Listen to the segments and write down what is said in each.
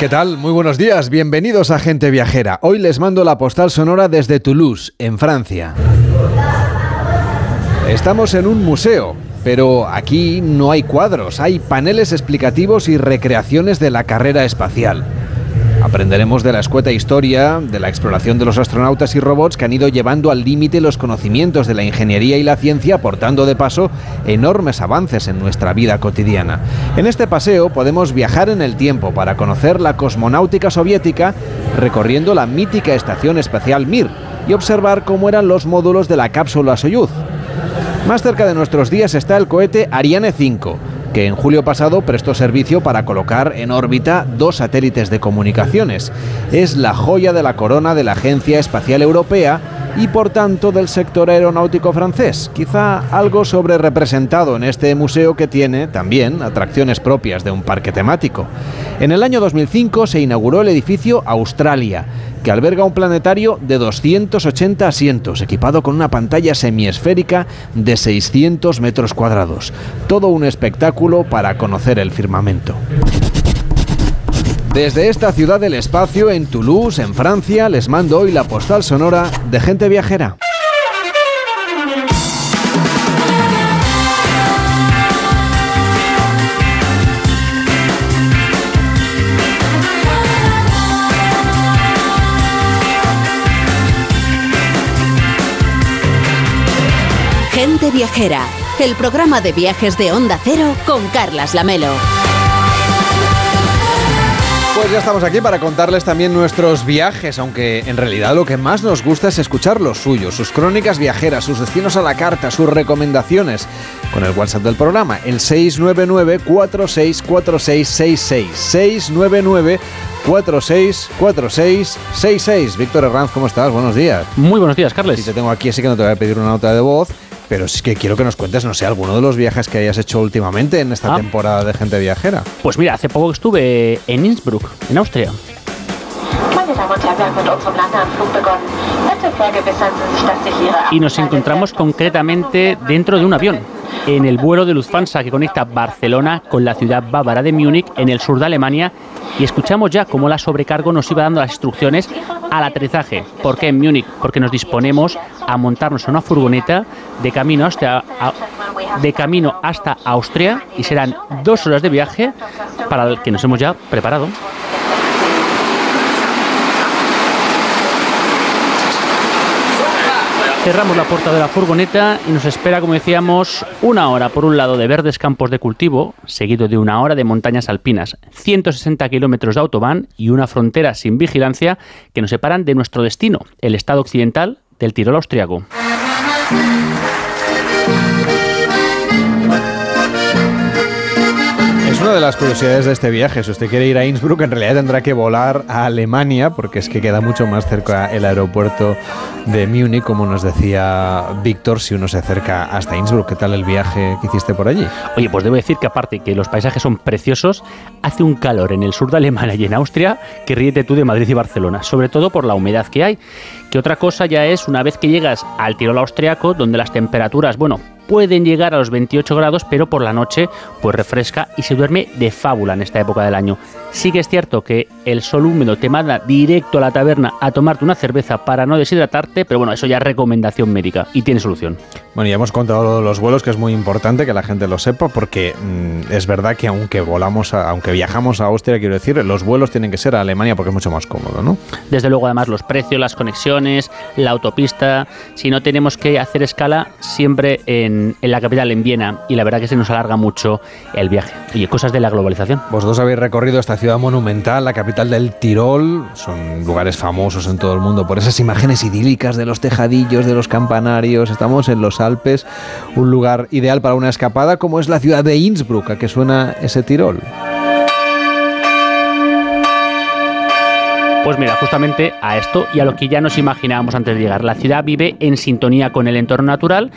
¿Qué tal? Muy buenos días, bienvenidos a Gente Viajera. Hoy les mando la postal sonora desde Toulouse, en Francia. Estamos en un museo, pero aquí no hay cuadros, hay paneles explicativos y recreaciones de la carrera espacial. Aprenderemos de la escueta historia, de la exploración de los astronautas y robots que han ido llevando al límite los conocimientos de la ingeniería y la ciencia, aportando de paso enormes avances en nuestra vida cotidiana. En este paseo podemos viajar en el tiempo para conocer la cosmonáutica soviética recorriendo la mítica estación espacial Mir y observar cómo eran los módulos de la cápsula Soyuz. Más cerca de nuestros días está el cohete Ariane 5 que en julio pasado prestó servicio para colocar en órbita dos satélites de comunicaciones. Es la joya de la corona de la Agencia Espacial Europea y por tanto del sector aeronáutico francés, quizá algo sobre representado en este museo que tiene también atracciones propias de un parque temático. En el año 2005 se inauguró el edificio Australia, que alberga un planetario de 280 asientos, equipado con una pantalla semiesférica de 600 metros cuadrados. Todo un espectáculo para conocer el firmamento. Desde esta ciudad del espacio, en Toulouse, en Francia, les mando hoy la postal sonora de gente viajera. Gente Viajera, el programa de viajes de Onda Cero con Carlas Lamelo. Pues ya estamos aquí para contarles también nuestros viajes, aunque en realidad lo que más nos gusta es escuchar los suyos, sus crónicas viajeras, sus destinos a la carta, sus recomendaciones, con el WhatsApp del programa, el 699-464666. 699-464666. Víctor Herranz, ¿cómo estás? Buenos días. Muy buenos días, Carles. Si te tengo aquí, así que no te voy a pedir una nota de voz. Pero es que quiero que nos cuentes, no sé, alguno de los viajes que hayas hecho últimamente en esta Ah. temporada de gente viajera. Pues mira, hace poco estuve en Innsbruck, en Austria. Y nos encontramos concretamente dentro de un avión, en el vuelo de Lufthansa que conecta Barcelona con la ciudad bávara de Múnich, en el sur de Alemania, y escuchamos ya cómo la sobrecargo nos iba dando las instrucciones al aterrizaje. ¿Por qué en Múnich? Porque nos disponemos a montarnos en una furgoneta de camino hasta, de camino hasta Austria y serán dos horas de viaje para el que nos hemos ya preparado. Cerramos la puerta de la furgoneta y nos espera, como decíamos, una hora por un lado de verdes campos de cultivo, seguido de una hora de montañas alpinas, 160 kilómetros de autobahn y una frontera sin vigilancia que nos separan de nuestro destino, el estado occidental del Tirol austriaco. Una de las curiosidades de este viaje. Si usted quiere ir a Innsbruck, en realidad tendrá que volar a Alemania, porque es que queda mucho más cerca el aeropuerto de Múnich, como nos decía Víctor, si uno se acerca hasta Innsbruck. ¿Qué tal el viaje que hiciste por allí? Oye, pues debo decir que aparte que los paisajes son preciosos, hace un calor en el sur de Alemania y en Austria que ríete tú de Madrid y Barcelona, sobre todo por la humedad que hay. Que otra cosa ya es una vez que llegas al Tirol austriaco, donde las temperaturas, bueno, pueden llegar a los 28 grados, pero por la noche pues refresca y se duerme de fábula en esta época del año. Sí que es cierto que el sol húmedo te manda directo a la taberna a tomarte una cerveza para no deshidratarte, pero bueno, eso ya es recomendación médica y tiene solución. Bueno, ya hemos contado lo de los vuelos, que es muy importante que la gente lo sepa, porque mm, es verdad que aunque volamos, a- aunque viajamos a Austria, quiero decir, los vuelos tienen que ser a Alemania porque es mucho más cómodo, ¿no? Desde luego, además, los precios, las conexiones, la autopista. Si no tenemos que hacer escala, siempre en, la capital, en Viena. Y la verdad que se nos alarga mucho el viaje. Y cosas de la globalización. Vosotros habéis recorrido esta ciudad monumental, la capital del Tirol. Son lugares famosos en todo el mundo por esas imágenes idílicas de los tejadillos, de los campanarios. Estamos en los Alpes, un lugar ideal para una escapada, como es la ciudad de Innsbruck, a que suena ese Tirol. Pues mira, justamente a esto y a lo que ya nos imaginábamos antes de llegar. La ciudad vive en sintonía con el entorno natural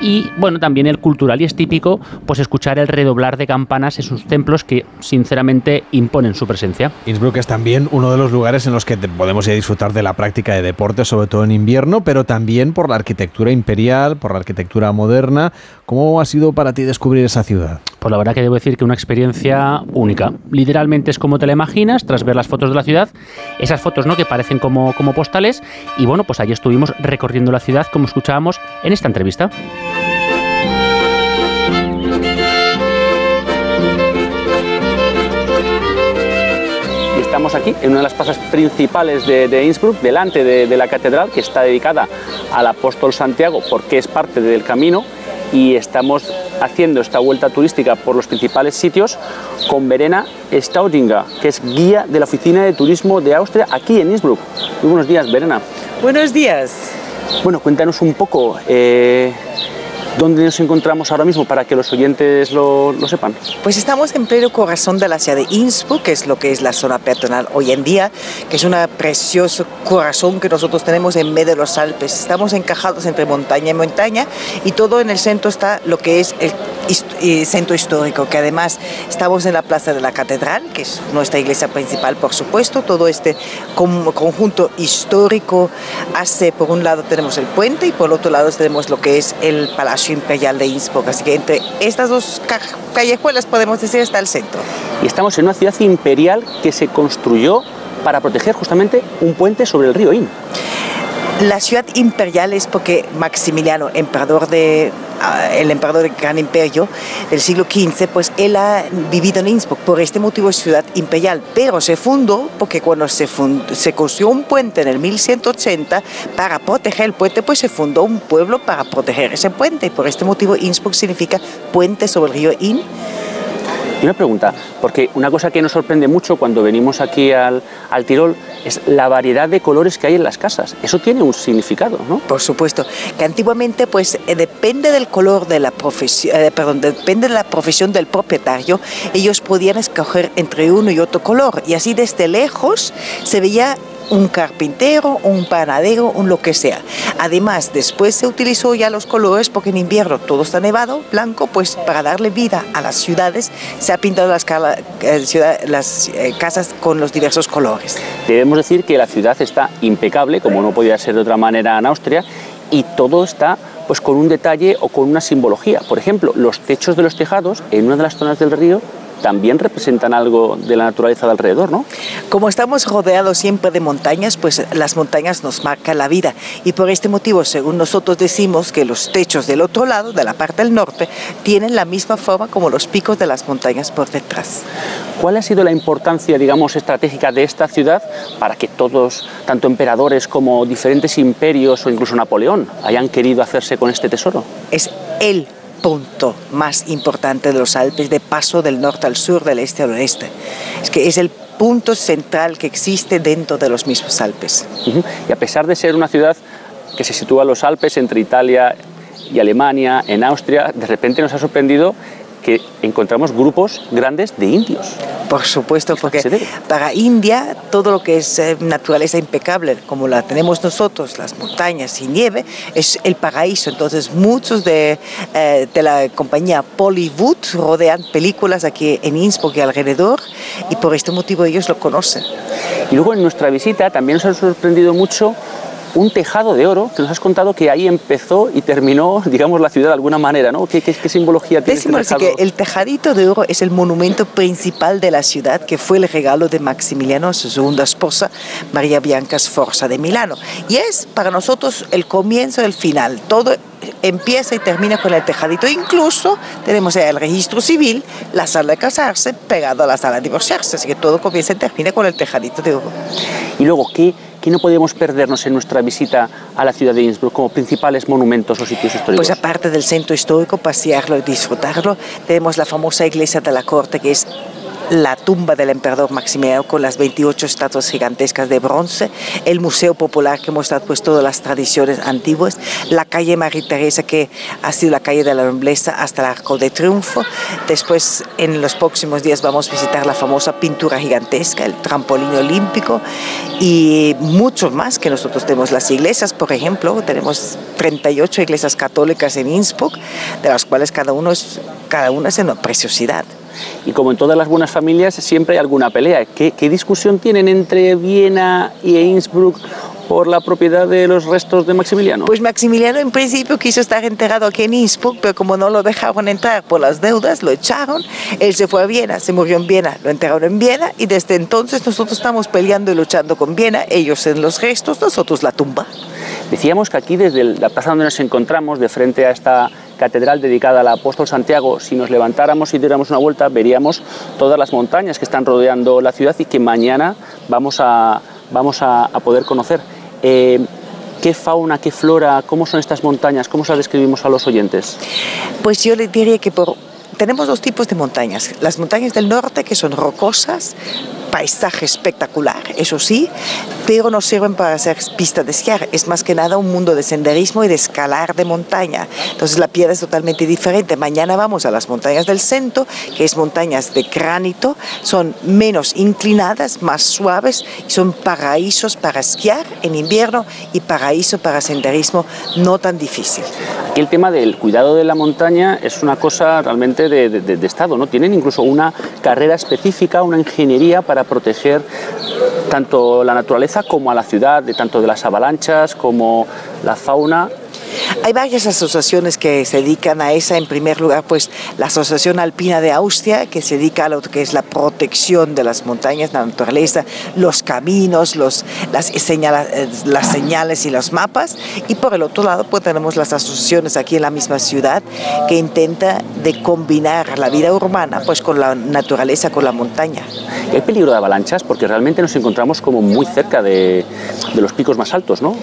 y, bueno, también el cultural. Y es típico, pues, escuchar el redoblar de campanas en sus templos que, sinceramente, imponen su presencia. Innsbruck es también uno de los lugares en los que podemos ir a disfrutar de la práctica de deporte, sobre todo en invierno, pero también por la arquitectura imperial, por la arquitectura moderna. ¿Cómo ha sido para ti descubrir esa ciudad? Pues la verdad que debo decir que una experiencia única. Literalmente es como te la imaginas tras ver las fotos de la ciudad, esas fotos ¿no? que parecen como, como postales, y bueno, pues allí estuvimos recorriendo la ciudad como escuchábamos en esta entrevista. estamos aquí en una de las plazas principales de, Innsbruck, delante de, de, la catedral, que está dedicada al apóstol Santiago, porque es parte del camino, y estamos haciendo esta vuelta turística por los principales sitios con Verena Staudinger, que es guía de la Oficina de Turismo de Austria aquí en Innsbruck. Muy buenos días, Verena. Buenos días. Bueno, cuéntanos un poco. Eh, ¿Dónde nos encontramos ahora mismo para que los oyentes lo, lo, sepan? Pues estamos en pleno corazón de la ciudad de Innsbruck, que es lo que es la zona peatonal hoy en día, que es un precioso corazón que nosotros tenemos en medio de los Alpes. Estamos encajados entre montaña y montaña y todo en el centro está lo que es el centro histórico, que además estamos en la plaza de la catedral, que es nuestra iglesia principal, por supuesto. Todo este conjunto histórico hace, por un lado tenemos el puente y por otro lado tenemos lo que es el palacio Imperial de Innsbruck. Así que entre estas dos callejuelas podemos decir está el centro. Y estamos en una ciudad imperial que se construyó para proteger justamente un puente sobre el río Inn. La ciudad imperial es porque Maximiliano, emperador de, uh, el emperador del Gran Imperio del siglo XV, pues él ha vivido en Innsbruck, por este motivo es ciudad imperial, pero se fundó porque cuando se, se construyó un puente en el 1180 para proteger el puente, pues se fundó un pueblo para proteger ese puente y por este motivo Innsbruck significa puente sobre el río Inn y una pregunta, porque una cosa que nos sorprende mucho cuando venimos aquí al, al, Tirol es la variedad de colores que hay en las casas. Eso tiene un significado, ¿no? Por supuesto, que antiguamente pues eh, depende del color de la profesión, eh, perdón, depende de la profesión del propietario, ellos podían escoger entre uno y otro color y así desde lejos se veía un carpintero, un panadero, un lo que sea. Además, después se utilizó ya los colores porque en invierno todo está nevado, blanco, pues para darle vida a las ciudades se ha pintado las, eh, eh, casas con los diversos colores. Debemos decir que la ciudad está impecable, como no podía ser de otra manera en Austria, y todo está pues con un detalle o con una simbología. Por ejemplo, los techos de los tejados en una de las zonas del río también representan algo de la naturaleza de alrededor, ¿no? Como estamos rodeados siempre de montañas, pues las montañas nos marcan la vida y por este motivo, según nosotros decimos, que los techos del otro lado, de la parte del norte, tienen la misma forma como los picos de las montañas por detrás. ¿Cuál ha sido la importancia, digamos, estratégica de esta ciudad para que todos, tanto emperadores como diferentes imperios o incluso Napoleón, hayan querido hacerse con este tesoro? Es el punto más importante de los Alpes, de paso del norte al sur, del este al oeste. Es que es el punto central que existe dentro de los mismos Alpes. Y a pesar de ser una ciudad que se sitúa en los Alpes entre Italia y Alemania, en Austria, de repente nos ha sorprendido que encontramos grupos grandes de indios. Por supuesto, porque para India todo lo que es eh, naturaleza impecable, como la tenemos nosotros, las montañas y nieve, es el paraíso. Entonces muchos de, eh, de la compañía Bollywood rodean películas aquí en Innsbruck y alrededor y por este motivo ellos lo conocen. Y luego en nuestra visita también nos ha sorprendido mucho un tejado de oro que nos has contado que ahí empezó y terminó, digamos, la ciudad de alguna manera, ¿no? ¿Qué, qué, qué simbología tiene Decimos este que el tejadito de oro es el monumento principal de la ciudad que fue el regalo de Maximiliano su segunda esposa, María Bianca Sforza de Milano. Y es para nosotros el comienzo del final. Todo empieza y termina con el tejadito. Incluso tenemos el registro civil, la sala de casarse, pegado a la sala de divorciarse. Así que todo comienza y termina con el tejadito de oro. Y luego, ¿qué, qué no podemos perdernos en nuestra visita a la ciudad de Innsbruck como principales monumentos o sitios históricos? Pues aparte del centro histórico, pasearlo y disfrutarlo, tenemos la famosa iglesia de la corte que es la tumba del emperador Maximiliano con las 28 estatuas gigantescas de bronce, el Museo Popular que muestra pues todas las tradiciones antiguas, la calle María Teresa que ha sido la calle de la nobleza hasta el Arco de Triunfo. Después en los próximos días vamos a visitar la famosa pintura gigantesca, el trampolín olímpico y mucho más que nosotros tenemos las iglesias, por ejemplo, tenemos 38 iglesias católicas en Innsbruck, de las cuales cada, uno es, cada una es una preciosidad. Y como en todas las buenas familias, siempre hay alguna pelea. ¿Qué, qué discusión tienen entre Viena y Innsbruck por la propiedad de los restos de Maximiliano? Pues Maximiliano en principio quiso estar enterrado aquí en Innsbruck, pero como no lo dejaron entrar por las deudas, lo echaron. Él se fue a Viena, se murió en Viena, lo enterraron en Viena y desde entonces nosotros estamos peleando y luchando con Viena, ellos en los restos, nosotros la tumba. Decíamos que aquí desde la plaza donde nos encontramos, de frente a esta catedral dedicada al apóstol Santiago, si nos levantáramos y diéramos una vuelta, veríamos todas las montañas que están rodeando la ciudad y que mañana vamos a, vamos a, poder conocer. Eh, ¿Qué fauna, qué flora, cómo son estas montañas? ¿Cómo se las describimos a los oyentes? Pues yo le diría que por, tenemos dos tipos de montañas. Las montañas del norte, que son rocosas, paisaje espectacular, eso sí, pero no sirven para hacer pistas de esquiar. Es más que nada un mundo de senderismo y de escalar de montaña. Entonces la piedra es totalmente diferente. Mañana vamos a las montañas del centro, que es montañas de granito, son menos inclinadas, más suaves, y son paraísos para esquiar en invierno y paraíso para senderismo no tan difícil. Aquí el tema del cuidado de la montaña es una cosa realmente de, de Estado, ¿no? Tienen incluso una carrera específica, una ingeniería para proteger tanto la naturaleza como a la ciudad, de tanto de las avalanchas como la fauna hay varias asociaciones que se dedican a esa. En primer lugar, pues la Asociación Alpina de Austria, que se dedica a lo que es la protección de las montañas, la naturaleza, los caminos, los, las, eh, las señales y los mapas. Y por el otro lado, pues tenemos las asociaciones aquí en la misma ciudad que intenta de combinar la vida urbana pues con la naturaleza, con la montaña. ¿Hay peligro de avalanchas? Porque realmente nos encontramos como muy cerca de, de los picos más altos, ¿no?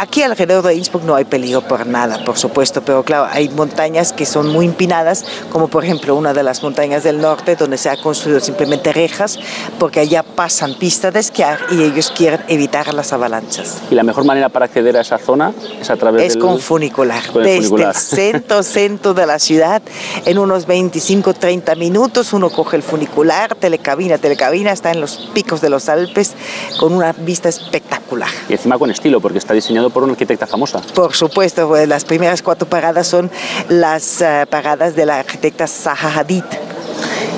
Aquí alrededor de Innsbruck no hay peligro por nada, por supuesto, pero claro, hay montañas que son muy empinadas, como por ejemplo una de las montañas del norte, donde se ha construido simplemente rejas, porque allá pasan pistas de esquiar y ellos quieren evitar las avalanchas. ¿Y la mejor manera para acceder a esa zona es a través es con funicular, desde el centro, centro de la ciudad, en unos 25-30 minutos uno coge el funicular, telecabina, telecabina, está en los picos de los Alpes, con una vista espectacular. Y encima con estilo, porque está diseñado por una arquitecta famosa. Por supuesto, pues, las primeras cuatro paradas son las uh, paradas de la arquitecta Zaha Hadid.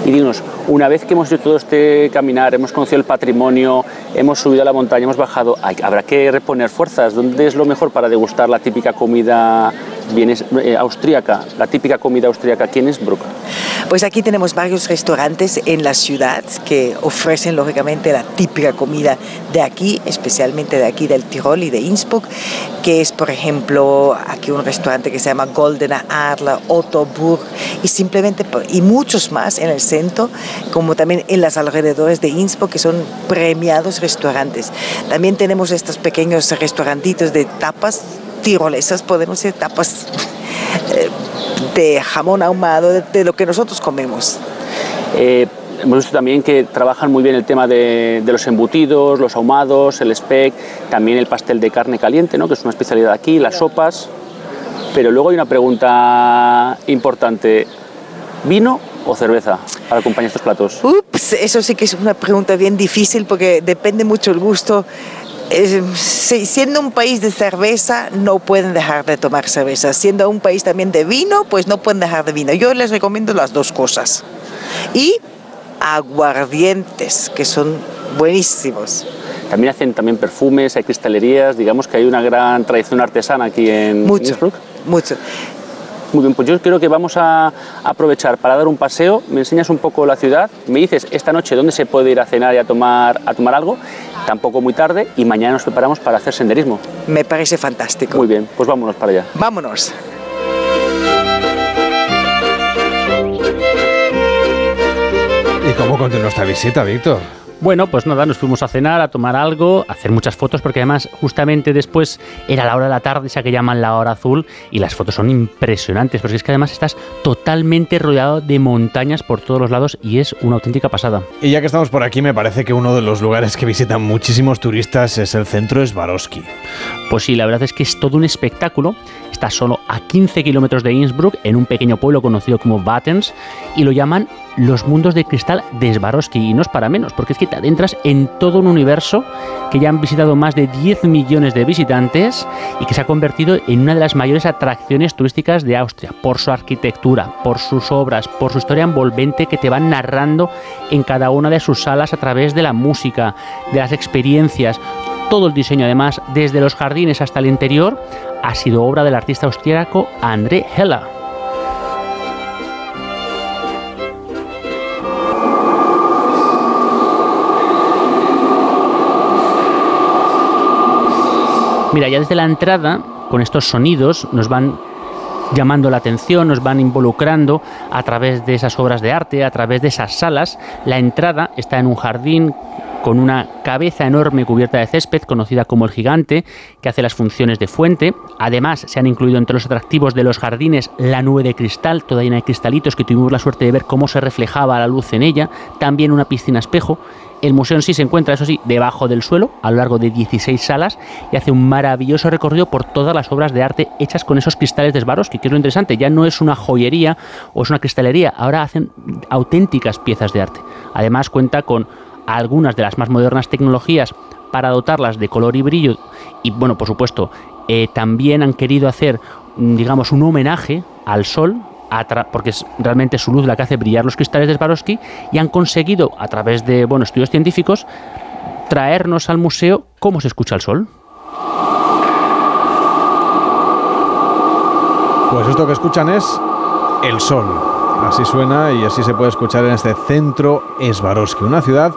Y dinos, una vez que hemos hecho todo este caminar, hemos conocido el patrimonio, hemos subido a la montaña, hemos bajado, habrá que reponer fuerzas. ¿Dónde es lo mejor para degustar la típica comida eh, austríaca, la típica comida austríaca aquí en Innsbruck? Pues aquí tenemos varios restaurantes en la ciudad que ofrecen lógicamente la típica comida de aquí, especialmente de aquí del Tirol y de Innsbruck, que es por ejemplo aquí un restaurante que se llama Goldena Adler, Otto Burg y simplemente y muchos más en el centro, como también en los alrededores de Innsbruck que son premiados restaurantes. También tenemos estos pequeños restaurantitos de tapas tirolesas, podemos ser tapas eh, de jamón ahumado, de, lo que nosotros comemos. Eh, hemos visto también que trabajan muy bien el tema de, los embutidos, los ahumados, el speck, también el pastel de carne caliente, ¿no? que es una especialidad aquí, las sopas. Pero luego hay una pregunta importante. ¿Vino o cerveza para acompañar estos platos? Ups, eso sí que es una pregunta bien difícil porque depende mucho el gusto siendo un país de cerveza, no pueden dejar de tomar cerveza. Siendo un país también de vino, pues no pueden dejar de vino. Yo les recomiendo las dos cosas. Y aguardientes, que son buenísimos. También hacen también perfumes, hay cristalerías, digamos que hay una gran tradición artesana aquí en mucho, Mucho. Muy bien, pues yo creo que vamos a aprovechar para dar un paseo, me enseñas un poco la ciudad, me dices esta noche dónde se puede ir a cenar y a tomar, a tomar algo, tampoco muy tarde, y mañana nos preparamos para hacer senderismo. Me parece fantástico. Muy bien, pues vámonos para allá. Vámonos. ¿Y cómo continúa esta visita, Víctor? Bueno, pues nada, nos fuimos a cenar, a tomar algo, a hacer muchas fotos, porque además justamente después era la hora de la tarde, esa que llaman la hora azul, y las fotos son impresionantes, porque es que además estás totalmente rodeado de montañas por todos los lados y es una auténtica pasada. Y ya que estamos por aquí, me parece que uno de los lugares que visitan muchísimos turistas es el centro Swarovski. Pues sí, la verdad es que es todo un espectáculo. Está solo a 15 kilómetros de Innsbruck, en un pequeño pueblo conocido como Battens, y lo llaman los mundos de cristal de Swarovski. Y no es para menos, porque es que te adentras en todo un universo que ya han visitado más de 10 millones de visitantes y que se ha convertido en una de las mayores atracciones turísticas de Austria, por su arquitectura, por sus obras, por su historia envolvente que te van narrando en cada una de sus salas a través de la música, de las experiencias Todo el diseño, además, desde los jardines hasta el interior, ha sido obra del artista austríaco André Heller. Mira, ya desde la entrada, con estos sonidos, nos van llamando la atención, nos van involucrando a través de esas obras de arte, a través de esas salas. La entrada está en un jardín con una cabeza enorme cubierta de césped, conocida como el gigante, que hace las funciones de fuente. Además, se han incluido entre los atractivos de los jardines la nube de cristal, toda llena de cristalitos que tuvimos la suerte de ver cómo se reflejaba la luz en ella. También una piscina espejo. El museo en sí se encuentra, eso sí, debajo del suelo, a lo largo de 16 salas, y hace un maravilloso recorrido por todas las obras de arte hechas con esos cristales de Swarovski, que es lo interesante, ya no es una joyería o es una cristalería, ahora hacen auténticas piezas de arte. Además cuenta con algunas de las más modernas tecnologías para dotarlas de color y brillo, y bueno, por supuesto, eh, también han querido hacer, mm, digamos, un homenaje al sol, porque es realmente su luz la que hace brillar los cristales de Swarovski y han conseguido a través de bueno, estudios científicos traernos al museo cómo se escucha el sol. Pues esto que escuchan es el sol. Así suena y así se puede escuchar en este centro Swarovski, una ciudad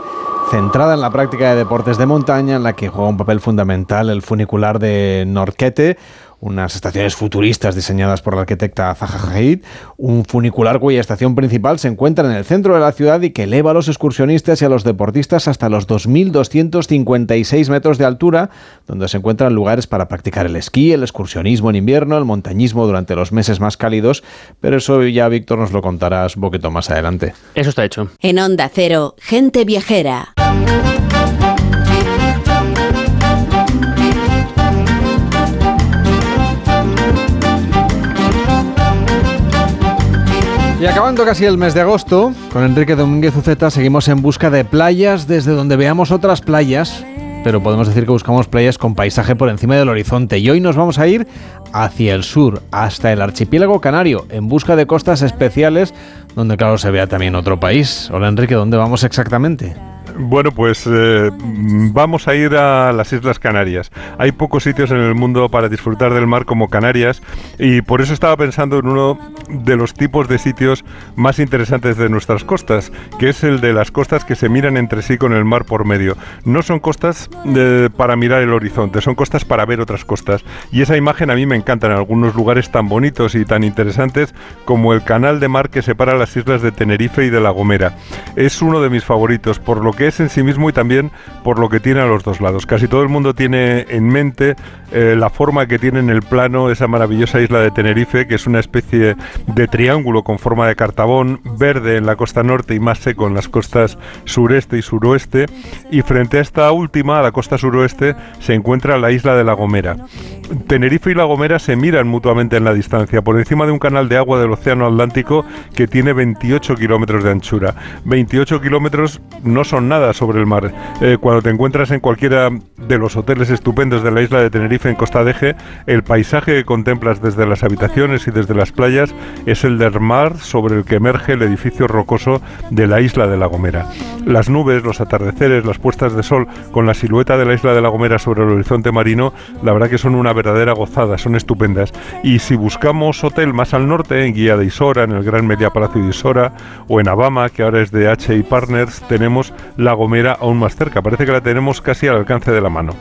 centrada en la práctica de deportes de montaña en la que juega un papel fundamental el funicular de Norquete, unas estaciones futuristas diseñadas por la arquitecta Zaha Hadid, un funicular cuya estación principal se encuentra en el centro de la ciudad y que eleva a los excursionistas y a los deportistas hasta los 2.256 metros de altura, donde se encuentran lugares para practicar el esquí, el excursionismo en invierno, el montañismo durante los meses más cálidos, pero eso ya Víctor nos lo contarás un poquito más adelante. Eso está hecho. En Onda Cero, gente viajera. Y acabando casi el mes de agosto, con Enrique Domínguez Uceta seguimos en busca de playas desde donde veamos otras playas, pero podemos decir que buscamos playas con paisaje por encima del horizonte. Y hoy nos vamos a ir hacia el sur, hasta el archipiélago canario, en busca de costas especiales, donde claro se vea también otro país. Hola Enrique, ¿dónde vamos exactamente? Bueno, pues eh, vamos a ir a las Islas Canarias. Hay pocos sitios en el mundo para disfrutar del mar como Canarias y por eso estaba pensando en uno de los tipos de sitios más interesantes de nuestras costas, que es el de las costas que se miran entre sí con el mar por medio. No son costas eh, para mirar el horizonte, son costas para ver otras costas. Y esa imagen a mí me encanta en algunos lugares tan bonitos y tan interesantes como el canal de mar que separa las islas de Tenerife y de La Gomera. Es uno de mis favoritos, por lo que es en sí mismo y también por lo que tiene a los dos lados. Casi todo el mundo tiene en mente eh, la forma que tiene en el plano esa maravillosa isla de Tenerife, que es una especie de triángulo con forma de cartabón, verde en la costa norte y más seco en las costas sureste y suroeste. Y frente a esta última, a la costa suroeste, se encuentra la isla de La Gomera. Tenerife y La Gomera se miran mutuamente en la distancia, por encima de un canal de agua del Océano Atlántico que tiene 28 kilómetros de anchura. 28 kilómetros no son nada sobre el mar. Eh, cuando te encuentras en cualquiera de los hoteles estupendos de la isla de Tenerife en Costa de Eje, el paisaje que contemplas desde las habitaciones y desde las playas es el del mar sobre el que emerge el edificio rocoso de la isla de La Gomera. Las nubes, los atardeceres, las puestas de sol con la silueta de la isla de La Gomera sobre el horizonte marino, la verdad que son una verdadera gozada, son estupendas. Y si buscamos hotel más al norte, en Guía de Isora, en el Gran Media Palacio de Isora, o en Abama, que ahora es de H Partners, tenemos La Gomera aún más cerca. Parece que la tenemos casi al alcance de la mano.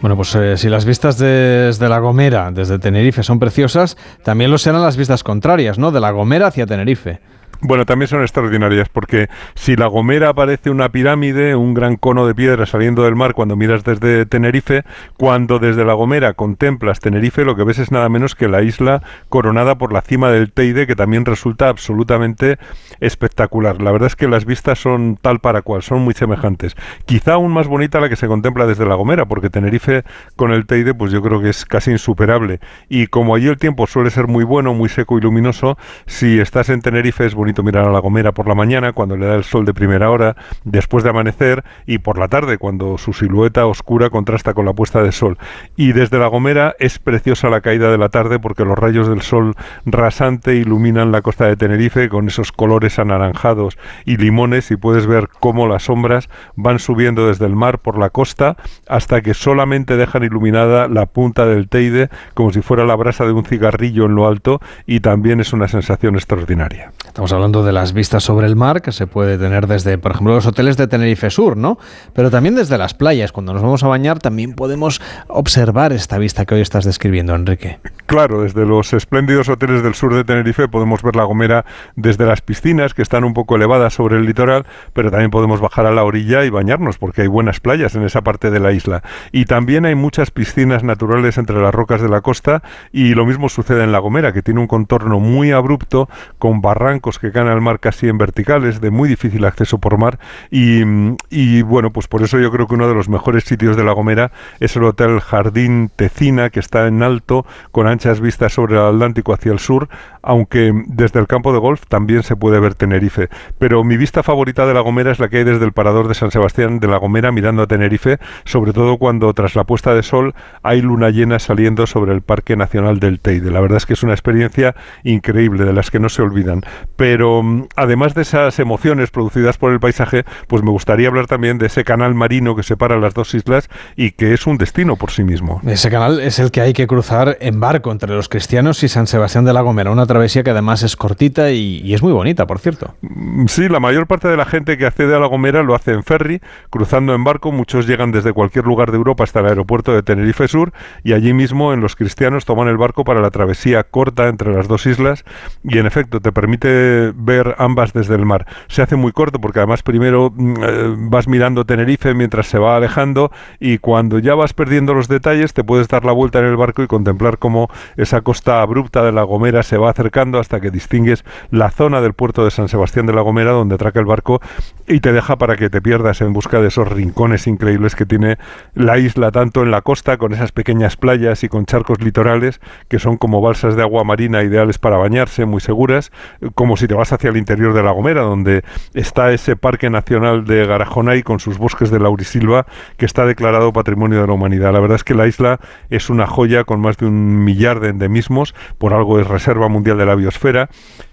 Bueno, pues eh, si las vistas desde La Gomera, desde Tenerife, son preciosas, también lo serán las vistas contrarias, ¿no? De La Gomera hacia Tenerife. Bueno, también son extraordinarias porque si La Gomera parece una pirámide, un gran cono de piedra saliendo del mar cuando miras desde Tenerife, cuando desde La Gomera contemplas Tenerife, lo que ves es nada menos que la isla coronada por la cima del Teide, que también resulta absolutamente espectacular. La verdad es que las vistas son tal para cual, son muy semejantes. Quizá aún más bonita la que se contempla desde La Gomera, porque Tenerife con el Teide, pues yo creo que es casi insuperable. Y como allí el tiempo suele ser muy bueno, muy seco y luminoso, si estás en Tenerife es bonito bonito mirar a La Gomera por la mañana, cuando le da el sol de primera hora, después de amanecer, y por la tarde, cuando su silueta oscura contrasta con la puesta de sol. Y desde La Gomera es preciosa la caída de la tarde porque los rayos del sol rasante iluminan la costa de Tenerife con esos colores anaranjados y limones y puedes ver cómo las sombras van subiendo desde el mar por la costa hasta que solamente dejan iluminada la punta del Teide como si fuera la brasa de un cigarrillo en lo alto y también es una sensación extraordinaria. Hablando de las vistas sobre el mar que se puede tener desde, por ejemplo, los hoteles de Tenerife Sur, ¿no? Pero también desde las playas. Cuando nos vamos a bañar también podemos observar esta vista que hoy estás describiendo, Enrique. Claro, desde los espléndidos hoteles del sur de Tenerife podemos ver La Gomera desde las piscinas que están un poco elevadas sobre el litoral, pero también podemos bajar a la orilla y bañarnos porque hay buenas playas en esa parte de la isla. Y también hay muchas piscinas naturales entre las rocas de la costa y lo mismo sucede en La Gomera, que tiene un contorno muy abrupto con barrancos que caen al mar casi en verticales, de muy difícil acceso por mar y, y bueno, pues por eso yo creo que uno de los mejores sitios de La Gomera es el Hotel Jardín Tecina, que está en alto, con anchas vistas sobre el Atlántico hacia el sur, aunque desde el campo de golf también se puede ver Tenerife. Pero mi vista favorita de La Gomera es la que hay desde el parador de San Sebastián de La Gomera mirando a Tenerife, sobre todo cuando tras la puesta de sol hay luna llena saliendo sobre el Parque Nacional del Teide. La verdad es que es una experiencia increíble, de las que no se olvidan. Pero mm, además de esas emociones producidas por el paisaje, pues me gustaría hablar también de ese canal marino que separa las dos islas y que es un destino por sí mismo. Ese canal es el que hay que cruzar en barco entre los cristianos y San Sebastián de la Gomera, travesía que además es cortita y, es muy bonita, por cierto. Mm, sí, la mayor parte de la gente que accede a la Gomera lo hace en ferry, cruzando en barco. Muchos llegan desde cualquier lugar de Europa hasta el aeropuerto de Tenerife Sur y allí mismo en los cristianos toman el barco para la travesía corta entre las dos islas y en efecto te permite ver ambas desde el mar. Se hace muy corto porque además primero mm, eh, vas mirando Tenerife mientras se va alejando y cuando ya vas perdiendo los detalles te puedes dar la vuelta en el barco y contemplar cómo esa costa abrupta de La Gomera se va hasta que distingues la zona del puerto de San Sebastián de La Gomera donde atraca el barco y te deja para que te pierdas en busca de esos rincones increíbles que tiene la isla, tanto en la costa con esas pequeñas playas y con charcos litorales que son como balsas de agua marina ideales para bañarse, muy seguras, como si te vas hacia el interior de La Gomera, donde está ese Parque Nacional de Garajonay con sus bosques de laurisilva que está declarado Patrimonio de la Humanidad. La verdad es que la isla es una joya con más de un millar de endemismos, por algo es Reserva Mundial de la Biosfera.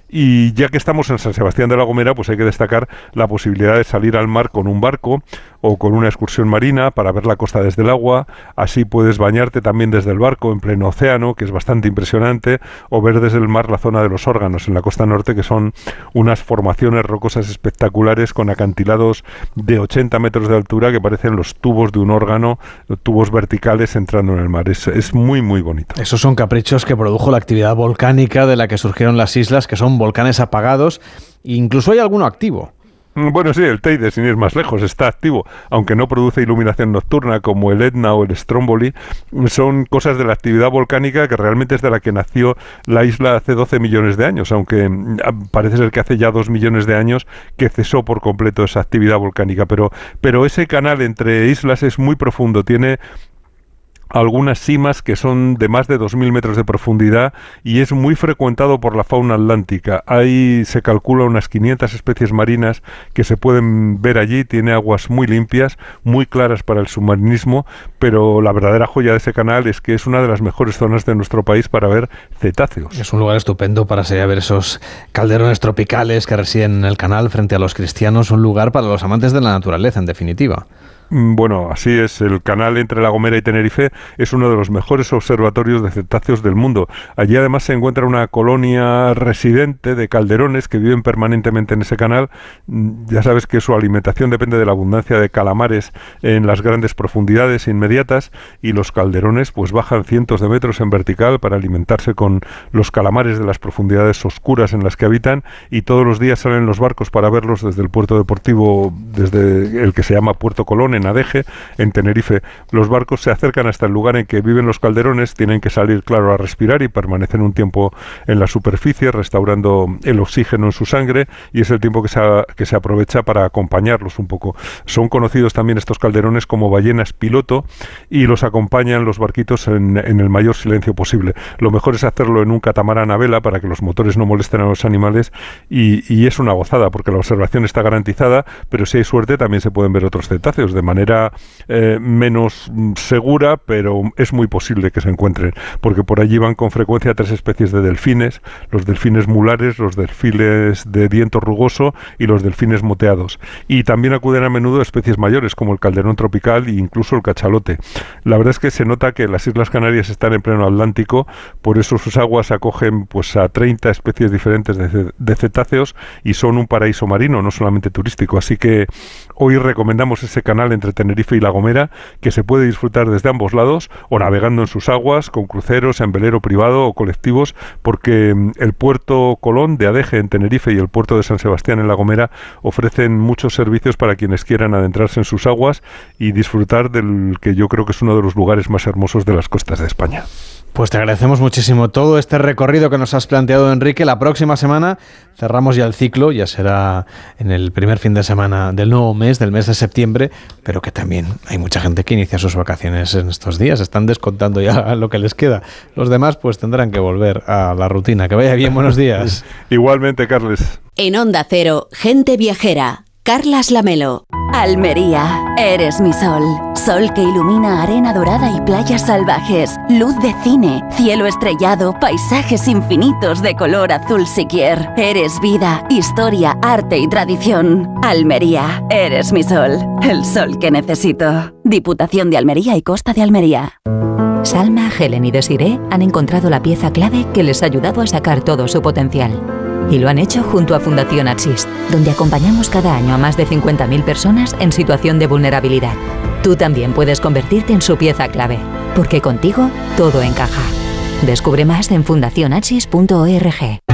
Y ya que estamos en San Sebastián de la Gomera, pues hay que destacar la posibilidad de salir al mar con un barco o con una excursión marina para ver la costa desde el agua. Así puedes bañarte también desde el barco en pleno océano, que es bastante impresionante, o ver desde el mar la zona de los órganos en la costa norte, que son unas formaciones rocosas espectaculares con acantilados de 80 metros de altura que parecen los tubos de un órgano, tubos verticales entrando en el mar. Es, es muy, muy bonito. Esos son caprichos que produjo la actividad volcánica de la que surgieron las islas, que son volcanes apagados, incluso hay alguno activo. Mm, bueno, sí, el Teide, sin ir más lejos, está activo, aunque no produce iluminación nocturna como el Etna o el Stromboli. Son cosas de la actividad volcánica que realmente es de la que nació la isla hace 12 millones de años, aunque mm, parece ser que hace ya 2 millones de años que cesó por completo esa actividad volcánica. Pero, pero ese canal entre islas es muy profundo, tiene algunas cimas que son de más de 2.000 metros de profundidad y es muy frecuentado por la fauna atlántica. Ahí se calcula unas 500 especies marinas que se pueden ver allí, tiene aguas muy limpias, muy claras para el submarinismo, pero la verdadera joya de ese canal es que es una de las mejores zonas de nuestro país para ver cetáceos. Es un lugar estupendo para a ver esos calderones tropicales que residen en el canal frente a los cristianos, un lugar para los amantes de la naturaleza, en definitiva. Mm, bueno, así es. El canal entre La Gomera y Tenerife es uno de los mejores observatorios de cetáceos del mundo. Allí además se encuentra una colonia residente de calderones que viven permanentemente en ese canal. Mm, ya sabes que su alimentación depende de la abundancia de calamares en las grandes profundidades inmediatas y los calderones pues bajan cientos de metros en vertical para alimentarse con los calamares de las profundidades oscuras en las que habitan y todos los días salen los barcos para verlos desde el puerto deportivo, desde el que se llama Puerto Colonia En Adeje, en Tenerife. Los barcos se acercan hasta el lugar en que viven los calderones, tienen que salir, claro, a respirar y permanecen un tiempo en la superficie, restaurando el oxígeno en su sangre, y es el tiempo que se, que se aprovecha para acompañarlos un poco. Son conocidos también estos calderones como ballenas piloto y los acompañan los barquitos en, en el mayor silencio posible. Lo mejor es hacerlo en un catamarán a vela para que los motores no molesten a los animales y, y es una gozada porque la observación está garantizada, pero si hay suerte también se pueden ver otros cetáceos de manera eh, menos segura, pero es muy posible que se encuentren, porque por allí van con frecuencia tres especies de delfines, los delfines mulares, los delfines de diento rugoso y los delfines moteados. Y también acuden a menudo especies mayores como el calderón tropical e incluso el cachalote. La verdad es que se nota que las Islas Canarias están en pleno Atlántico, por eso sus aguas acogen pues a 30 especies diferentes de cetáceos y son un paraíso marino, no solamente turístico. Así que hoy recomendamos ese canal entre Tenerife y La Gomera que se puede disfrutar desde ambos lados o navegando en sus aguas con cruceros en velero privado o colectivos porque mm, el puerto Colón de Adeje en Tenerife y el puerto de San Sebastián en La Gomera ofrecen muchos servicios para quienes quieran adentrarse en sus aguas y disfrutar del que yo creo que es uno de los lugares más hermosos de las costas de España. Pues te agradecemos muchísimo todo este recorrido que nos has planteado, Enrique. La próxima semana cerramos ya el ciclo, ya será en el primer fin de semana del nuevo mes, del mes de septiembre, pero que también hay mucha gente que inicia sus vacaciones en estos días, están descontando ya lo que les queda. Los demás pues tendrán que volver a la rutina. Que vaya bien, buenos días. Igualmente, Carles. En Onda Cero, gente viajera. Carlas Lamelo. Almería, eres mi sol. Sol que ilumina arena dorada y playas salvajes. Luz de cine, cielo estrellado, paisajes infinitos de color azul siquier. Eres vida, historia, arte y tradición. Almería, eres mi sol. El sol que necesito. Diputación de Almería y Costa de Almería. Salma, Helen y Desiree han encontrado la pieza clave que les ha ayudado a sacar todo su potencial. Y lo han hecho junto a Fundación Axis, donde acompañamos cada año a más de 50.000 personas en situación de vulnerabilidad. Tú también puedes convertirte en su pieza clave, porque contigo todo encaja. Descubre más en fundacionaxis.org.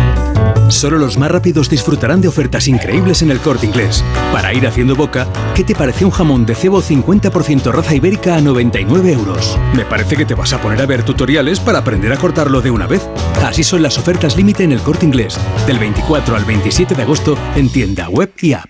Solo los más rápidos disfrutarán de ofertas increíbles en el corte inglés. Para ir haciendo boca, ¿qué te parece un jamón de cebo 50% raza ibérica a 99 euros? Me parece que te vas a poner a ver tutoriales para aprender a cortarlo de una vez. Así son las ofertas límite en el corte inglés, del 24 al 27 de agosto en tienda web y app.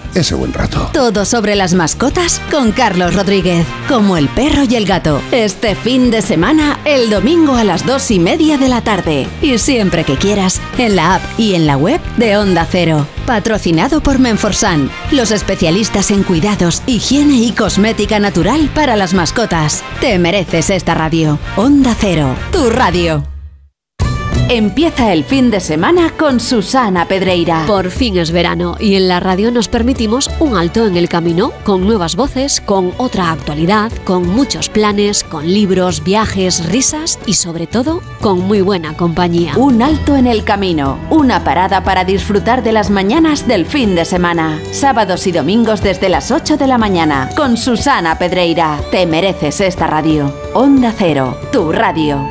ese buen rato. Todo sobre las mascotas con Carlos Rodríguez. Como el perro y el gato. Este fin de semana, el domingo a las dos y media de la tarde. Y siempre que quieras, en la app y en la web de Onda Cero. Patrocinado por Menforsan, los especialistas en cuidados, higiene y cosmética natural para las mascotas. Te mereces esta radio. Onda Cero, tu radio. Empieza el fin de semana con Susana Pedreira. Por fin es verano y en la radio nos permitimos un alto en el camino, con nuevas voces, con otra actualidad, con muchos planes, con libros, viajes, risas y sobre todo con muy buena compañía. Un alto en el camino, una parada para disfrutar de las mañanas del fin de semana. Sábados y domingos desde las 8 de la mañana con Susana Pedreira. Te mereces esta radio. Onda Cero, tu radio.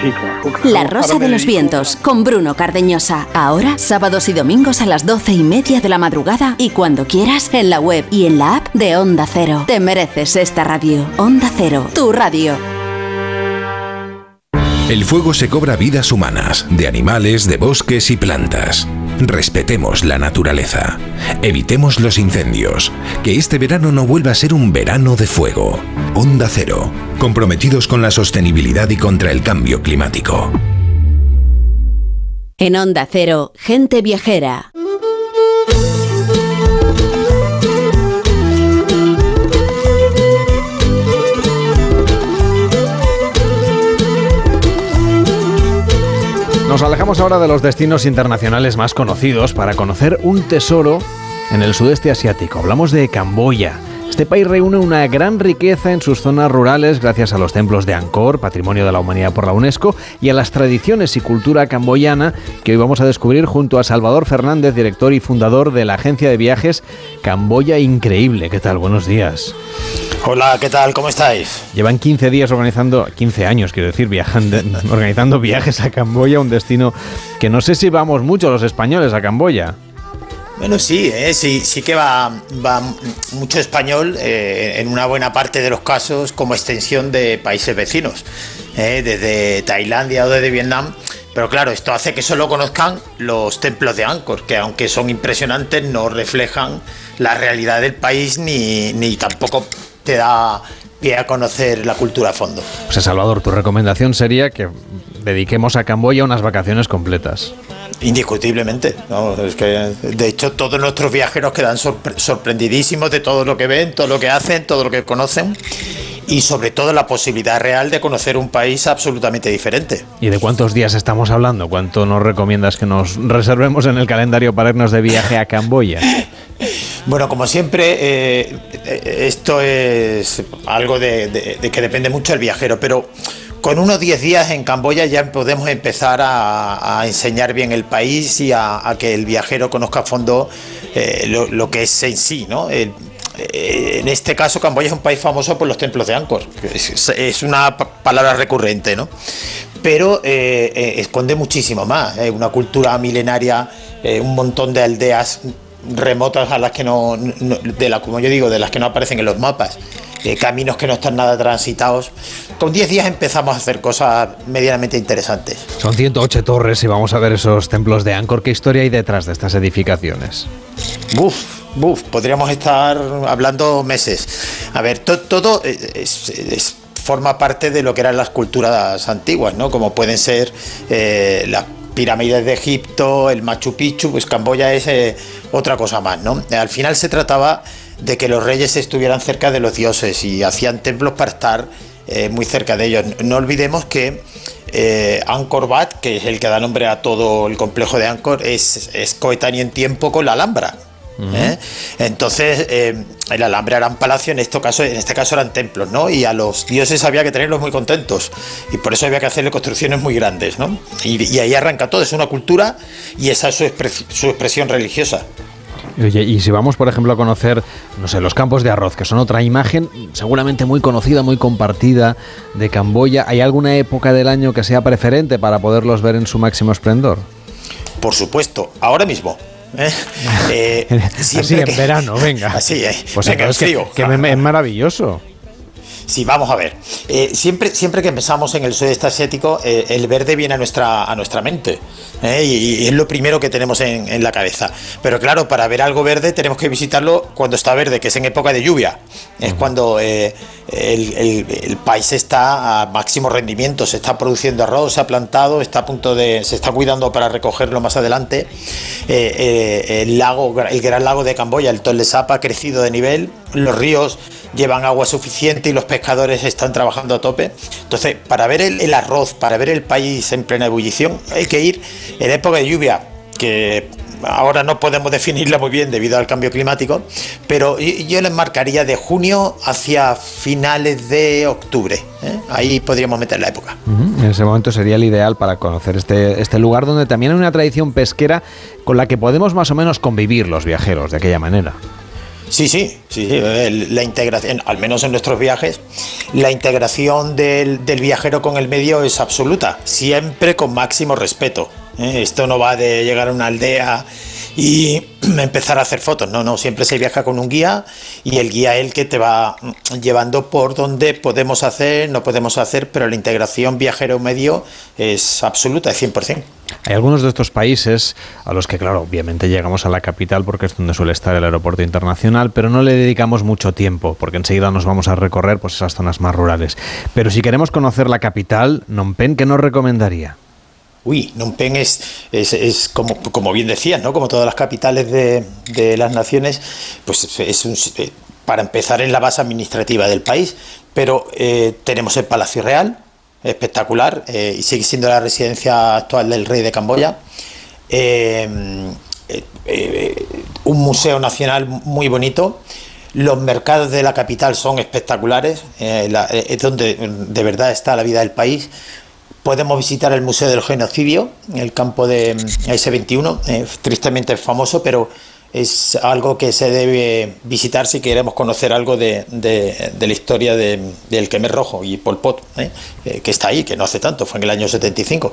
sí, claro. La Rosa de los Vientos, con Bruno Cardeñosa. Ahora, sábados y domingos a las doce y media de la madrugada y cuando quieras en la web y en la app de Onda Cero. Te mereces esta radio. Onda Cero, tu radio. El fuego se cobra vidas humanas, de animales, de bosques y plantas. Respetemos la naturaleza, evitemos los incendios, que este verano no vuelva a ser un verano de fuego. Onda Cero, comprometidos con la sostenibilidad y contra el cambio climático. En Onda Cero, gente viajera. Nos alejamos ahora de los destinos internacionales más conocidos para conocer un tesoro en el sudeste asiático. Hablamos de Camboya. Este país reúne una gran riqueza en sus zonas rurales gracias a los templos de Angkor, Patrimonio de la Humanidad por la UNESCO, y a las tradiciones y cultura camboyana que hoy vamos a descubrir junto a Salvador Fernández, director y fundador de la agencia de viajes Camboya Increíble. ¿Qué tal? Buenos días. Hola, ¿qué tal? ¿Cómo estáis? Llevan 15 días organizando, 15 años quiero decir, viajando, organizando viajes a Camboya, un destino que no sé si vamos mucho los españoles a Camboya. Bueno, sí, eh, sí, sí que va, va mucho español eh, en una buena parte de los casos como extensión de países vecinos, eh, desde Tailandia o desde Vietnam. Pero claro, esto hace que solo conozcan los templos de Angkor, que aunque son impresionantes, no reflejan la realidad del país ni, ni tampoco te da pie a conocer la cultura a fondo. O sea, Salvador, tu recomendación sería que dediquemos a Camboya unas vacaciones completas. Indiscutiblemente, ¿no? es que de hecho todos nuestros viajeros quedan sorpre- sorprendidísimos de todo lo que ven, todo lo que hacen, todo lo que conocen y sobre todo la posibilidad real de conocer un país absolutamente diferente. ¿Y de cuántos días estamos hablando? ¿Cuánto nos recomiendas que nos reservemos en el calendario para irnos de viaje a Camboya? Bueno, como siempre, eh, esto es algo de, que depende mucho del viajero, pero con unos 10 días en Camboya ya podemos empezar a, enseñar bien el país y a, que el viajero conozca a fondo eh, lo, que es en sí, ¿no? Eh, en este caso, Camboya es un país famoso por los templos de Angkor. Es, una pa- palabra recurrente, ¿no? Pero esconde muchísimo más. una cultura milenaria, un montón de aldeas remotas a las que no, no- de la, como yo digo, de las que no aparecen en los mapas. eh, caminos que no están nada transitados. Con 10 días empezamos a hacer cosas medianamente interesantes. Son 108 torres y vamos a ver esos templos de Angkor. ¿Qué historia hay detrás de estas edificaciones? Buf, buf, podríamos estar hablando meses. A ver, to- todo es- es- es- forma parte de lo que eran las culturas antiguas, ¿no? Como pueden ser eh, las pirámides de Egipto, el Machu Picchu, pues Camboya es eh, otra cosa más, ¿no? Al final se trataba de que los reyes estuvieran cerca de los dioses y hacían templos para estar eh, muy cerca de ellos. No olvidemos que eh, Angkor Wat, que es el que da nombre a todo el complejo de Angkor, es, es coetáneo en tiempo con la Alhambra. ¿Eh? Entonces, eh, el Alhambra era un palacio, en este, caso, en este caso eran templos, ¿no? Y a los dioses había que tenerlos muy contentos. Y por eso había que hacerle construcciones muy grandes, ¿no? Y, y ahí arranca todo, es una cultura y esa es su, su expresión religiosa. Oye, y si vamos, por ejemplo, a conocer, no sé, los campos de arroz, que son otra imagen seguramente muy conocida, muy compartida de Camboya, ¿hay alguna época del año que sea preferente para poderlos ver en su máximo esplendor? Por supuesto, ahora mismo. ¿Eh? Eh, Así en que- verano, venga. Así, ¿eh? Pues Venga, entonces que- que, me- es maravilloso. Sí, vamos a ver. Eh, siempre, siempre que pensamos en el sudeste asiático, eh, el verde viene a nuestra, a nuestra mente. ¿eh? Y, y es lo primero que tenemos en, en la cabeza. Pero claro, para ver algo verde tenemos que visitarlo cuando está verde, que es en época de lluvia. Es cuando el, el- el país está a máximo rendimiento, se está produciendo arroz, se ha plantado, está a punto de, se está cuidando para recogerlo más adelante. El lago, el gran lago de Camboya, el Tonle Sap, ha crecido de nivel, los ríos llevan agua suficiente y los pescadores están trabajando a tope. Entonces, para ver el, arroz, para ver el país en plena ebullición, hay que ir en época de lluvia, que ahora no podemos definirla muy bien debido al cambio climático, pero yo yo le marcaría de junio hacia finales de octubre. ¿eh? Ahí podríamos meter la época. En ese momento sería el ideal para conocer este, este lugar donde también hay una tradición pesquera con la que podemos más o menos convivir los viajeros de aquella manera. Sí, sí, sí, sí, la integración, al menos en nuestros viajes, la integración del, del viajero con el medio es absoluta, siempre con máximo respeto. ¿eh? Esto no va de llegar a una aldea y, empezar a hacer fotos. No, no, siempre se viaja con un guía y el guía es el que te va mm, llevando por donde podemos hacer, no podemos hacer, pero la integración viajero-medio es absoluta, es 100%. Hay algunos de estos países a los que, claro, obviamente llegamos a la capital porque es donde suele estar el aeropuerto internacional, pero no le dedicamos mucho tiempo porque enseguida nos vamos a recorrer pues, esas zonas más rurales. Pero si queremos conocer la capital, Nompen, ¿qué nos recomendaría? Uy, Phnom Penh es, es, como, bien decías, ¿no? como todas las capitales de, las naciones, pues es un, eh, para empezar es la base administrativa del país, pero eh, tenemos el Palacio Real, espectacular, eh, y sigue siendo la residencia actual del rey de Camboya. un museo nacional muy bonito. Los mercados de la capital son espectaculares, es donde de verdad está la vida del país. Podemos visitar el Museo del Genocidio, en el campo de mm, S21, eh, tristemente famoso, pero es algo que se debe visitar si queremos conocer algo de, la historia del Khmer Rojo y Pol Pot, eh, eh, que está ahí, que no hace tanto, fue en el año 75.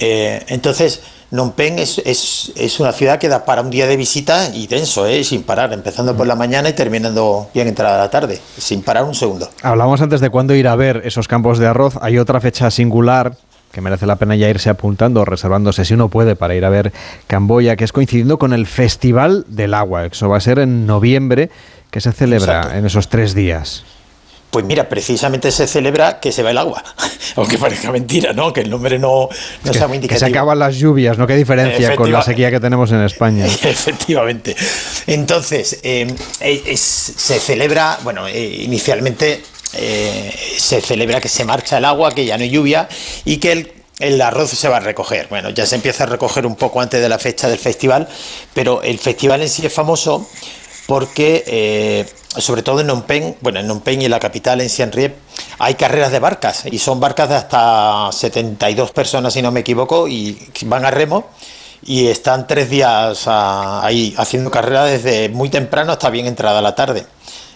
entonces, Phnom Penh es, es, una ciudad que da para un día de visita y denso, sin parar, empezando por la mañana y terminando bien entrada la tarde, sin parar un segundo. Hablamos antes de cuándo ir a ver esos campos de arroz. Hay otra fecha singular que merece la pena ya irse apuntando, reservándose si uno puede para ir a ver Camboya, que es coincidiendo con el Festival del Agua. Eso va a ser en noviembre, que se celebra en esos tres días. Pues mira, precisamente se celebra que se va el agua, aunque parezca mentira, ¿no? Que el nombre no, no sea muy indicativo. Que se acaban las lluvias, ¿no? Qué diferencia con la sequía que tenemos en España. Efectivamente. Entonces, eh, se celebra, bueno, eh, inicialmente eh, se celebra que se marcha el agua, que ya no hay lluvia y que el, arroz se va a recoger. Bueno, ya se empieza a recoger un poco antes de la fecha del festival, pero el festival en sí es famoso porque, eh, sobre todo en Phnom bueno, en Phnom y la capital, en Siem hay carreras de barcas y son barcas de hasta 72 personas, si no me equivoco, y van a remo y están tres días ah, ahí haciendo carrera desde muy temprano hasta bien entrada la tarde.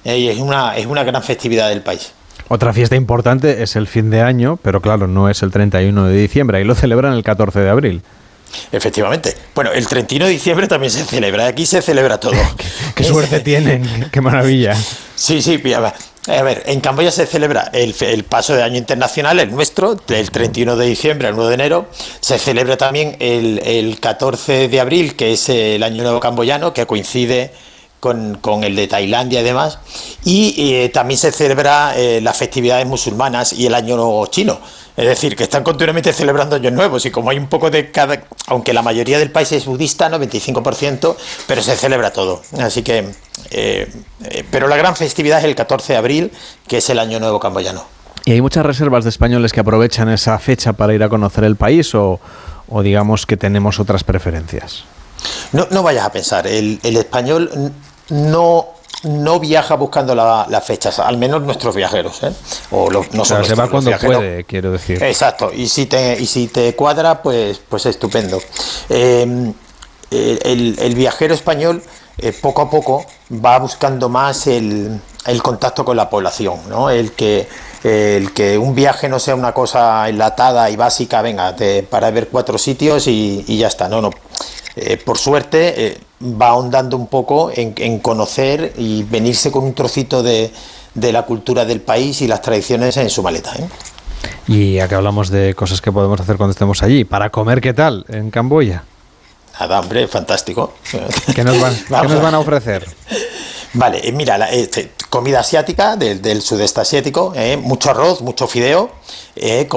Eh, y es una, es una gran festividad del país. Otra fiesta importante es el fin de año, pero claro, no es el 31 de diciembre, ahí lo celebran el 14 de abril. Efectivamente. Bueno, el 31 de diciembre también se celebra, aquí se celebra todo. qué, suerte tienen, qué maravilla. Sí, sí, a ver, en Camboya se celebra el, el, paso de año internacional, el nuestro, del 31 de diciembre al 1 de enero. Se celebra también el, el 14 de abril, que es el Año Nuevo Camboyano, que coincide con, el de Tailandia y demás. Y eh, también se celebra eh, las festividades musulmanas y el año nuevo chino. Es decir, que están continuamente celebrando años nuevos y como hay un poco de cada, aunque la mayoría del país es budista, ¿no? 25%, pero se celebra todo. Así que, eh, pero la gran festividad es el 14 de abril, que es el año nuevo camboyano. ¿Y hay muchas reservas de españoles que aprovechan esa fecha para ir a conocer el país o, o digamos que tenemos otras preferencias? No, no vayas a pensar, el, el español no, no viaja buscando las fechas, al menos nuestros viajeros. ¿eh? O los, no se va cuando puede, quiero decir. Exacto, y si te, y si te cuadra, pues, pues estupendo. Em, el, viajero español eh, poco a poco va buscando más el, contacto con la población, ¿no? el, que, el que un viaje no sea una cosa enlatada y básica, venga, para ver cuatro sitios y, y ya está. No, no. Eh, por suerte, eh, va ahondando un poco en, conocer y venirse con un trocito de, la cultura del país y las tradiciones en su maleta. ¿eh? Y acá hablamos de cosas que podemos hacer cuando estemos allí. Para comer, ¿qué tal en Camboya? Nada, hombre, fantástico. ¿Qué nos van, ¿qué nos van a ofrecer? Vale, eh, mira, la, este, comida asiática del, sudeste asiático, eh, mucho arroz, mucho fideo, eh,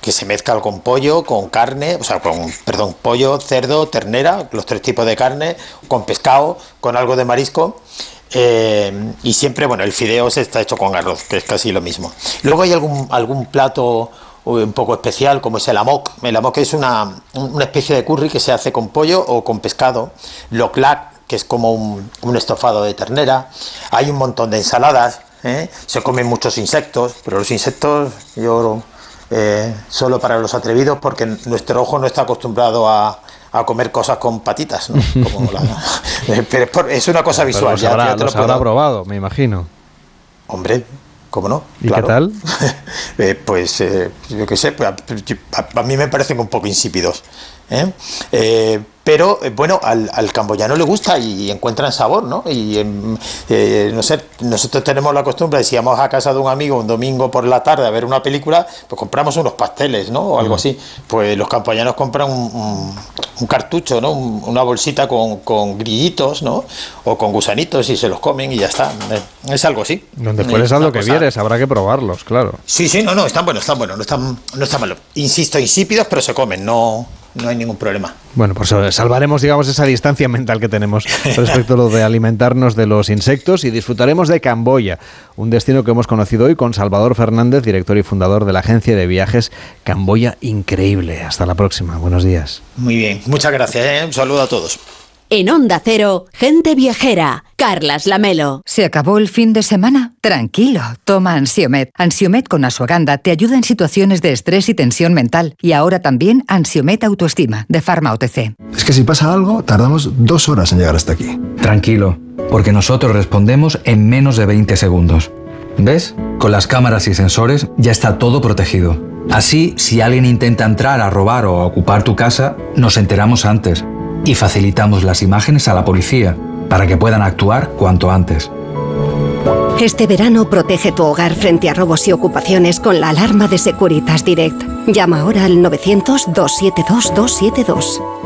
que se mezcla con pollo, con carne, o sea, con, perdón, pollo, cerdo, ternera, los tres tipos de carne, con pescado, con algo de marisco. y siempre, bueno, el fideo se está hecho con arroz, que es casi lo mismo. Luego hay algún, algún plato un poco especial, como es el amok. El amok es una, una especie de curry que se hace con pollo o con pescado. Lo clac que es como un, estofado de ternera. Hay un montón de ensaladas, ¿eh? se comen muchos insectos, pero los insectos yo eh, solo para los atrevidos porque nuestro ojo no está acostumbrado a, comer cosas con patitas. pero es una cosa visual. ya, habrá, habrá probado, me imagino. Hombre, ¿cómo no? ¿Y qué tal? Eh, pues yo qué sé, pues, a, mí me parecen un poco insípidos. ¿Eh? Eh, pero eh, bueno, al, al camboyano le gusta y encuentran sabor, ¿no? Y eh, no sé, nosotros tenemos la costumbre de si vamos a casa de un amigo un domingo por la tarde a ver una película, pues compramos unos pasteles, ¿no? O algo así. Pues los camboyanos compran un, un- un cartucho, ¿no? Un- una bolsita con, con grillitos, ¿no? O con gusanitos y se los comen y ya está. Es algo así. Donde a una lo que vieres, habrá que probarlos, claro. Sí, sí, no, no, están buenos, están buenos, no están, no están malos. Insisto, insípidos, pero se comen, no, no hay ningún problema. Bueno, pues eh, salvaremos, digamos, esa distancia mental que tenemos respecto a lo de alimentarnos de los insectos y disfrutaremos de Camboya, un destino que hemos conocido hoy con Salvador Fernández, director y fundador de la agencia de viajes Camboya Increíble. Hasta la próxima. Buenos días. Muy bien, muchas gracias, ¿eh? un saludo a todos. En Onda Cero, gente viajera. Carlas Lamelo. ¿Se acabó el fin de semana? Tranquilo, toma Ansiomet. Ansiomet con Asuaganda te ayuda en situaciones de estrés y tensión mental. Y ahora también Ansiomet Autoestima, de Pharma OTC. Es que si pasa algo, tardamos dos horas en llegar hasta aquí. Tranquilo, porque nosotros respondemos en menos de 20 segundos. ¿Ves? Con las cámaras y sensores ya está todo protegido. Así, si alguien intenta entrar a robar o a ocupar tu casa, nos enteramos antes y facilitamos las imágenes a la policía para que puedan actuar cuanto antes. Este verano protege tu hogar frente a robos y ocupaciones con la alarma de Securitas Direct. Llama ahora al 900-272-272.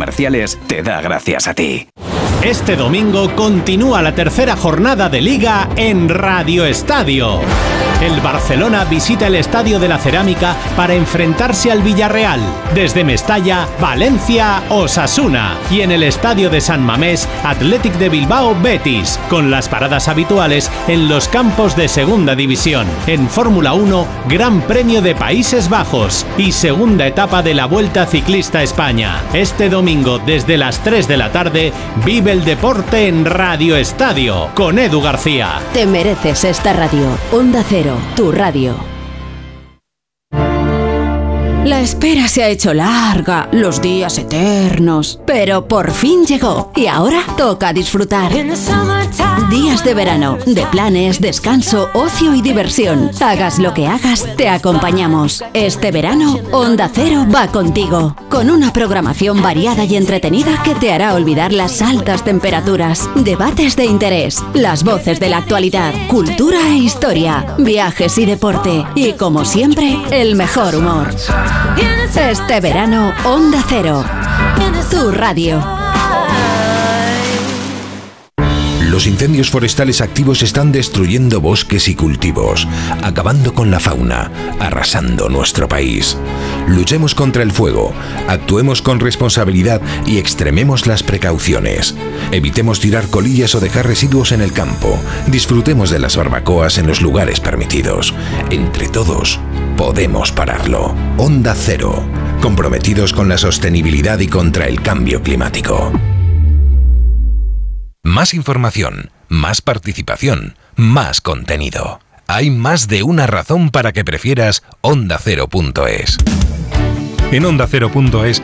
Te da gracias a ti. Este domingo continúa la tercera jornada de liga en Radio Estadio. El Barcelona visita el Estadio de la Cerámica para enfrentarse al Villarreal. Desde Mestalla, Valencia, Osasuna. Y en el Estadio de San Mamés, Athletic de Bilbao, Betis. Con las paradas habituales en los campos de Segunda División. En Fórmula 1, Gran Premio de Países Bajos. Y segunda etapa de la Vuelta Ciclista España. Este domingo, desde las 3 de la tarde, vive el deporte en Radio Estadio. Con Edu García. Te mereces esta radio. Onda Cero, tu radio. La espera se ha hecho larga, los días eternos, pero por fin llegó y ahora toca disfrutar. Días de verano, de planes, descanso, ocio y diversión. Hagas lo que hagas, te acompañamos. Este verano, Onda Cero va contigo, con una programación variada y entretenida que te hará olvidar las altas temperaturas, debates de interés, las voces de la actualidad, cultura e historia, viajes y deporte, y como siempre, el mejor humor. Este verano, Onda Cero. Tu radio. Los incendios forestales activos están destruyendo bosques y cultivos, acabando con la fauna, arrasando nuestro país. Luchemos contra el fuego, actuemos con responsabilidad y extrememos las precauciones. Evitemos tirar colillas o dejar residuos en el campo. Disfrutemos de las barbacoas en los lugares permitidos. Entre todos, podemos pararlo. Onda Cero, comprometidos con la sostenibilidad y contra el cambio climático. Más información, más participación, más contenido. Hay más de una razón para que prefieras ondacero.es. En ondacero.es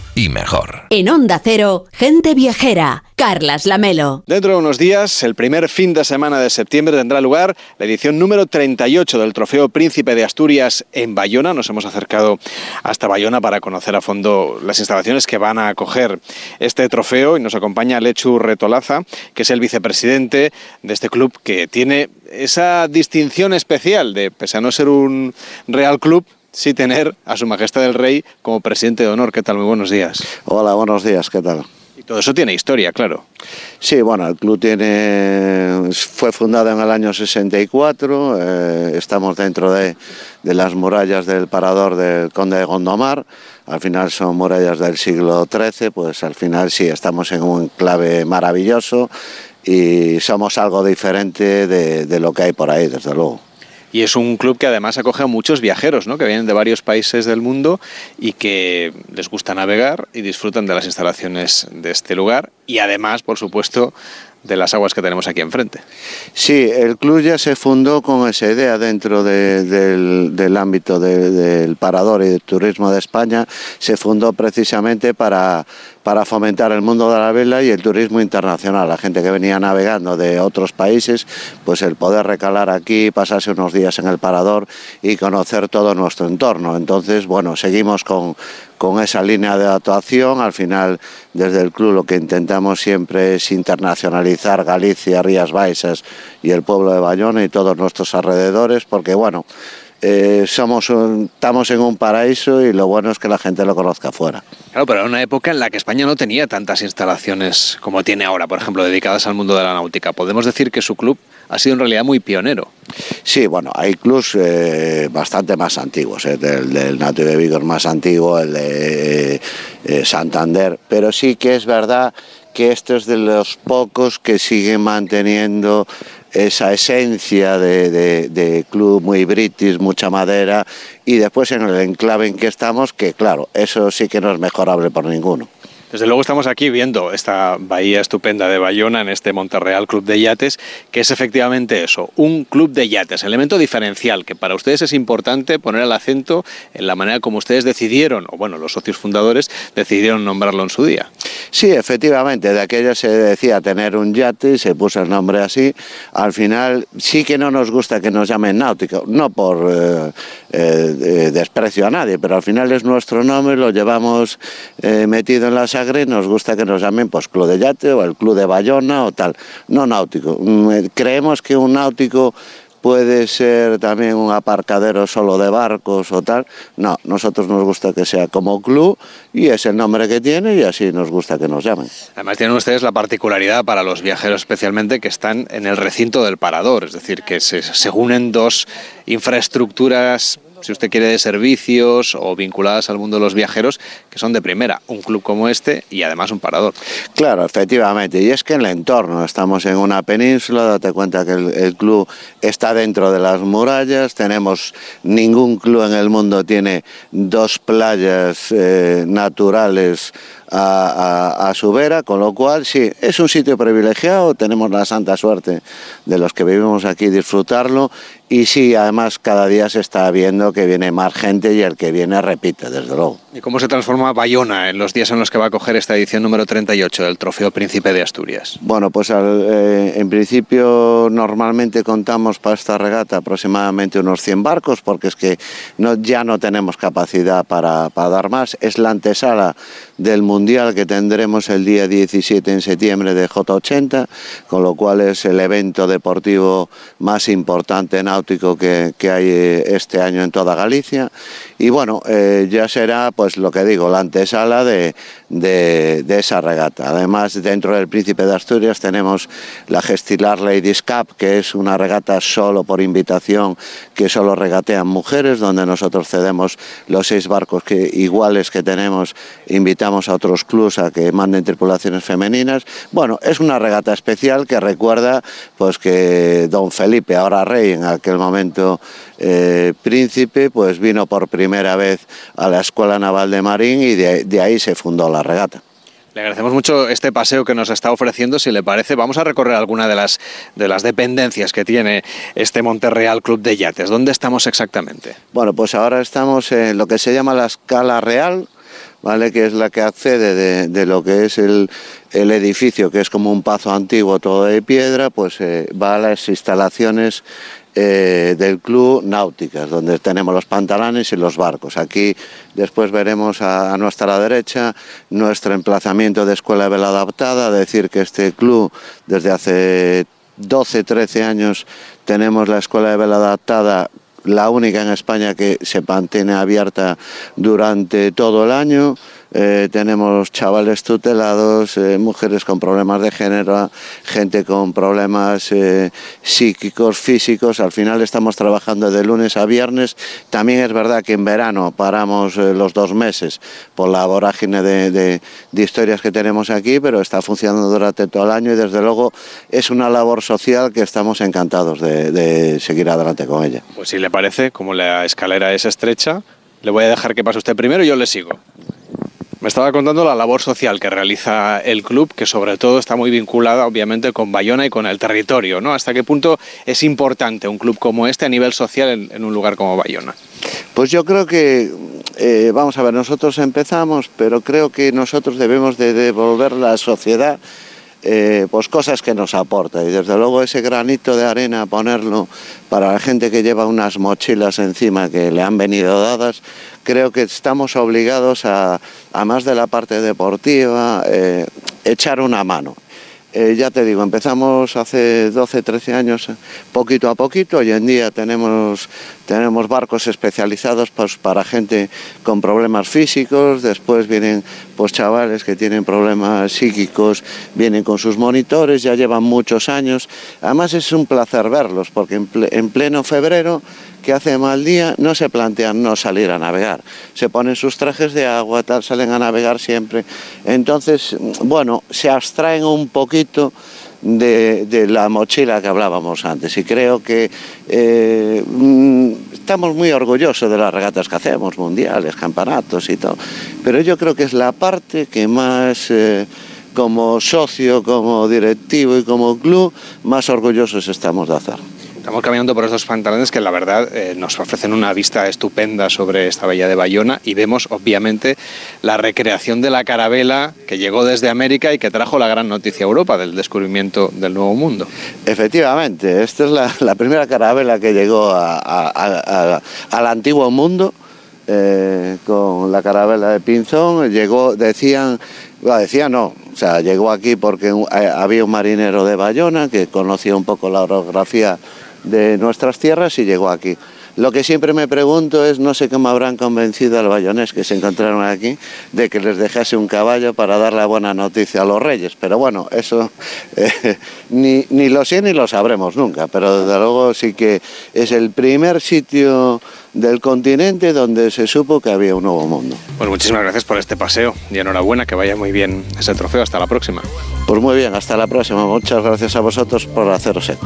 y mejor. En Onda Cero, gente viajera. Carlas Lamelo. Dentro de unos días, el primer fin de semana de septiembre, tendrá lugar la edición número 38 del Trofeo Príncipe de Asturias en Bayona. Nos hemos acercado hasta Bayona para conocer a fondo las instalaciones que van a acoger este trofeo y nos acompaña Lechu Retolaza, que es el vicepresidente de este club que tiene esa distinción especial de, pese a no ser un Real Club, sí tener a Su Majestad el Rey como presidente de honor. ¿Qué tal? Muy buenos días. Hola, buenos días, ¿qué tal? Y todo eso tiene historia, claro. Sí, bueno, el club tiene fue fundado en el año 64, eh, estamos dentro de, de, las murallas del parador del conde de Gondomar, al final son murallas del siglo XIII, pues al final sí, estamos en un clave maravilloso y somos algo diferente de, de lo que hay por ahí, desde luego y es un club que además acoge a muchos viajeros, ¿no? que vienen de varios países del mundo y que les gusta navegar y disfrutan de las instalaciones de este lugar y además, por supuesto, de las aguas que tenemos aquí enfrente. Sí, el club ya se fundó con esa idea dentro de, del, del, ámbito de, del parador y del turismo de España. Se fundó precisamente para, para fomentar el mundo de la vela y el turismo internacional. La gente que venía navegando de otros países, pues el poder recalar aquí, pasarse unos días en el parador y conocer todo nuestro entorno. Entonces, bueno, seguimos con, con esa línea de actuación. Al final, desde el club lo que intentamos siempre es internacionalizar Galicia, Rías Baixas y el pueblo de Bayona y todos nuestros alrededores, porque bueno, eh, somos un, estamos en un paraíso y lo bueno es que la gente lo conozca afuera. Claro, pero era una época en la que España no tenía tantas instalaciones como tiene ahora, por ejemplo, dedicadas al mundo de la náutica. Podemos decir que su club ha sido en realidad muy pionero. Sí, bueno, hay clubs eh, bastante más antiguos, eh, el del Nati de Vigo es más antiguo, el de eh, Santander, pero sí que es verdad que este es de los pocos que siguen manteniendo esa esencia de, de, club muy british, mucha madera, y después en el enclave en que estamos, que claro, eso sí que no es mejorable por ninguno. Desde luego estamos aquí viendo esta bahía estupenda de Bayona en este Monterreal Club de Yates, que es efectivamente eso, un club de yates, elemento diferencial que para ustedes es importante poner el acento en la manera como ustedes decidieron, o bueno, los socios fundadores decidieron nombrarlo en su día. Sí, efectivamente, de aquello se decía tener un yate y se puso el nombre así. Al final sí que no nos gusta que nos llamen náutico, no por eh, eh, desprecio a nadie, pero al final es nuestro nombre, lo llevamos eh, metido en la sangre, nos gusta que nos llamen pues Club de Yate o el Club de Bayona o tal, no náutico. Creemos que un náutico puede ser también un aparcadero solo de barcos o tal. No, nosotros nos gusta que sea como club y es el nombre que tiene y así nos gusta que nos llamen. Además tienen ustedes la particularidad para los viajeros especialmente que están en el recinto del parador, es decir, que se unen dos infraestructuras si usted quiere, de servicios o vinculadas al mundo de los viajeros, que son de primera, un club como este y además un parador. Claro, efectivamente, y es que en el entorno, estamos en una península, date cuenta que el, club está dentro de las murallas, tenemos, ningún club en el mundo tiene dos playas eh, naturales a, su vera, con lo cual sí, es un sitio privilegiado, tenemos la santa suerte de los que vivimos aquí disfrutarlo y sí, además cada día se está viendo que viene más gente y el que viene repite, desde luego. ¿Y cómo se transforma Bayona en los días en los que va a coger esta edición número 38 del Trofeo Príncipe de Asturias? Bueno, pues al, eh, en principio normalmente contamos para esta regata aproximadamente unos 100 barcos porque es que no, ya no tenemos capacidad para, para dar más. Es la antesala del Mundial que tendremos el día 17 en septiembre de J80, con lo cual es el evento deportivo más importante náutico que, que hay este año en toda Galicia. Y bueno, eh, ya será, pues lo que digo, la antesala de, de, de, esa regata. Además, dentro del Príncipe de Asturias tenemos la Gestilar Ladies Cup, que es una regata solo por invitación, que solo regatean mujeres, donde nosotros cedemos los seis barcos que, iguales que tenemos, invitamos a otros clubs a que manden tripulaciones femeninas. Bueno, es una regata especial que recuerda pues que don Felipe, ahora rey, en aquel momento eh, príncipe, pues vino por primera vez a la Escuela Naval de Marín y de, de ahí se fundó la regata. Le agradecemos mucho este paseo que nos está ofreciendo. Si le parece, vamos a recorrer alguna de las, de las dependencias que tiene este Monterreal Club de Yates. ¿Dónde estamos exactamente? Bueno, pues ahora estamos en lo que se llama la escala real, ¿vale? que es la que accede de, de lo que es el, el edificio, que es como un pazo antiguo todo de piedra, pues eh, va a las instalaciones eh, del club náuticas, donde tenemos los pantalones y los barcos. Aquí después veremos a, a nuestra derecha nuestro emplazamiento de escuela vela adaptada, decir que este club desde hace 12, 13 años tenemos la escuela de vela adaptada la única en España que se mantiene abierta durante todo el año. Eh, tenemos chavales tutelados, eh, mujeres con problemas de género, gente con problemas eh, psíquicos, físicos. Al final estamos trabajando de lunes a viernes. También es verdad que en verano paramos los dos meses por la vorágine de, historias que tenemos aquí, pero está funcionando durante todo el año y desde luego es una labor social que estamos encantados de seguir adelante con ella. Pues si le parece, como la escalera es estrecha, le voy a dejar que pase usted primero y yo le sigo. Me estaba contando la labor social que realiza el club, que sobre todo está muy vinculada obviamente con Bayona y con el territorio, ¿no? ¿Hasta qué punto es importante un club como este a nivel social en, un lugar como Bayona? Pues yo creo que, eh, vamos a ver, nosotros empezamos, pero creo que nosotros debemos de devolver la sociedad eh, pues cosas que nos aporta y desde luego ese granito de arena ponerlo para la gente que lleva unas mochilas encima que le han venido dadas, creo que estamos obligados a, a más de la parte deportiva, eh, echar una mano. Eh, ya te digo, empezamos hace 12, 13 años, eh, poquito a poquito. Hoy en día tenemos, tenemos barcos especializados pues, para gente con problemas físicos. Después vienen pues, chavales que tienen problemas psíquicos, vienen con sus monitores, ya llevan muchos años. Además es un placer verlos, porque en, ple- en pleno febrero que hace mal día no se plantean no salir a navegar. Se ponen sus trajes de agua, tal, salen a navegar siempre. Entonces, bueno, se abstraen un poquito de, de la mochila que hablábamos antes y creo que eh, mm, estamos muy orgullosos de las regatas que hacemos, mundiales, campeonatos y todo, pero yo creo que es la parte que más... eh, como socio, como directivo y como club, más orgullosos estamos de hacer. Estamos caminando por estos pantalones que la verdad eh, nos ofrecen una vista estupenda sobre esta bahía de Bayona y vemos obviamente la recreación de la carabela que llegó desde América y que trajo la gran noticia a Europa del descubrimiento del Nuevo Mundo. Efectivamente, esta es la, la primera carabela que llegó a- al antiguo mundo eh, con la carabela de Pinzón. Llegó, decían, bueno, no, o sea, llegó aquí porque eh, había un marinero de Bayona que conocía un poco la orografía de nuestras tierras y llegó aquí. Lo que siempre me pregunto es, no sé cómo habrán convencido al bayonés que se encontraron aquí de que les dejase un caballo para dar la buena noticia a los reyes. Pero bueno, eso eh, ni, ni lo sé ni lo sabremos nunca. Pero desde luego sí que es el primer sitio del continente donde se supo que había un nuevo mundo. Pues muchísimas gracias por este paseo y enhorabuena, que vaya muy bien ese trofeo. Hasta la próxima. Pues muy bien, hasta la próxima. Muchas gracias a vosotros por haceros eco.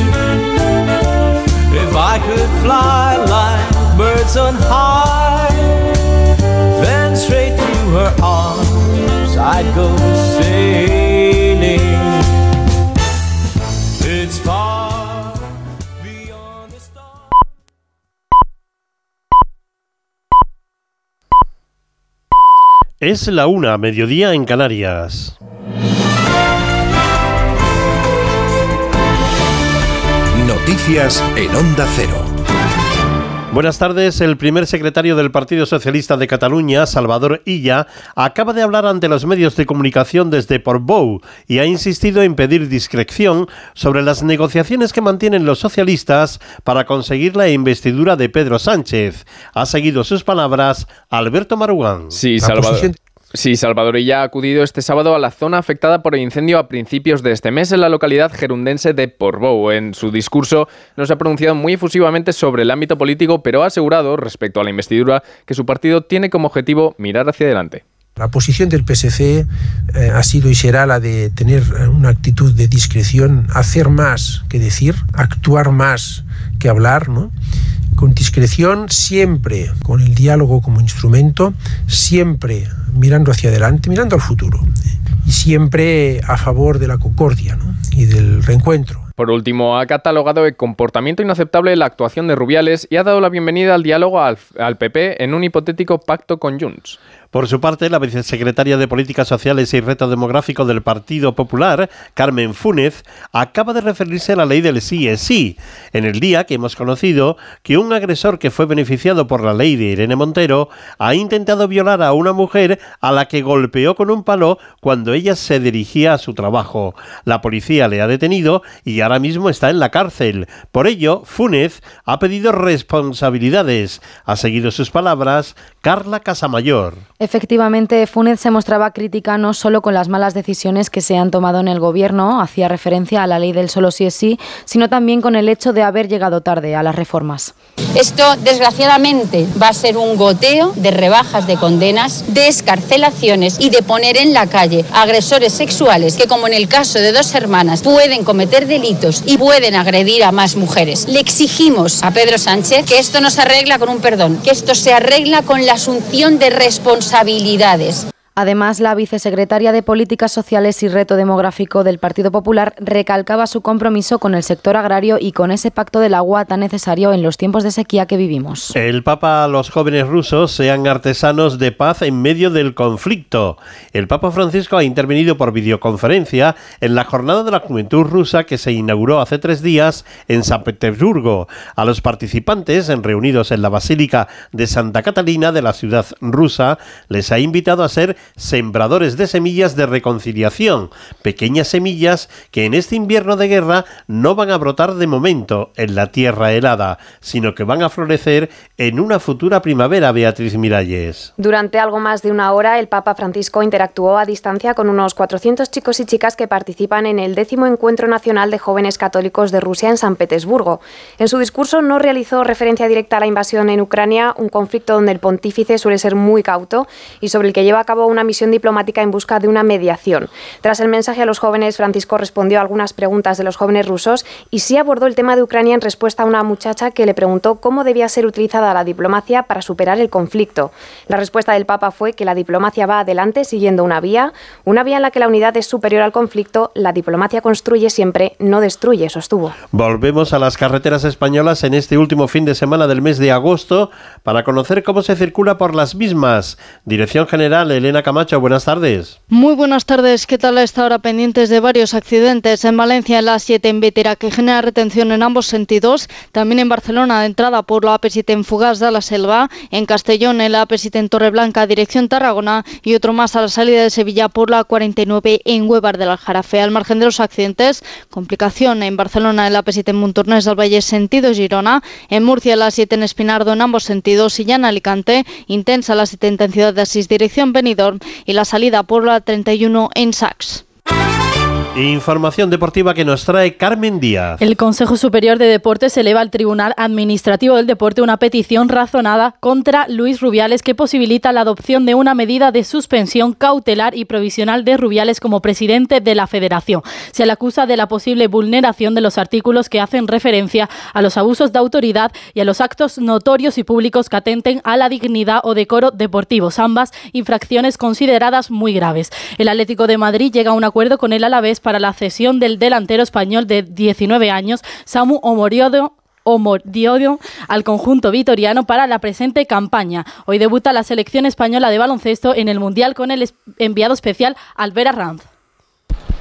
Could fly like birds on high, then straight to her arms I'd go sailing. It's far beyond the stars. Es la una, mediodía en Canarias. Noticias en Onda Cero. Buenas tardes. El primer secretario del Partido Socialista de Cataluña, Salvador Illa, acaba de hablar ante los medios de comunicación desde Portbou y ha insistido en pedir discreción sobre las negociaciones que mantienen los socialistas para conseguir la investidura de Pedro Sánchez. Ha seguido sus palabras Alberto Marugán. Sí, Salvador. Sí, Salvador Illa ha acudido este sábado a la zona afectada por el incendio a principios de este mes en la localidad gerundense de Portbou. En su discurso no se ha pronunciado muy efusivamente sobre el ámbito político, pero ha asegurado, respecto a la investidura, que su partido tiene como objetivo mirar hacia adelante. La posición del PSC eh, ha sido y será la de tener eh, una actitud de discreción, hacer más que decir, actuar más que hablar, ¿no? Con discreción, siempre con el diálogo como instrumento, siempre mirando hacia adelante, mirando al futuro ¿eh? y siempre a favor de la concordia y del reencuentro. Por último, ha catalogado de comportamiento inaceptable la actuación de Rubiales y ha dado la bienvenida al diálogo al, al PP en un hipotético pacto con Junts. Por su parte, la vicesecretaria de Políticas Sociales y Reto Demográfico del Partido Popular, Carmen Fúnez, acaba de referirse a la ley del sí es sí, en el día que hemos conocido que un agresor que fue beneficiado por la ley de Irene Montero ha intentado violar a una mujer a la que golpeó con un palo cuando ella se dirigía a su trabajo. La policía le ha detenido y ahora mismo está en la cárcel. Por ello, Fúnez ha pedido responsabilidades. Ha seguido sus palabras Carla Casamayor. Efectivamente, Funes se mostraba crítica no solo con las malas decisiones que se han tomado en el gobierno, hacía referencia a la ley del solo sí es sí, sino también con el hecho de haber llegado tarde a las reformas. Esto, desgraciadamente, va a ser un goteo de rebajas de condenas, de escarcelaciones y de poner en la calle agresores sexuales que, como en el caso de dos hermanas, pueden cometer delitos y pueden agredir a más mujeres. Le exigimos a Pedro Sánchez que esto no se arregla con un perdón, que esto se arregla con la asunción de responsabilidades. Además, la vicesecretaria de Políticas Sociales y Reto Demográfico del Partido Popular recalcaba su compromiso con el sector agrario y con ese pacto del agua tan necesario en los tiempos de sequía que vivimos. El Papa a los jóvenes rusos sean artesanos de paz en medio del conflicto. El Papa Francisco ha intervenido por videoconferencia en la Jornada de la Juventud Rusa que se inauguró hace tres días en San Petersburgo. A los participantes, reunidos en la Basílica de Santa Catalina de la ciudad rusa, les ha invitado a ser sembradores de semillas de reconciliación, pequeñas semillas que en este invierno de guerra no van a brotar de momento en la tierra helada, sino que van a florecer en una futura primavera, Beatriz Miralles. Durante algo más de una hora, el Papa Francisco interactuó a distancia con unos 400 chicos y chicas que participan en el décimo Encuentro Nacional de Jóvenes Católicos de Rusia en San Petersburgo. En su discurso no realizó referencia directa a la invasión en Ucrania, un conflicto donde el pontífice suele ser muy cauto y sobre el que lleva a cabo una misión diplomática en busca de una mediación. Tras el mensaje a los jóvenes, Francisco respondió a algunas preguntas de los jóvenes rusos y sí abordó el tema de Ucrania en respuesta a una muchacha que le preguntó cómo debía ser utilizada la diplomacia para superar el conflicto. La respuesta del Papa fue que la diplomacia va adelante siguiendo una vía, una vía en la que la unidad es superior al conflicto, la diplomacia construye siempre, no destruye, sostuvo. Volvemos a las carreteras españolas en este último fin de semana del mes de agosto para conocer cómo se circula por las mismas. Dirección General Elena Camacho, buenas tardes. Muy buenas tardes, ¿qué tal a esta hora? Pendientes de varios accidentes en Valencia, en la 7 en Vétera, que genera retención en ambos sentidos. También en Barcelona, de entrada por la AP7 en Fugaz de la Selva. En Castellón, en la AP7 en Torreblanca, dirección Tarragona. Y otro más a la salida de Sevilla por la 49 en Huevar del Aljarafe. Al margen de los accidentes, complicación en Barcelona, en la AP7 en Montornés del Valle, sentido Girona. En Murcia, la 7 en Espinardo, en ambos sentidos. Y ya en Alicante, intensa la 7 intensidad de Asís, dirección Benidorm y la salida por la 31 en Sax. Información deportiva que nos trae Carmen Díaz. El Consejo Superior de Deportes eleva al Tribunal Administrativo del Deporte una petición razonada contra Luis Rubiales que posibilita la adopción de una medida de suspensión cautelar y provisional de Rubiales como presidente de la Federación. Se le acusa de la posible vulneración de los artículos que hacen referencia a los abusos de autoridad y a los actos notorios y públicos que atenten a la dignidad o decoro deportivos, ambas infracciones consideradas muy graves. El Atlético de Madrid llega a un acuerdo con el Alavés para la cesión del delantero español de 19 años, Samu Omoriodo, al conjunto vitoriano para la presente campaña. Hoy debuta la selección española de baloncesto en el Mundial con el enviado especial Albert Arranz.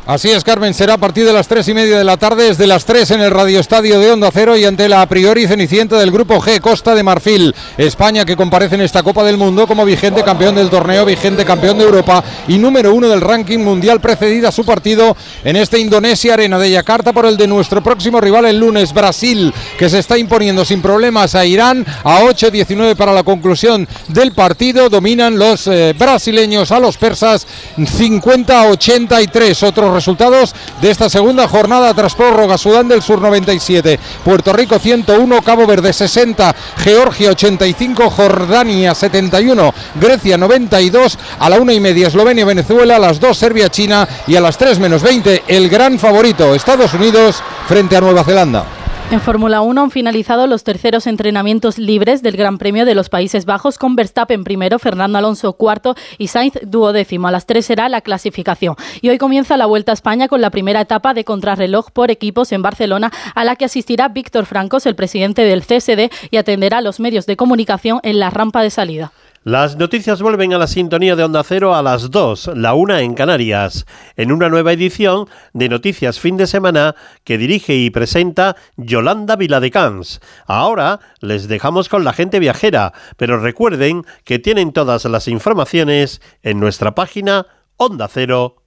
Así es, Carmen, será a partir de las tres y media de la tarde, desde las tres en el Radio Estadio de Onda Cero y ante la a priori cenicienta del Grupo G, Costa de Marfil, España, que comparece en esta Copa del Mundo como vigente campeón del torneo, vigente campeón de Europa y número uno del ranking mundial, precedida su partido en este Indonesia Arena de Yakarta por el de nuestro próximo rival el lunes, Brasil, que se está imponiendo sin problemas a Irán, a 8-19 para la conclusión del partido, dominan los eh, brasileños a los persas 50-83, otros resultados de esta segunda jornada tras prórroga. Sudán del Sur 97, Puerto Rico 101, Cabo Verde 60, Georgia 85, Jordania 71, Grecia 92, a la una y media Eslovenia, Venezuela, a las 2 Serbia, China y a las 3 menos 20 el gran favorito Estados Unidos frente a Nueva Zelanda. En Fórmula 1 han finalizado los terceros entrenamientos libres del Gran Premio de los Países Bajos con Verstappen primero, Fernando Alonso cuarto y Sainz duodécimo. A las tres será la clasificación. Y hoy comienza la Vuelta a España con la primera etapa de contrarreloj por equipos en Barcelona, a la que asistirá Víctor Francos, el presidente del CSD, y atenderá a los medios de comunicación en la rampa de salida. Las noticias vuelven a la sintonía de Onda Cero a las 2, la una en Canarias, en una nueva edición de Noticias Fin de Semana que dirige y presenta Yolanda Viladecans. Ahora les dejamos con la gente viajera, pero recuerden que tienen todas las informaciones en nuestra página ondacero.es.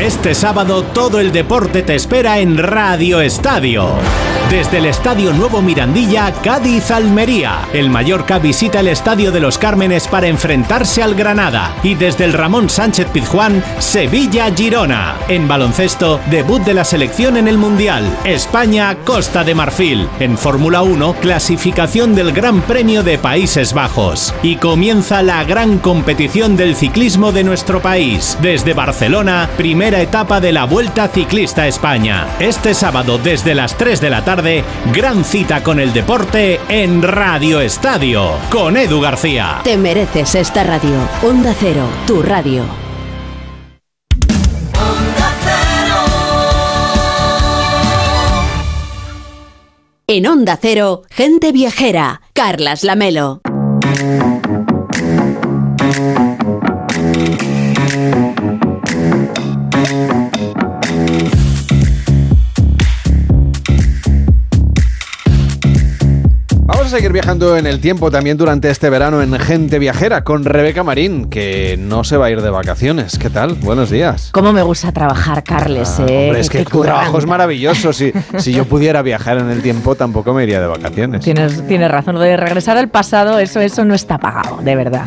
Este sábado todo el deporte te espera en Radio Estadio. Desde el Estadio Nuevo Mirandilla, Cádiz Almería. El Mallorca visita el Estadio de los Cármenes para enfrentarse al Granada. Y desde el Ramón Sánchez Pizjuán, Sevilla Girona. En baloncesto, debut de la selección en el Mundial. España Costa de Marfil. En Fórmula 1, clasificación del Gran Premio de Países Bajos. Y comienza la gran competición del ciclismo de nuestro país. Desde Barcelona, primera etapa de la Vuelta Ciclista a España. Este sábado desde las 3 de la tarde, gran cita con el deporte en Radio Estadio, con Edu García. Te mereces esta radio. Onda Cero, tu radio. En Onda Cero, gente viajera. Carlas Lamelo. Seguir viajando en el tiempo también durante este verano en Gente Viajera con Rebeca Marín, que no se va a ir de vacaciones. ¿Qué tal? Buenos días. Cómo me gusta trabajar, Carles. Ah, eh? hombre, es que tu trabajo es maravilloso. Si, si yo pudiera viajar en el tiempo, tampoco me iría de vacaciones. Tienes, tienes razón, lo de regresar al pasado, eso, eso no está pagado, de verdad.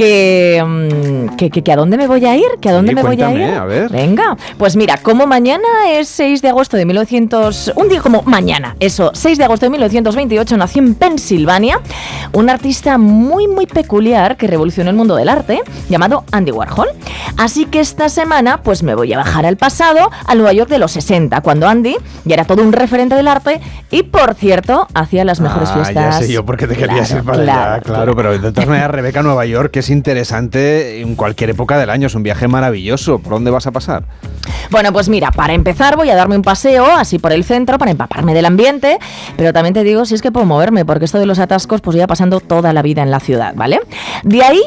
Que, mm, que, que- que a dónde me voy a ir, que a dónde Sí, me voy a ir. a ver. Venga, pues mira, como mañana es 6 de agosto de 1900, un día como mañana, eso, 6 de agosto de 1928 nació en Pensilvania un artista muy muy peculiar que revolucionó el mundo del arte llamado Andy Warhol. Así que esta semana pues me voy a bajar al pasado, a Nueva York de los 60, cuando Andy ya era todo un referente del arte y por cierto hacía las mejores Ah, fiestas. Ya sé yo por qué te querías Claro, ir para claro, allá, claro, pero de todas maneras, Rebeca, Nueva York es interesante en cualquier época del año, es un viaje maravilloso. ¿Por dónde vas a pasar? Bueno, pues mira, para empezar voy a darme un paseo así por el centro para empaparme del ambiente, pero también te digo si es que puedo moverme, porque esto de los atascos pues lleva pasando toda la vida en la ciudad, ¿vale? De ahí...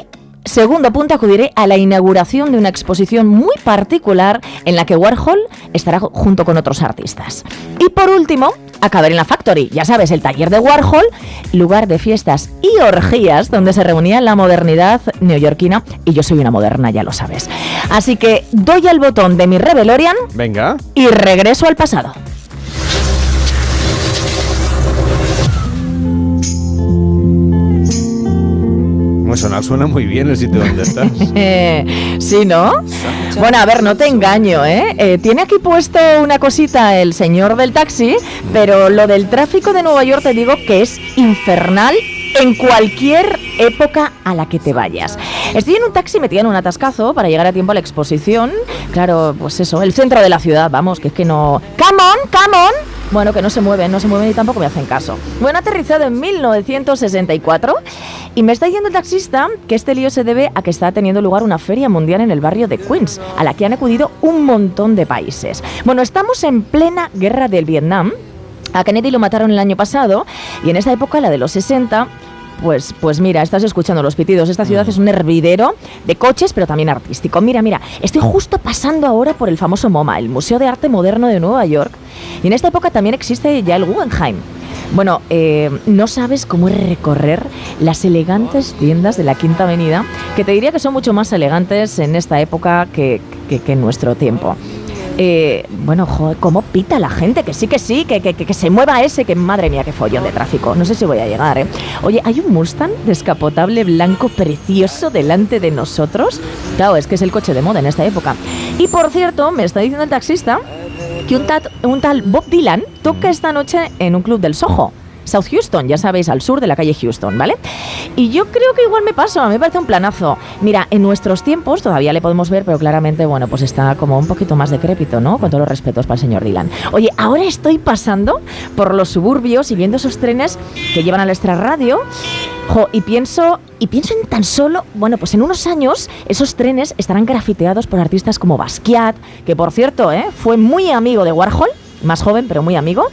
Segundo punto, acudiré a la inauguración de una exposición muy particular en la que Warhol estará ju- junto con otros artistas. Y por último, acabaré en la Factory, ya sabes, el taller de Warhol, lugar de fiestas y orgías donde se reunía la modernidad neoyorquina, y yo soy una moderna, ya lo sabes. Así que doy al botón de mi Revelorian Venga. y regreso al pasado. Muy suena, muy bien el sitio donde estás. Sí, ¿no? Bueno, a ver, no te engaño, ¿eh? Eh, Tiene aquí puesto una cosita el señor del taxi, pero lo del tráfico de Nueva York te digo que es infernal en cualquier época a la que te vayas. Estoy en un taxi metida en un atascazo para llegar a tiempo a la exposición. Claro, pues eso, el centro de la ciudad, vamos, que es que no... ¡Come on, come on! Bueno, que no se mueven, no se mueven y tampoco me hacen caso. Bueno, aterrizado en 1964 y me está diciendo el taxista que este lío se debe a que está teniendo lugar una feria mundial en el barrio de Queens, a la que han acudido un montón de países. Bueno, estamos en plena guerra del Vietnam. A Kennedy lo mataron el año pasado y en esta época, la de los 60, pues, pues mira, estás escuchando los pitidos. Esta ciudad es un hervidero de coches, pero también artístico. Mira, mira, estoy justo pasando ahora por el famoso MoMA, el Museo de Arte Moderno de Nueva York. Y en esta época también existe ya el Guggenheim. Bueno, eh, no sabes cómo es recorrer las elegantes tiendas de la Quinta Avenida, que te diría que son mucho más elegantes en esta época que, que- que en nuestro tiempo. Eh, bueno, joder, ¿cómo pita la gente? Que sí, que sí, que, que, que- se mueva ese, que madre mía, qué follón de tráfico. No sé si voy a llegar, ¿eh? Oye, hay un Mustang descapotable blanco precioso delante de nosotros. Claro, es que es el coche de moda en esta época. Y por cierto, me está diciendo el taxista que un, un tal Bob Dylan toca esta noche en un club del Soho. South Houston, ya sabéis, al sur de la calle Houston, ¿vale? Y yo creo que igual me paso, a mí me parece un planazo. Mira, en nuestros tiempos todavía le podemos ver, pero claramente, bueno, pues está como un poquito más decrépito, ¿no? Con todos los respetos para el señor Dylan. Oye, ahora estoy pasando por los suburbios y viendo esos trenes que llevan al extrarradio. Jo, y pienso, y pienso en tan solo, bueno, pues en unos años esos trenes estarán grafiteados por artistas como Basquiat, que por cierto, ¿eh? fue muy amigo de Warhol, más joven, pero muy amigo.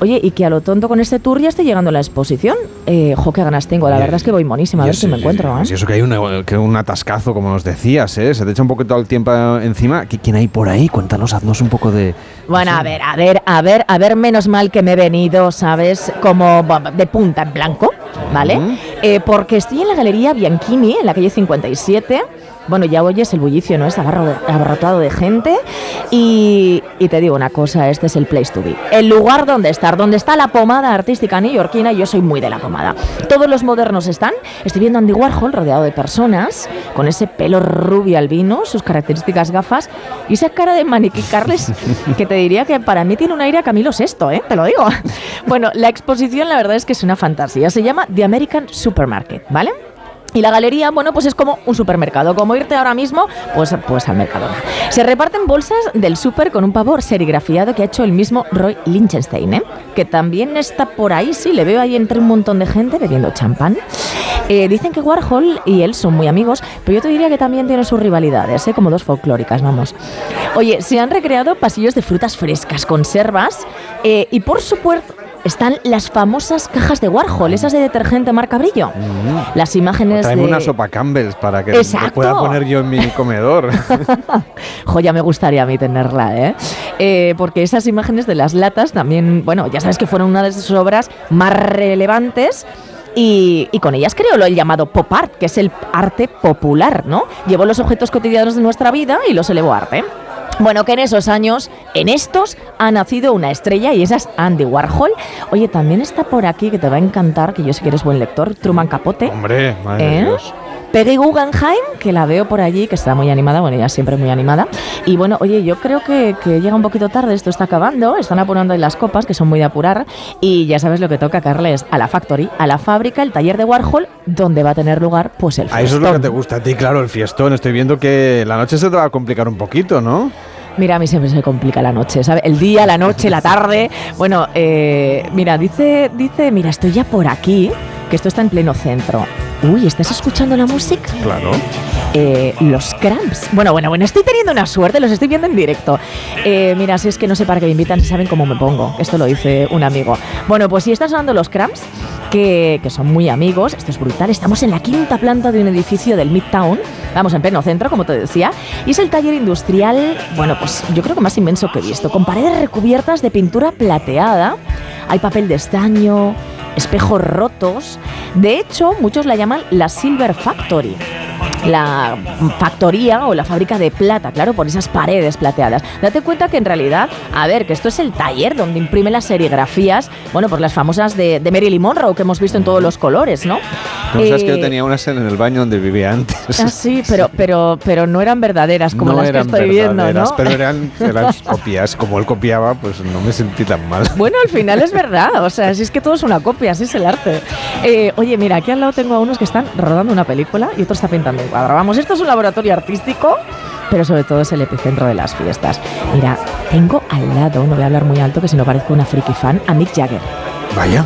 Oye, y que a lo tonto con este tour ya esté llegando a la exposición. Eh, jo, qué ganas tengo. La verdad es que voy monísima. A ver si me encuentro. ¿eh? Eso que hay un, que un atascazo, como nos decías, ¿eh? Se te echa un poquito el tiempo encima. ¿Qui- ¿Quién hay por ahí? Cuéntanos, haznos un poco de... Bueno, a ver, a ver, a ver, a ver, menos mal que me he venido, ¿sabes? Como de punta en blanco, ¿vale? Eh, porque estoy en la Galería Bianchini, en la calle 57. Bueno, ya oyes el bullicio, ¿no? Es abarro- abarrotado de gente. Y, y te digo una cosa, este es el place to be. El lugar donde estar, donde está la pomada artística neoyorquina, yo soy muy de la pomada. Todos los modernos están. Estoy viendo a Andy Warhol rodeado de personas, con ese pelo rubio albino, sus características gafas y esa cara de maniquí Carles que te diría que para mí tiene un aire a Camilo VI, ¿eh? Te lo digo. Bueno, la exposición la verdad es que es una fantasía. Se llama The American Supermarket, ¿vale? Y la galería, bueno, pues es como un supermercado. Como irte ahora mismo, pues, pues al Mercadona. Se reparten bolsas del súper con un pavor serigrafiado que ha hecho el mismo Roy Lichtenstein, ¿eh? Que también está por ahí, sí, le veo ahí entre un montón de gente bebiendo champán. Eh, dicen que Warhol y él son muy amigos, pero yo te diría que también tienen sus rivalidades, ¿eh? como dos folclóricas, vamos. Oye, se han recreado pasillos de frutas frescas, conservas eh, y por supuesto están las famosas cajas de Warhol, esas de detergente marca brillo. Las imágenes de... una sopa Campbell's para que Exacto. lo pueda poner yo en mi comedor. Joya, me gustaría a mí tenerla, ¿eh? Eh, Porque esas imágenes de las latas también, bueno, ya sabes que fueron una de sus obras más relevantes. Y, y con ellas creo lo el llamado pop art, que es el arte popular, ¿no? Llevó los objetos cotidianos de nuestra vida y los elevó a arte. Bueno, que en esos años, en estos, ha nacido una estrella y esa es Andy Warhol. Oye, también está por aquí, que te va a encantar, que yo sé que eres buen lector, Truman Capote. Hombre, madre ¿Eh? Dios. Peggy Guggenheim, que la veo por allí, que está muy animada, bueno, ella siempre muy animada. Y bueno, oye, yo creo que, que llega un poquito tarde, esto está acabando, están apurando ahí las copas, que son muy de apurar, y ya sabes lo que toca, Carles, a la factory, a la fábrica, el taller de Warhol, donde va a tener lugar, pues el A eso es lo que fiestón. te gusta a ti, claro, el fiestón. Estoy viendo que la noche se te va a complicar un poquito, ¿no? Mira, a mí siempre se complica la noche, ¿sabes? El día, la noche, la tarde. Bueno, eh, mira, dice, dice, mira, estoy ya por aquí, que esto está en pleno centro. Uy, ¿estás escuchando la música? Claro. Eh, los Cramps. Bueno, bueno, bueno, estoy teniendo una suerte, los estoy viendo en directo. Eh, mira, si es que no sé para qué me invitan, si saben cómo me pongo. Esto lo dice un amigo. Bueno, pues si están sonando los Cramps, que, que son muy amigos, esto es brutal. Estamos en la quinta planta de un edificio del Midtown, vamos en pleno centro, como te decía, y es el taller industrial, bueno, pues yo creo que más inmenso que he visto, con paredes recubiertas de pintura plateada, hay papel de estaño, espejos rotos. De hecho, muchos la llaman la Silver Factory. La factoría o la fábrica de plata, claro, por esas paredes plateadas. Date cuenta que en realidad, a ver, que esto es el taller donde imprime las serigrafías, bueno, pues las famosas de, de Marilyn Monroe que hemos visto en todos los colores, ¿no? No sabes que yo Eh, tenía unas en el baño donde vivía antes. Ah, sí, pero, pero, pero no eran verdaderas como no las que eran estoy viendo, ¿no? pero eran, eran copias. Como él copiaba, pues no me sentí tan mal. Bueno, al final es verdad, o sea, si es que todo es una copia, así es el arte. Eh, oye, mira, aquí al lado tengo a unos que están rodando una película y otro está pintando Vamos, esto es un laboratorio artístico, pero sobre todo es el epicentro de las fiestas. Mira, tengo al lado, no voy a hablar muy alto, que si no parezco una friki fan, a Mick Jagger. Vaya.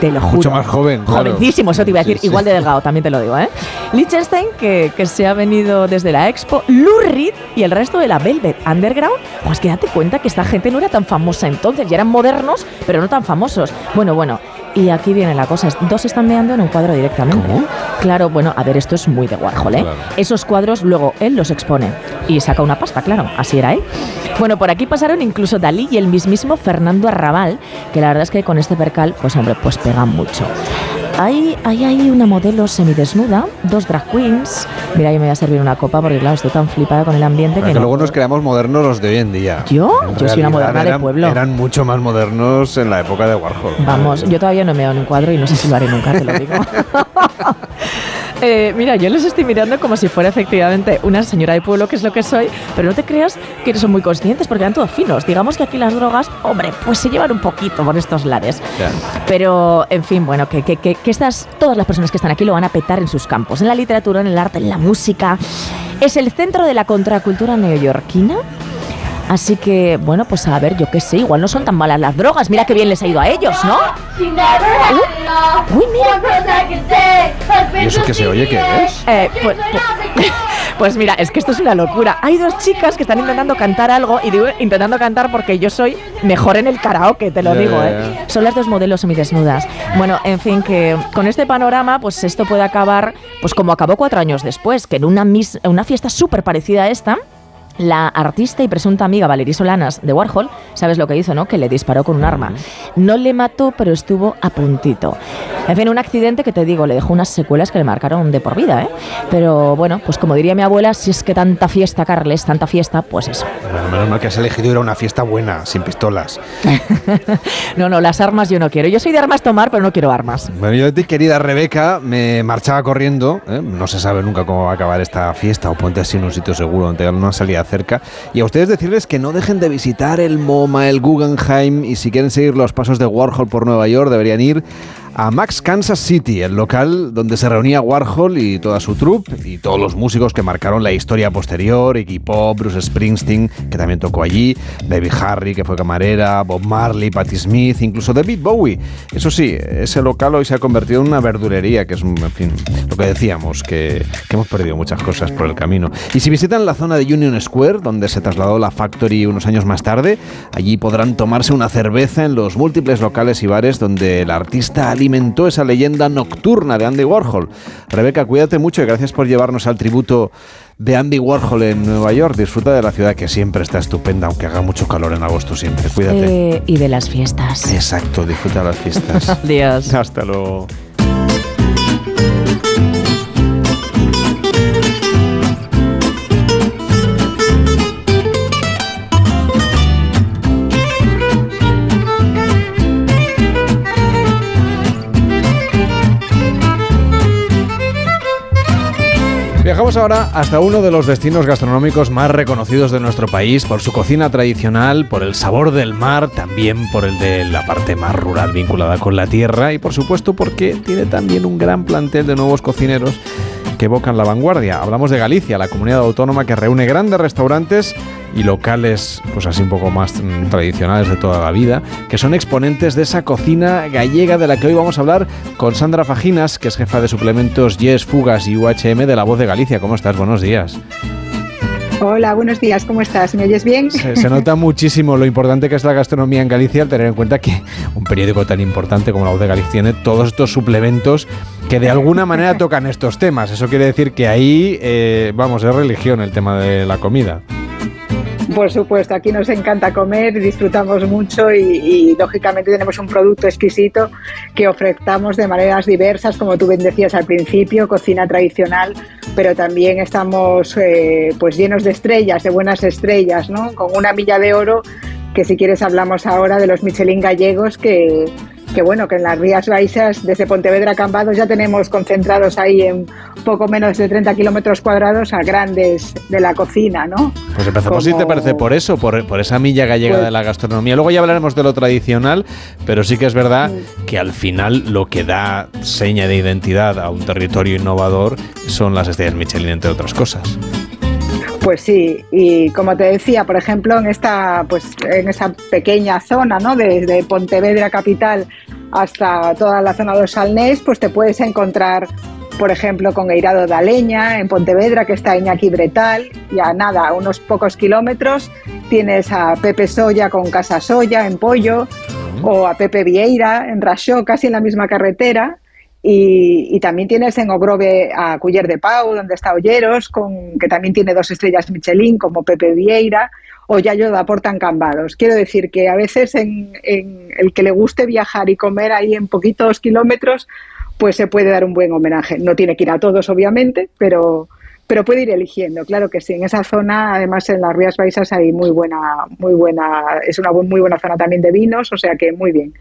Te lo juro. Mucho más joven, claro. Jovencísimo, eso te iba a Sí, decir. sí. Igual de delgado, también te lo digo, ¿eh? Liechtenstein, que, que se ha venido desde la Expo, Lou Reed y el resto de la Velvet Underground. Pues que date cuenta que esta gente no era tan famosa entonces, ya eran modernos, pero no tan famosos. Bueno, bueno, y aquí viene la cosa. Dos están meando en un cuadro directamente. Claro, bueno, a ver, esto es muy de Warhol, ¿eh? Claro. Esos cuadros luego él los expone y saca una pasta, claro, así era él. Bueno, por aquí pasaron incluso Dalí y el mismísimo Fernando Arrabal, que la verdad es que con este percal, pues hombre, pues pegan mucho. Hay, hay ahí una modelo semidesnuda, dos drag queens. Mira, yo me voy a servir una copa porque, claro, estoy tan flipada con el ambiente que que no luego nos creamos modernos los de hoy en día. ¿Yo? En Yo soy una moderna de eran- pueblo. Eran mucho más modernos en la época de Warhol. Vamos, yo todavía no me veo en un cuadro y no sé si lo haré nunca, te lo digo. Eh, mira, yo los estoy mirando como si fuera efectivamente una señora de pueblo, que es lo que soy, pero no te creas que son muy conscientes porque eran todos finos. Digamos que aquí las drogas, hombre, pues se llevan un poquito por estos lares. Pero, en fin, bueno, que, que, que, que estas, todas las personas que están aquí lo van a petar en sus campos, en la literatura, en el arte, en la música. Es el centro de la contracultura neoyorquina. Así que, bueno, pues a ver, yo qué sé, igual no son tan malas las drogas. Mira qué bien les ha ido a ellos, ¿no? Uy, mira. ¿Y eso que se oye qué es? Eh, pues, pues- pues mira, es que esto es una locura. Hay dos chicas que están intentando cantar algo y digo intentando cantar porque yo soy mejor en el karaoke, te lo digo, ¿eh? Son las dos modelos semidesnudas. Bueno, en fin, que con este panorama, pues esto puede acabar, pues como acabó cuatro años después, que en una, mis- una fiesta súper parecida a esta, la artista y presunta amiga Valerie Solanas de Warhol, ¿sabes lo que hizo, no? Que le disparó con un arma. No le mató, pero estuvo a puntito. En fin, un accidente que te digo, le dejó unas secuelas que le marcaron de por vida, ¿eh? Pero bueno, pues como diría mi abuela, si es que tanta fiesta, Carles, tanta fiesta, pues eso. Bueno, menos mal que has elegido ir a una fiesta buena, sin pistolas. No, no, las armas yo no quiero. Yo soy de armas tomar, pero no quiero armas. Bueno, yo de ti, querida Rebeca, me marchaba corriendo. ¿eh? No se sabe nunca cómo va a acabar esta fiesta o ponte así en un sitio seguro donde una salida cerca. Y a ustedes decirles que no dejen de visitar el MoMA, el Guggenheim y si quieren seguir los pasos de Warhol por Nueva York deberían ir a Max Kansas City, el local donde se reunía Warhol y toda su troupe y todos los músicos que marcaron la historia posterior, Iggy Pop, Bruce Springsteen, que también tocó allí, Debbie Harry, que fue camarera, Bob Marley, Patti Smith, incluso David Bowie. Eso sí, ese local hoy se ha convertido en una verdulería, que es, en fin, lo que decíamos, que, que hemos perdido muchas cosas por el camino. Y si visitan la zona de Union Square, donde se trasladó la Factory unos años más tarde, allí podrán tomarse una cerveza en los múltiples locales y bares donde el artista alimentó esa leyenda nocturna de Andy Warhol. Rebeca, cuídate mucho y gracias por llevarnos al tributo de Andy Warhol en Nueva York. Disfruta de la ciudad que siempre está estupenda, aunque haga mucho calor en agosto siempre. Cuídate. Eh, y de las fiestas. Exacto, disfruta de las fiestas. Adiós. Hasta luego. Viajamos ahora hasta uno de los destinos gastronómicos más reconocidos de nuestro país por su cocina tradicional, por el sabor del mar, también por el de la parte más rural vinculada con la tierra y por supuesto porque tiene también un gran plantel de nuevos cocineros que evocan la vanguardia. Hablamos de Galicia, la comunidad autónoma que reúne grandes restaurantes y locales, pues así un poco más mm, tradicionales de toda la vida, que son exponentes de esa cocina gallega de la que hoy vamos a hablar con Sandra Faginas, que es jefa de suplementos Yes, Fugas y UHM de La Voz de Galicia. ¿Cómo estás? Buenos días. Hola, buenos días, ¿cómo estás? ¿Me oyes bien? Se, se nota muchísimo lo importante que es la gastronomía en Galicia al tener en cuenta que un periódico tan importante como La Voz de Galicia tiene todos estos suplementos que de alguna manera tocan estos temas. Eso quiere decir que ahí, eh, vamos, es religión el tema de la comida. Por supuesto, aquí nos encanta comer, disfrutamos mucho y, lógicamente tenemos un producto exquisito que ofrecemos de maneras diversas, como tú bien decías al principio, cocina tradicional, pero también estamos eh, pues llenos de estrellas, de buenas estrellas, ¿no? Con una milla de oro que si quieres hablamos ahora de los Michelin gallegos que que bueno, que en las Rías Baixas, desde Pontevedra a Cambados, ya tenemos concentrados ahí en poco menos de 30 kilómetros cuadrados a grandes de la cocina, ¿no? Pues empezamos, si te parece, por eso, por, por esa milla gallega Pues- de la gastronomía. Luego ya hablaremos de lo tradicional, pero sí que es verdad que al final lo que da seña de identidad a un territorio innovador son las estrellas Michelin, entre otras cosas. Pues sí, y como te decía, por ejemplo, en esta, pues, en esa pequeña zona, ¿no? Desde Pontevedra capital hasta toda la zona de Salnés, pues te puedes encontrar, por ejemplo, con Eirado da Leña, en Pontevedra, que está Iñaki Bretal, y a nada, a unos pocos kilómetros, tienes a Pepe Soya con Casa Soya en Pollo, o a Pepe Vieira en Raxó, casi en la misma carretera. Y, y también tienes en Ogrove a Culler de Pau, donde está Olleros, con, que también tiene dos estrellas Michelin, como Pepe Vieira, o Yayo da Cambados. Quiero decir que a veces en, en el que le guste viajar y comer ahí en poquitos kilómetros, pues se puede dar un buen homenaje. No tiene que ir a todos, obviamente, pero, pero puede ir eligiendo, claro que sí. En esa zona, además en las Rías Baixas hay muy buena, muy buena, es una muy buena zona también de vinos, o sea que muy bien.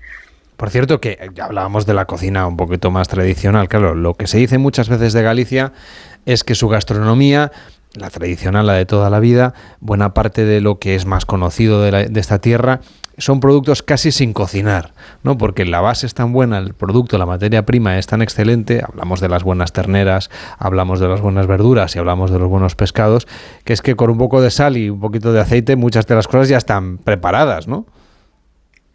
Por cierto, que ya hablábamos de la cocina un poquito más tradicional. Claro, lo que se dice muchas veces de Galicia es que su gastronomía, la tradicional, la de toda la vida, buena parte de lo que es más conocido de, la- de esta tierra, son productos casi sin cocinar, ¿no? Porque la base es tan buena, el producto, la materia prima es tan excelente, hablamos de las buenas terneras, hablamos de las buenas verduras y hablamos de los buenos pescados, que es que con un poco de sal y un poquito de aceite muchas de las cosas ya están preparadas, ¿no?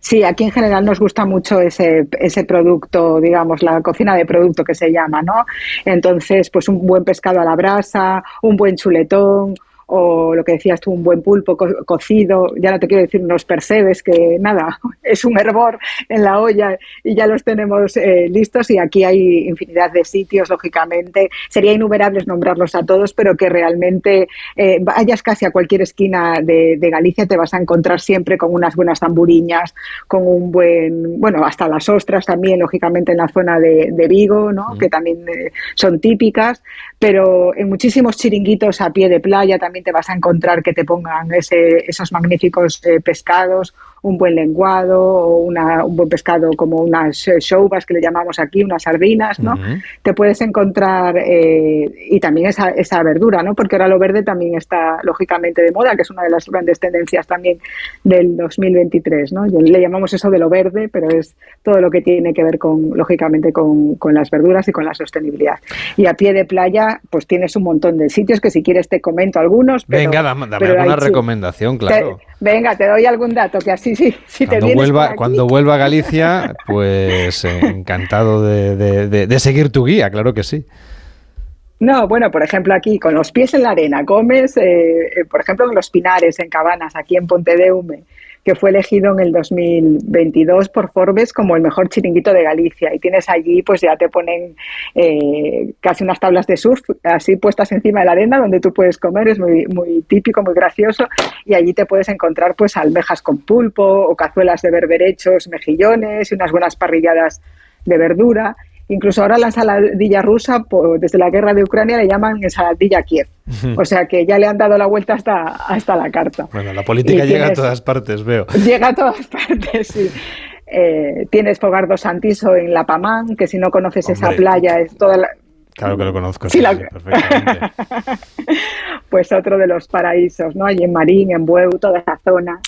Sí, aquí en general nos gusta mucho ese, ese producto, digamos, la cocina de producto que se llama, ¿no? Entonces, pues un buen pescado a la brasa, un buen chuletón o lo que decías tú, un buen pulpo co- cocido, ya no te quiero decir unos percebes, que nada, es un hervor en la olla y ya los tenemos eh, listos y aquí hay infinidad de sitios, lógicamente. Sería innumerables nombrarlos a todos, pero que realmente eh, vayas casi a cualquier esquina de, de Galicia, te vas a encontrar siempre con unas buenas tamburiñas, con un buen, bueno, hasta las ostras también, lógicamente en la zona de, de Vigo, ¿no? que también eh, son típicas, pero en muchísimos chiringuitos a pie de playa también te vas a encontrar que te pongan ese, esos magníficos eh, pescados, un buen lenguado o una, un buen pescado como unas eh, shoubas que le llamamos aquí, unas sardinas, ¿no? Te puedes encontrar eh, y también esa, esa verdura, ¿no? Porque ahora lo verde también está lógicamente de moda, que es una de las grandes tendencias también del 2023, ¿no? Le llamamos eso de lo verde, pero es todo lo que tiene que ver con, lógicamente, con, con las verduras y con la sostenibilidad. Y a pie de playa, pues tienes un montón de sitios que si quieres te comento algunos. Pero- Venga, dame, dame pero alguna sí. recomendación, claro. Te- venga, te doy algún dato que así sí, si te Cuando vuelva, aquí- cuando vuelva a Galicia, pues eh, encantado de, de- de- de seguir tu guía, claro que sí. No, bueno, por ejemplo, aquí con los pies en la arena, comes, eh, eh, por ejemplo, en Los Pinares, en Cabanas, aquí en Pontedeume, que fue elegido en el 2022 por Forbes como el mejor chiringuito de Galicia. Y tienes allí, pues ya te ponen eh, casi unas tablas de surf, así puestas encima de la arena, donde tú puedes comer, es muy, muy típico, muy gracioso. Y allí te puedes encontrar, pues, almejas con pulpo o cazuelas de berberechos, mejillones y unas buenas parrilladas de verdura. Incluso ahora la ensaladilla rusa, po- desde la guerra de Ucrania, le llaman ensaladilla Kiev. O sea que ya le han dado la vuelta hasta, hasta la carta. Bueno, la política Y llega a todas partes, veo. Llega a todas partes, sí. Eh, tienes Fogardo Santiso en La Pamán, que si no conoces esa playa, es toda la- Claro que lo conozco, Sí, sí, la- sí, perfectamente. pues otro de los paraísos, ¿no? Allí en Marín, en Bueu, toda esa zona.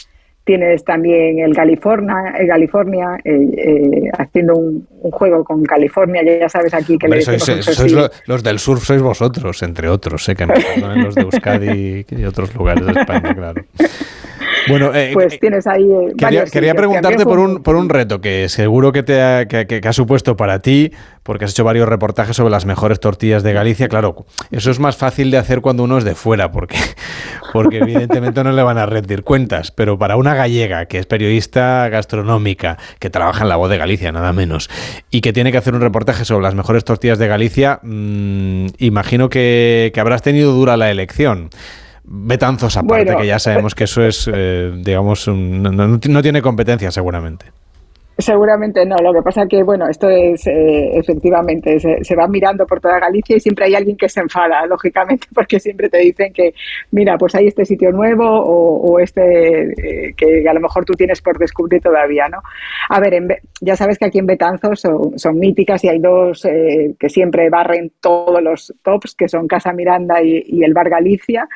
Tienes también el California, el California eh, eh, haciendo un, un juego con California, ya sabes aquí que Hombre, le sois, decimos sois lo- los del surf, sois vosotros, entre otros, sé que me perdonen los de Euskadi y otros lugares de España, claro. Bueno, eh, Pues tienes ahí. eh, Quería, quería preguntarte por un, por un reto que seguro que, te ha, que, que- que ha supuesto para ti, porque has hecho varios reportajes sobre las mejores tortillas de Galicia. Claro, eso es más fácil de hacer cuando uno es de fuera, porque, porque evidentemente no le van a rendir cuentas. Pero para una gallega que es periodista gastronómica, que trabaja en La Voz de Galicia, nada menos, y que tiene que hacer un reportaje sobre las mejores tortillas de Galicia, mm, imagino que, que habrás tenido dura la elección. Betanzos aparte, Bueno, que ya sabemos que eso es, eh, digamos, un- no, no- no tiene competencia seguramente. Seguramente no, lo que pasa que, bueno, esto es eh, efectivamente, se, va mirando por toda Galicia y siempre hay alguien que se enfada, lógicamente, porque siempre te dicen que, mira, pues hay este sitio nuevo o, este eh, que a lo mejor tú tienes por descubrir todavía, ¿no? A ver, en ya sabes que aquí en Betanzos son, son míticas y hay dos eh, que siempre barren todos los tops, que son Casa Miranda y, y el Bar Galicia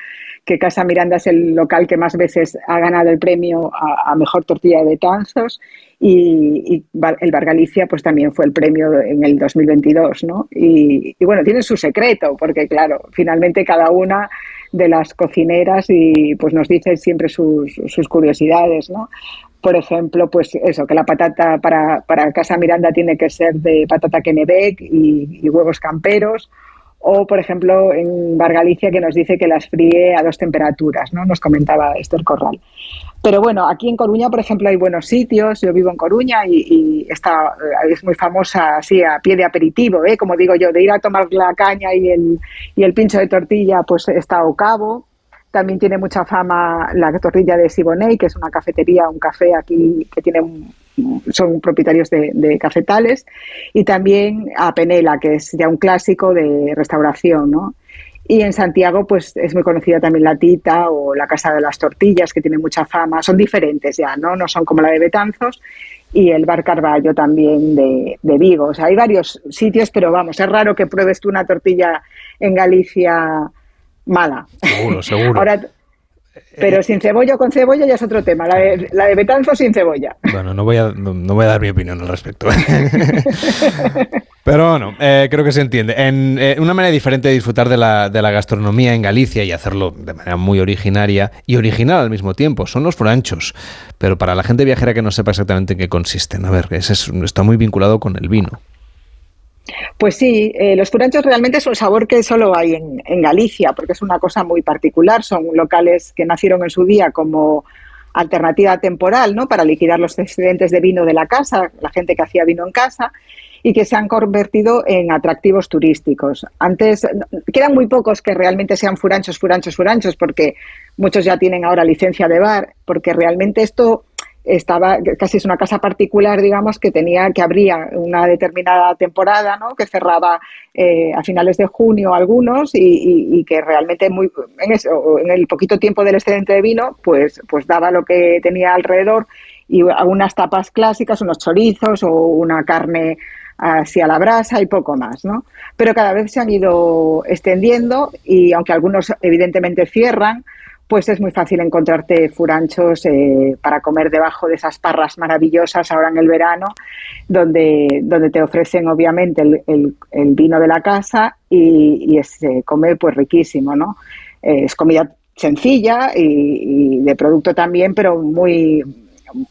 que Casa Miranda es el local que más veces ha ganado el premio a, a mejor tortilla de Betanzos y, y el Bar Galicia pues también fue el premio en el 2022, ¿no? Y, bueno, tiene su secreto, porque claro, finalmente cada una de las cocineras y pues nos dice siempre sus, sus curiosidades, ¿no? Por ejemplo, pues eso, que la patata para, para Casa Miranda tiene que ser de patata Kennebec y huevos camperos, o, por ejemplo, en Bar Galicia que nos dice que las fríe a dos temperaturas, ¿no? Nos comentaba Esther Corral. Pero bueno, aquí en Coruña, por ejemplo, hay buenos sitios. Yo vivo en Coruña y, y está, eh, es muy famosa así a pie de aperitivo, ¿eh? como digo yo, de ir a tomar la caña y el, y el pincho de tortilla, pues está o cabo. También tiene mucha fama la tortilla de Siboney, que es una cafetería, un café aquí que tiene un- son propietarios de, de cafetales, y también a Penela, que es ya un clásico de restauración, ¿no? Y en Santiago, pues es muy conocida también la Tita o la Casa de las Tortillas, que tiene mucha fama. Son diferentes ya, ¿no? No son como la de Betanzos. Y el Bar Carballo también de, de Vigo. O sea, hay varios sitios, pero vamos, es raro que pruebes tú una tortilla en Galicia mala. Seguro, seguro. Ahora, pero sin cebolla o con cebolla ya es otro tema. La de, la de Betanzos sin cebolla. Bueno, no voy a, no, no voy a dar mi opinión al respecto. Pero bueno, eh, creo que se entiende. En eh, una manera diferente de disfrutar de la, de la gastronomía en Galicia y hacerlo de manera muy originaria y original al mismo tiempo son los franchos. Pero para la gente viajera que no sepa exactamente en qué consisten, a ver, ese es- está muy vinculado con el vino. Pues sí, eh, los furanchos realmente es un sabor que solo hay en, en Galicia, porque es una cosa muy particular. Son locales que nacieron en su día como alternativa temporal, ¿no? Para liquidar los excedentes de vino de la casa, la gente que hacía vino en casa, y que se han convertido en atractivos turísticos. Antes quedan muy pocos que realmente sean furanchos, furanchos, furanchos, porque muchos ya tienen ahora licencia de bar, porque realmente esto estaba casi es una casa particular, digamos, que tenía que abría una determinada temporada, ¿no? Que cerraba eh, a finales de junio algunos y, que realmente muy en, eso, en el poquito tiempo del excedente de vino, pues, pues daba lo que tenía alrededor y algunas tapas clásicas, unos chorizos o una carne así a la brasa y poco más, ¿no? Pero cada vez se han ido extendiendo y aunque algunos evidentemente cierran, pues es muy fácil encontrarte furanchos eh, para comer debajo de esas parras maravillosas ahora en el verano, donde, donde te ofrecen obviamente el, el- vino de la casa y, y se come pues riquísimo, ¿no? Eh, es comida sencilla y, de producto también, pero muy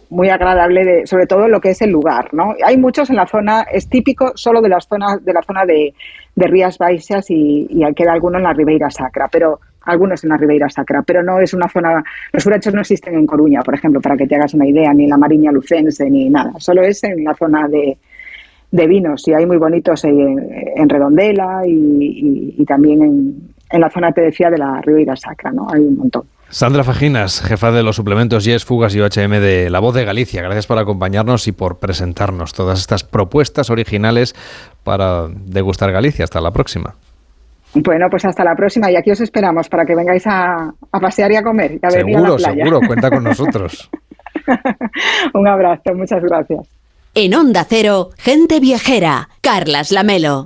muy agradable, sobre todo lo que es el lugar, ¿no? Hay muchos en la zona, es típico solo de las zonas de la zona de, de Rías Baixas y, y queda alguno en la Ribeira Sacra, pero algunos en la Ribeira Sacra, pero no es una zona, los furanchos no existen en Coruña, por ejemplo, para que te hagas una idea, ni en la Mariña Lucense, ni nada, solo es en la zona de, vinos y hay muy bonitos en, Redondela y, también en, en la zona, te decía, de la Ribeira Sacra, ¿no? Hay un montón. Sandra Fajinas, jefa de los suplementos Yes, Fugas y OHM de La Voz de Galicia. Gracias por acompañarnos y por presentarnos todas estas propuestas originales para degustar Galicia. Hasta la próxima. Bueno, pues hasta la próxima y aquí os esperamos para que vengáis a, a pasear y a comer y a venir a la Seguro, playa. seguro, cuenta con nosotros. Un abrazo, muchas gracias. En Onda Cero, gente viajera, Carlas Lamelo.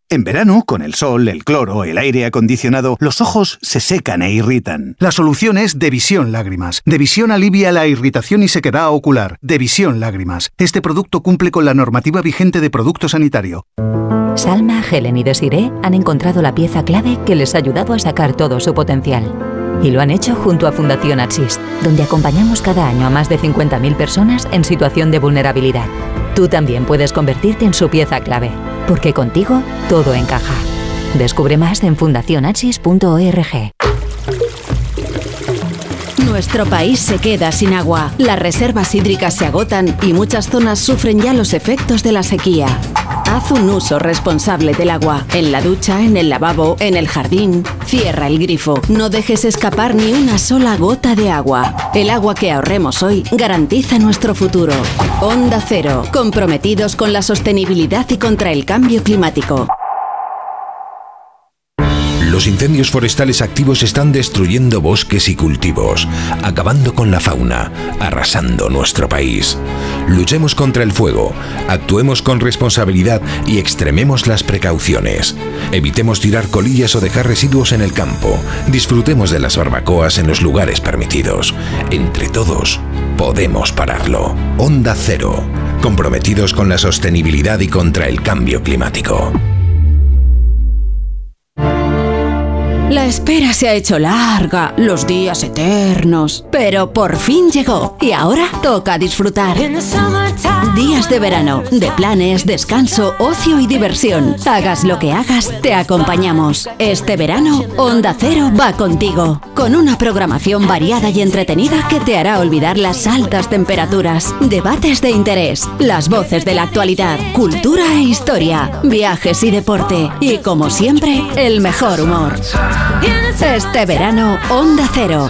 En verano, con el sol, el cloro, el aire acondicionado, los ojos se secan e irritan. La solución es Devisión Lágrimas. Devisión alivia la irritación y sequedad ocular. Devisión Lágrimas. Este producto cumple con la normativa vigente de producto sanitario. Salma, Helen y Desiree han encontrado la pieza clave que les ha ayudado a sacar todo su potencial. Y lo han hecho junto a Fundación Axis, donde acompañamos cada año a más de 50.000 personas en situación de vulnerabilidad. Tú también puedes convertirte en su pieza clave, porque contigo todo encaja. Descubre más en fundacionachis.org. Nuestro país se queda sin agua. Las reservas hídricas se agotan y muchas zonas sufren ya los efectos de la sequía. Haz un uso responsable del agua. En la ducha, en el lavabo, en el jardín. Cierra el grifo. No dejes escapar ni una sola gota de agua. El agua que ahorremos hoy garantiza nuestro futuro. Onda Cero. Comprometidos con la sostenibilidad y contra el cambio climático. Los incendios forestales activos están destruyendo bosques y cultivos, acabando con la fauna, arrasando nuestro país. Luchemos contra el fuego, actuemos con responsabilidad y extrememos las precauciones. Evitemos tirar colillas o dejar residuos en el campo. Disfrutemos de las barbacoas en los lugares permitidos. Entre todos, podemos pararlo. Onda Cero, comprometidos con la sostenibilidad y contra el cambio climático. La espera se ha hecho larga, los días eternos, pero por fin llegó y ahora toca disfrutar. Días de verano, de planes, descanso, ocio y diversión. Hagas lo que hagas, te acompañamos. Este verano, Onda Cero va contigo, con una programación variada y entretenida que te hará olvidar las altas temperaturas, debates de interés, las voces de la actualidad, cultura e historia, viajes y deporte y como siempre, el mejor humor. Este verano, Onda Cero.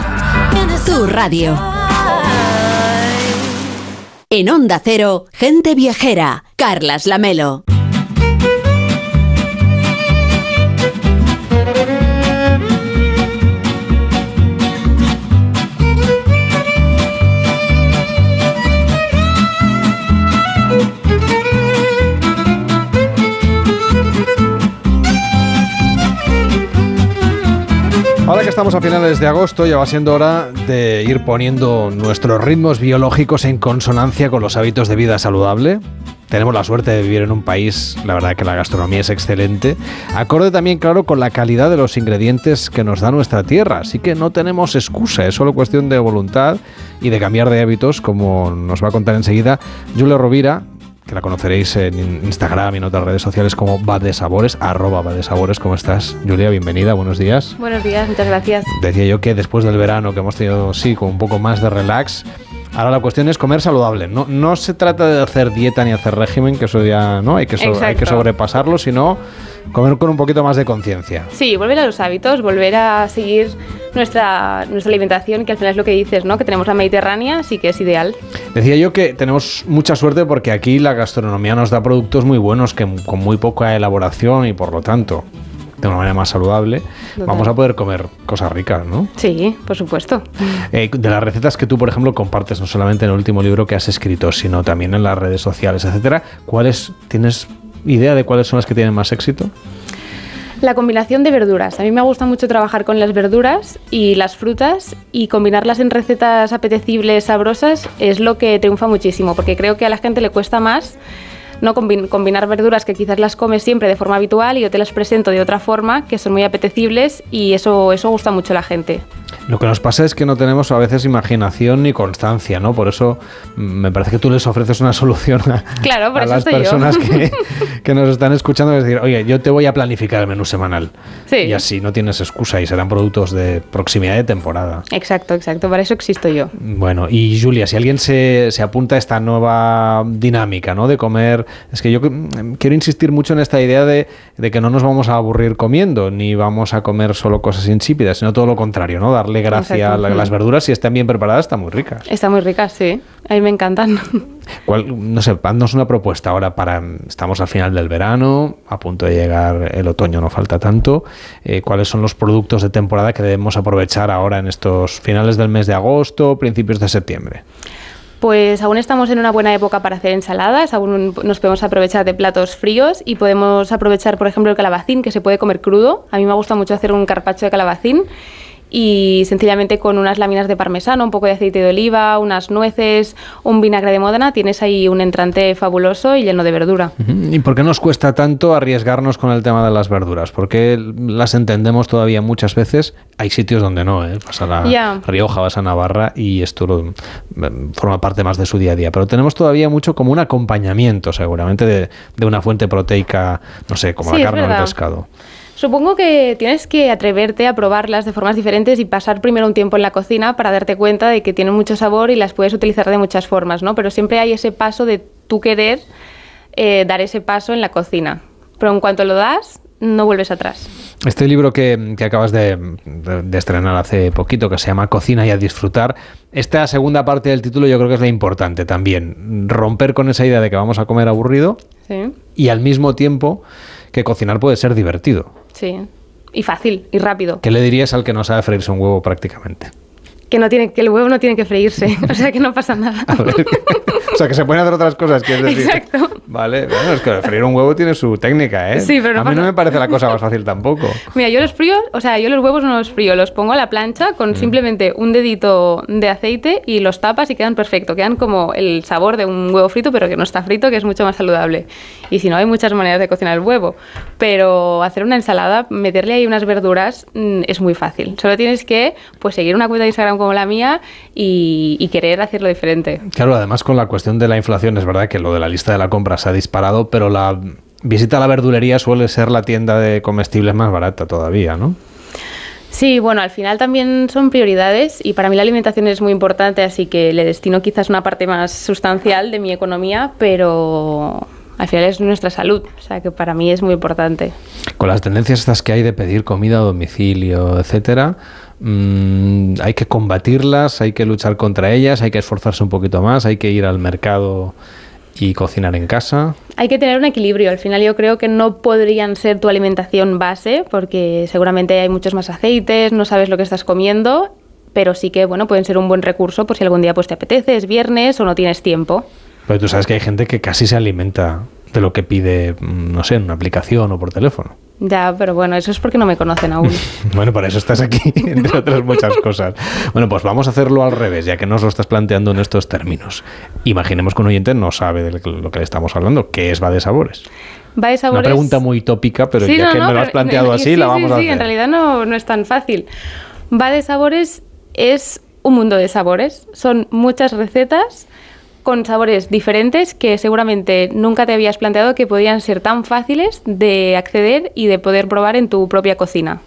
Tu radio. En Onda Cero, gente viajera. Carlas Lamelo. Ahora que estamos a finales de agosto, ya va siendo hora de ir poniendo nuestros ritmos biológicos en consonancia con los hábitos de vida saludable. Tenemos la suerte de vivir en un país, la verdad que la gastronomía es excelente, acorde también, claro, con la calidad de los ingredientes que nos da nuestra tierra. Así que no tenemos excusa, es solo cuestión de voluntad y de cambiar de hábitos, como nos va a contar enseguida Julia Rovira, que la conoceréis en Instagram y en otras redes sociales como Va de Sabores, arroba Va de Sabores. ¿Cómo estás, Julia? Bienvenida, buenos días. Buenos días, muchas gracias. Decía yo que después del verano, que hemos tenido, sí, con un poco más de relax, ahora la cuestión es comer saludable. No, no se trata de hacer dieta ni hacer régimen, que eso ya no, hay que, so- hay que sobrepasarlo, sino comer con un poquito más de conciencia. Sí, volver a los hábitos, volver a seguir nuestra, nuestra alimentación, que al final es lo que dices, ¿no? Que tenemos la Mediterránea, así que es ideal. Decía yo que tenemos mucha suerte porque aquí la gastronomía nos da productos muy buenos que con muy poca elaboración y por lo tanto de una manera más saludable Total. vamos a poder comer cosas ricas, ¿no? Sí, por supuesto. Eh, de las recetas que tú, por ejemplo, compartes no solamente en el último libro que has escrito, sino también en las redes sociales, etcétera, ¿cuáles tienes idea de cuáles son las que tienen más éxito? La combinación de verduras. A mí me gusta mucho trabajar con las verduras y las frutas y combinarlas en recetas apetecibles, sabrosas, es lo que triunfa muchísimo, porque creo que a la gente le cuesta más no Combin- combinar verduras que quizás las comes siempre de forma habitual y yo te las presento de otra forma, que son muy apetecibles y eso, eso gusta mucho a la gente. Lo que nos pasa es que no tenemos a veces imaginación ni constancia, ¿no? Por eso mm, me parece que tú les ofreces una solución a, Claro, por a eso las personas que, que nos están escuchando, es decir, oye, yo te voy a planificar el menú semanal. Sí. Y así no tienes excusa y serán productos de proximidad de temporada. Exacto, exacto, para eso existo yo. Bueno, y Julia, si alguien se, se apunta a esta nueva dinámica, ¿no? De comer, es que yo mm, quiero insistir mucho en esta idea de, de que no nos vamos a aburrir comiendo, ni vamos a comer solo cosas insípidas, sino todo lo contrario, ¿no? Darle gracia a la- las verduras, si están bien preparadas, están muy ricas. Está muy rica, sí. A mí me encantan. ¿Cuál, no sé, haznos una propuesta ahora para, estamos al final del verano, a punto de llegar el otoño, no falta tanto. Eh, ¿Cuáles son los productos de temporada que debemos aprovechar ahora en estos finales del mes de agosto, principios de septiembre? Pues aún estamos en una buena época para hacer ensaladas, aún nos podemos aprovechar de platos fríos y podemos aprovechar, por ejemplo, el calabacín, que se puede comer crudo. A mí me gusta mucho hacer un carpaccio de calabacín y sencillamente con unas láminas de parmesano, un poco de aceite de oliva, unas nueces, un vinagre de módena, tienes ahí un entrante fabuloso y lleno de verdura. ¿Y por qué nos cuesta tanto arriesgarnos con el tema de las verduras? Porque las entendemos todavía muchas veces. Hay sitios donde no, ¿eh? Vas a la. Rioja, vas a Navarra y esto lo- mm, forma parte más de su día a día. Pero tenemos todavía mucho como un acompañamiento, seguramente, de, de una fuente proteica, no sé, como Sí, la carne o el pescado. Supongo que tienes que atreverte a probarlas de formas diferentes y pasar primero un tiempo en la cocina para darte cuenta de que tienen mucho sabor y las puedes utilizar de muchas formas, ¿no? Pero siempre hay ese paso de tú querer eh, dar ese paso en la cocina. Pero en cuanto lo das, no vuelves atrás. Este libro que, que acabas de, de- de estrenar hace poquito, que se llama Cocina y a disfrutar, esta segunda parte del título yo creo que es la importante también. Romper con esa idea de que vamos a comer aburrido Sí, y al mismo tiempo que cocinar puede ser divertido. Sí. Y fácil y rápido. ¿Qué le dirías al que no sabe freírse un huevo prácticamente? Que, no tiene, que el huevo no tiene que freírse. O sea que no pasa nada. O sea, que se pueden hacer otras cosas, quieres decir. Exacto. Vale, bueno, es que freír un huevo tiene su técnica, ¿eh? Sí, pero no A mí no pasa- me parece la cosa más fácil tampoco. Mira, yo los frío, o sea, yo los huevos no los frío, los pongo a la plancha Mm. con simplemente un dedito de aceite y los tapas y quedan perfecto. Quedan como el sabor de un huevo frito, pero que no está frito, que es mucho más saludable. Y si no, hay muchas maneras de cocinar el huevo. Pero hacer una ensalada, meterle ahí unas verduras, mm, es muy fácil. Solo tienes que pues, seguir una cuenta de Instagram como la mía y, y querer hacerlo diferente. Claro, además con la cuestión de la inflación, es verdad que lo de la lista de la compra se ha disparado, pero la visita a la verdulería suele ser la tienda de comestibles más barata todavía, ¿no? Sí, bueno, al final también son prioridades y para mí la alimentación es muy importante, así que le destino quizás una parte más sustancial de mi economía, pero al final es nuestra salud, o sea que para mí es muy importante. Con las tendencias estas que hay de pedir comida a domicilio, etcétera, mm, hay que combatirlas, hay que luchar contra ellas, hay que esforzarse un poquito más, hay que ir al mercado y cocinar en casa. Hay que tener un equilibrio, al final yo creo que no podrían ser tu alimentación base, porque seguramente hay muchos más aceites, no sabes lo que estás comiendo, pero sí que bueno, pueden ser un buen recurso por si algún día pues te apetece, es viernes o no tienes tiempo. Pero tú sabes que hay gente que casi se alimenta de lo que pide, mm, no sé, en una aplicación o por teléfono. Ya, pero bueno, eso es porque no me conocen aún. Bueno, para eso estás aquí, entre otras muchas cosas. Bueno, pues vamos a hacerlo al revés, ya que nos lo estás planteando en estos términos. Imaginemos que un oyente no sabe de lo que le estamos hablando. ¿Qué es va de sabores? Va de sabores. Una pregunta muy tópica, pero Sí, ya no, que no, me lo has planteado así, sí, la sí, vamos a sí, hacer. en realidad no, no es tan fácil. Va de sabores es un mundo de sabores. Son muchas recetas con sabores diferentes que seguramente nunca te habías planteado que podían ser tan fáciles de acceder y de poder probar en tu propia cocina.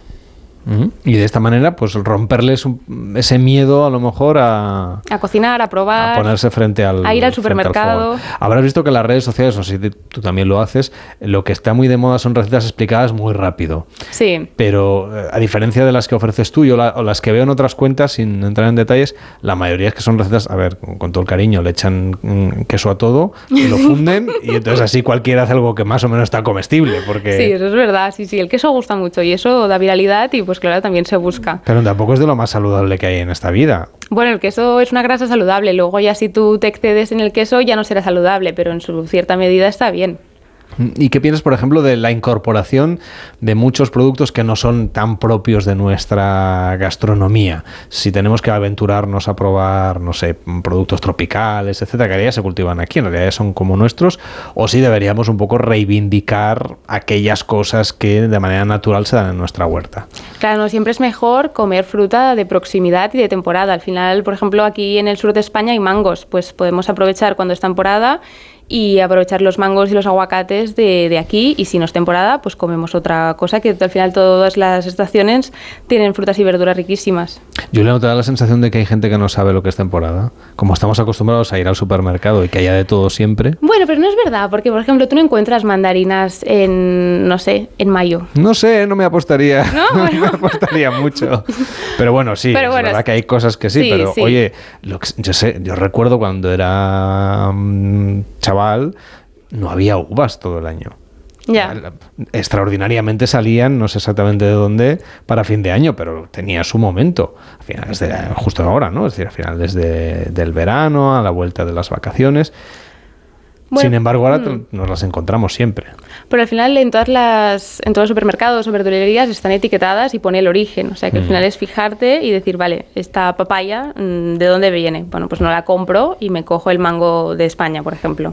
Y de esta manera, pues romperles un- ese miedo a lo mejor a, A cocinar, a probar. a ponerse frente al a ir al supermercado. fuego. Habrás visto que las redes sociales, no sé si tú también lo haces, lo que está muy de moda son recetas explicadas muy rápido. Sí. Pero eh, a diferencia de las que ofreces tú yo la- o las que veo en otras cuentas, sin entrar en detalles, la mayoría es que son recetas, a ver, con, con todo el cariño, le echan mm, queso a todo y lo funden y entonces así cualquiera hace algo que más o menos está comestible. Porque... Sí, eso es verdad. Sí, sí, el queso gusta mucho y eso da viralidad y pues claro, también se busca. Pero tampoco es de lo más saludable que hay en esta vida. Bueno, el queso es una grasa saludable, luego ya si tú te excedes en el queso ya no será saludable, pero en su cierta medida está bien. ¿Y qué piensas, por ejemplo, de la incorporación de muchos productos que no son tan propios de nuestra gastronomía? Si tenemos que aventurarnos a probar, no sé, productos tropicales, etcétera, que ya se cultivan aquí, en realidad son como nuestros, o si deberíamos un poco reivindicar aquellas cosas que de manera natural se dan en nuestra huerta. Claro, no siempre es mejor comer fruta de proximidad y de temporada. Al final, por ejemplo, aquí en el sur de España hay mangos, pues podemos aprovechar cuando es temporada y aprovechar los mangos y los aguacates de, de aquí y si no es temporada, pues comemos otra cosa que al final todas las estaciones tienen frutas y verduras riquísimas. Le he notado la sensación de que hay gente que no sabe lo que es temporada. Como estamos acostumbrados a ir al supermercado y que haya de todo siempre. Bueno, pero no es verdad, porque por ejemplo tú no encuentras mandarinas en, no sé, en mayo. No sé, no me apostaría, No, no me apostaría mucho. Pero bueno, sí, Pero es bueno, verdad que hay cosas que sí, sí, pero sí. oye, lo que- yo sé, yo recuerdo cuando era mm, chaval, no había uvas todo el año. Extraordinariamente salían, no sé exactamente de dónde, para fin de año, pero tenía su momento. A finales de, justo ahora, ¿no? Es decir, a finales de- del verano, a la vuelta de las vacaciones. Bueno, Sin embargo, ahora mm. nos las encontramos siempre. Pero al final en todas las en todos los supermercados o verdulerías están etiquetadas y pone el origen, o sea que al Mm. final es fijarte y decir, vale, esta papaya mm, ¿de dónde viene? Bueno, pues no la compro y me cojo el mango de España, por ejemplo.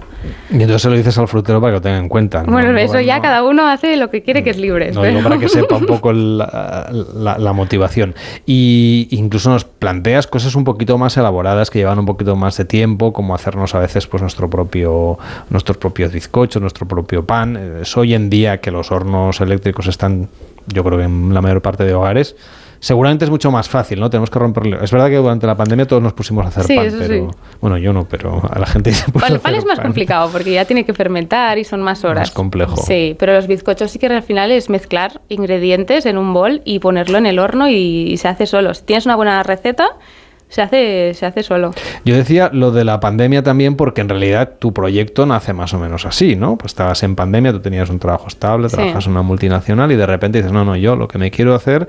Y entonces se lo dices al frutero para que lo tenga en cuenta. ¿no? bueno, No, eso no, ya cada uno hace lo que quiere que es libre. No pero- digo para que sepa un poco la, la- la motivación. Y incluso nos planteas cosas un poquito más elaboradas que llevan un poquito más de tiempo, como hacernos a veces pues nuestro propio, nuestros propios bizcochos, nuestro propio pan. Es hoy en día que los hornos eléctricos están, yo creo que en la mayor parte de hogares, seguramente es mucho más fácil, ¿no? Tenemos que romperlo. Es verdad que durante la pandemia todos nos pusimos a hacer Sí, pan, eso pero sí. bueno, yo no, pero a la gente se puso el pan es más pan. complicado porque ya tiene que fermentar y son más horas. Más complejo. Sí, pero los bizcochos sí que al final es mezclar ingredientes en un bol y ponerlo en el horno y, y se hace solo. Si tienes una buena receta, se hace, se hace solo. Yo decía lo de la pandemia también porque en realidad tu proyecto nace más o menos así, ¿no? Pues estabas en pandemia, tú tenías un trabajo estable, Sí. trabajas en una multinacional y de repente dices, no, no, yo lo que me quiero hacer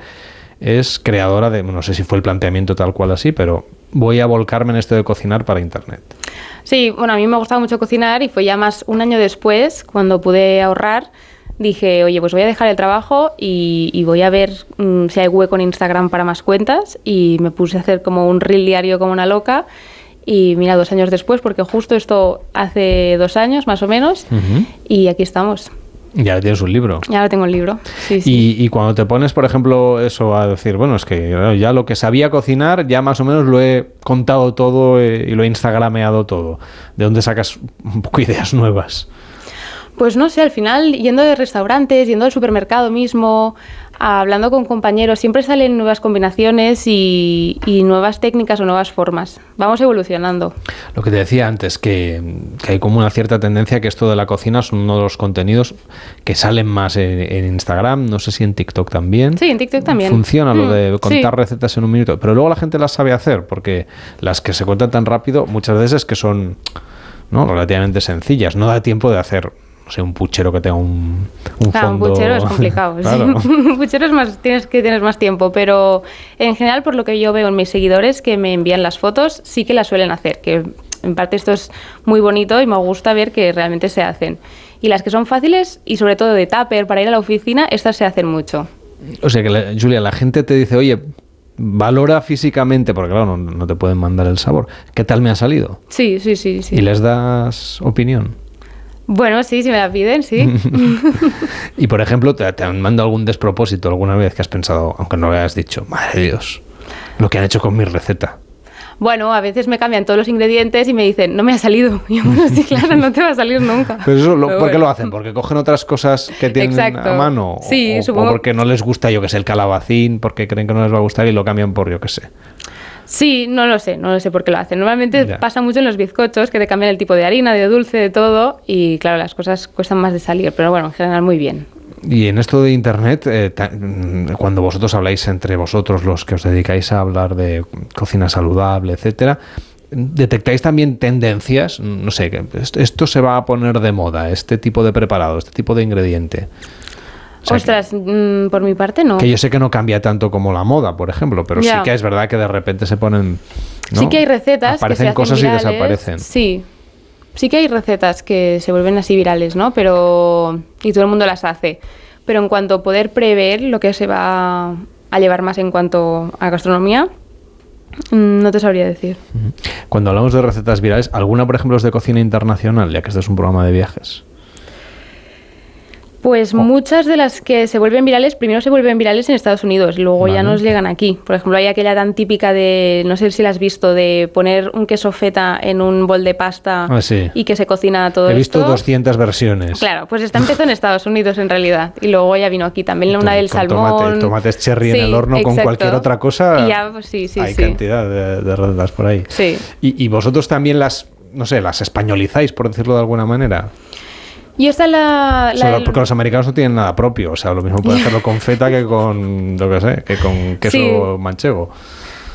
es creadora de, no sé si fue el planteamiento tal cual así, pero voy a volcarme en esto de cocinar para Internet. Sí, bueno, a mí me gustaba mucho cocinar y fue ya más un año después, cuando pude ahorrar, dije, oye, pues voy a dejar el trabajo y, y voy a ver mm, si hay hueco en Instagram para más cuentas y me puse a hacer como un reel diario como una loca y mira, dos años después, porque justo esto hace dos años más o menos y aquí estamos. Y ahora tienes un libro. Ya ahora tengo el libro. Sí, sí. Y, y cuando te pones, por ejemplo, eso a decir, bueno, es que ya lo que sabía cocinar, ya más o menos lo he contado todo eh, y lo he instagrameado todo. ¿De dónde sacas un poco ideas nuevas? Pues no sé, al final yendo de restaurantes, yendo al supermercado mismo, hablando con compañeros, siempre salen nuevas combinaciones y, y nuevas técnicas o nuevas formas. Vamos evolucionando. Lo que te decía antes, que, que hay como una cierta tendencia que esto de la cocina son uno de los contenidos que salen más en, en Instagram, no sé si en TikTok también. Sí, en TikTok también. Funciona lo Mm, de contar sí. recetas en un minuto, pero luego la gente las sabe hacer, porque las que se cuentan tan rápido, muchas veces que son ¿no? relativamente sencillas, no da tiempo de hacer, no sé, un puchero que tenga un, un Claro, fondo. un puchero es complicado. Claro. Un puchero es más, tienes que tener más tiempo, pero en general, por lo que yo veo en mis seguidores que me envían las fotos, sí que las suelen hacer, que en parte esto es muy bonito y me gusta ver que realmente se hacen. Y las que son fáciles y sobre todo de tupper para ir a la oficina, estas se hacen mucho. O sea que, la- Julia, la gente te dice, oye, valora físicamente, porque claro, no, no te pueden mandar el sabor. ¿Qué tal me ha salido? Sí, sí, sí, sí. Y les das opinión. Bueno, sí, si me la piden, sí. Y por ejemplo, ¿te, te han mandado algún despropósito alguna vez que has pensado, aunque no lo hayas dicho, madre de Dios, lo que han hecho con mi receta? Bueno, a veces me cambian todos los ingredientes y me dicen, no me ha salido. Y yo, bueno, sí, claro, no te va a salir nunca. Pero eso, lo- Pero ¿por qué lo hacen? ¿Porque cogen otras cosas que tienen Exacto. a mano? Sí, o, o supongo- porque no les gusta, yo que sé, el calabacín, porque creen que no les va a gustar y lo cambian por, yo que sé. Sí, no lo sé, no lo sé por qué lo hacen. Normalmente Ya. pasa mucho en los bizcochos que te cambian el tipo de harina, de dulce, de todo y claro, las cosas cuestan más de salir, pero bueno, en general muy bien. Y en esto de Internet, eh, mm, cuando vosotros habláis entre vosotros, los que os dedicáis a hablar de cocina saludable, etcétera, ¿detectáis también tendencias? No sé, esto se va a poner de moda, este tipo de preparado, este tipo de ingrediente. O sea, Ostras, mm, por mi parte no. Que yo sé que no cambia tanto como la moda, por ejemplo, pero Ya. sí que es verdad que de repente se ponen. ¿no? Sí que hay recetas Aparecen que se hacen cosas virales. y desaparecen. Sí. Sí que hay recetas que se vuelven así virales, ¿no? Pero y todo el mundo las hace. Pero en cuanto a poder prever lo que se va a llevar más en cuanto a gastronomía, mm, no te sabría decir. Cuando hablamos de recetas virales, ¿alguna, por ejemplo, es de cocina internacional, ya que este es un programa de viajes? Pues muchas de las que se vuelven virales, primero se vuelven virales en Estados Unidos, luego ya nos llegan aquí. Por ejemplo, hay aquella tan típica de, no sé si la has visto, de poner un queso feta en un bol de pasta Ah, sí. y que se cocina todo He visto esto. 200 versiones. Claro, pues esta empezó en Estados Unidos en realidad y luego ya vino aquí también una del con salmón. tomate- tomates cherry en el horno con cualquier otra cosa. Y ya, pues sí, sí, hay sí. cantidad de, de recetas por ahí. Sí. Y, y vosotros también las, no sé, las españolizáis, por decirlo de alguna manera. Y esta la, O sea, la porque los americanos no tienen nada propio. O sea, lo mismo puede hacerlo con feta que con, lo que sé, que con queso Sí. manchego.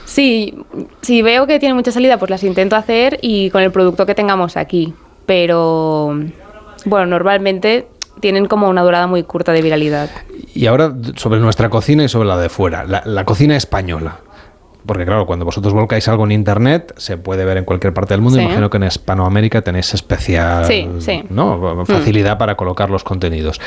Sí, si veo que tiene mucha salida, pues las intento hacer y con el producto que tengamos aquí. Pero bueno, normalmente tienen como una durada muy corta de viralidad. Y ahora sobre nuestra cocina y sobre la de fuera, la, la cocina española. Porque claro, cuando vosotros volcáis algo en internet, se puede ver en cualquier parte del mundo. Sí. Imagino que en Hispanoamérica tenéis especial Sí, sí. ¿no? facilidad para colocar los contenidos.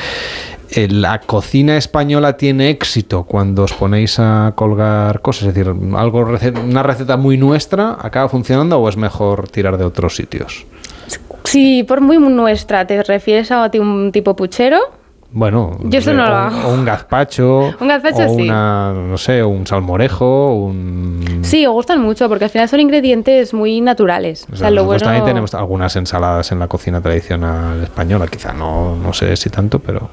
Eh, ¿La cocina española tiene éxito cuando os ponéis a colgar cosas? Es decir, algo una receta muy nuestra acaba funcionando o es mejor tirar de otros sitios? Si por muy nuestra te refieres a un tipo puchero, Bueno, Yo eso sé, no lo o- hago. o un gazpacho, Un gazpacho, o sí. una, no sé, un salmorejo, un sí, os gustan mucho porque al final son ingredientes muy naturales. O O sea, sea, lo nosotros bueno... también tenemos algunas ensaladas en la cocina tradicional española, quizá no, no sé si tanto, pero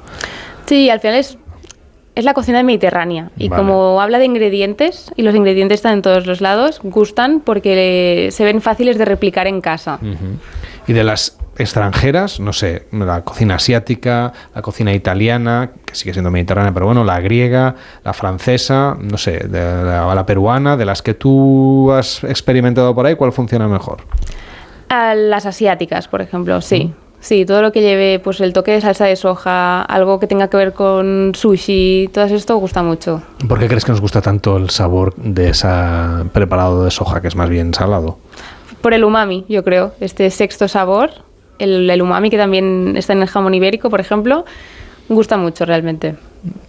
Sí, al final es, Es la cocina mediterránea. Y Vale. como habla de ingredientes, y los ingredientes están en todos los lados, gustan porque se ven fáciles de replicar en casa. Y de las extranjeras, no sé, la cocina asiática, la cocina italiana, que sigue siendo mediterránea, pero bueno, la griega, la francesa, no sé, de la, la peruana, de las que tú has experimentado por ahí, ¿cuál funciona mejor? A las asiáticas, por ejemplo, sí. Sí, todo lo que lleve pues el toque de salsa de soja, algo que tenga que ver con sushi, todo esto gusta mucho. ¿Por qué crees que nos gusta tanto el sabor de ese preparado de soja, que es más bien salado? Por el umami, yo creo, este sexto sabor, el, el umami que también está en el jamón ibérico, por ejemplo, gusta mucho realmente.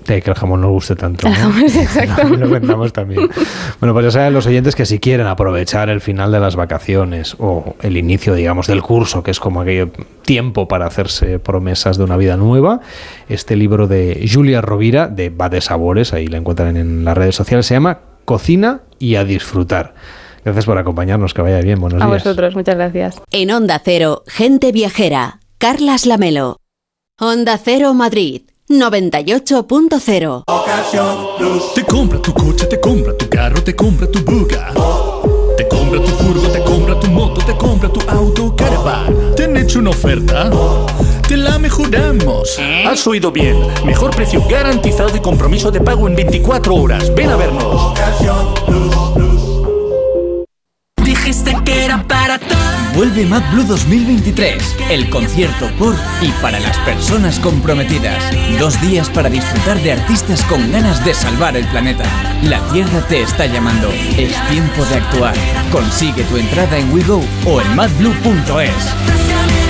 De que el jamón nos guste tanto. ¿no? Exacto. Lo vendamos también. Bueno, pues ya saben los oyentes que si quieren aprovechar el final de las vacaciones o el inicio, digamos, del curso, que es como aquello tiempo para hacerse promesas de una vida nueva, este libro de Julia Rovira, de Va de Sabores, ahí la encuentran en las redes sociales, se llama Cocina y a disfrutar. Gracias por acompañarnos, que vaya bien, buenos A días. vosotros, muchas gracias. En Onda Cero, Gente Viajera, Carlas Lamelo. Onda Cero Madrid, 98.0. Te compra tu coche, te compra tu carro, te compra tu buga. Te compra tu furgo, te compra tu moto, te compra tu auto, caravan. ¿Te han hecho una oferta? Te la mejoramos. Has oído bien. Mejor precio garantizado y compromiso de pago en 24 horas. Ven a vernos. Para. Vuelve Mad Blue 2023, el concierto por y para las personas comprometidas. Dos días para disfrutar de artistas con ganas de salvar el planeta. La Tierra te está llamando. Es tiempo de actuar. Consigue tu entrada en WeGo o en madblue.es.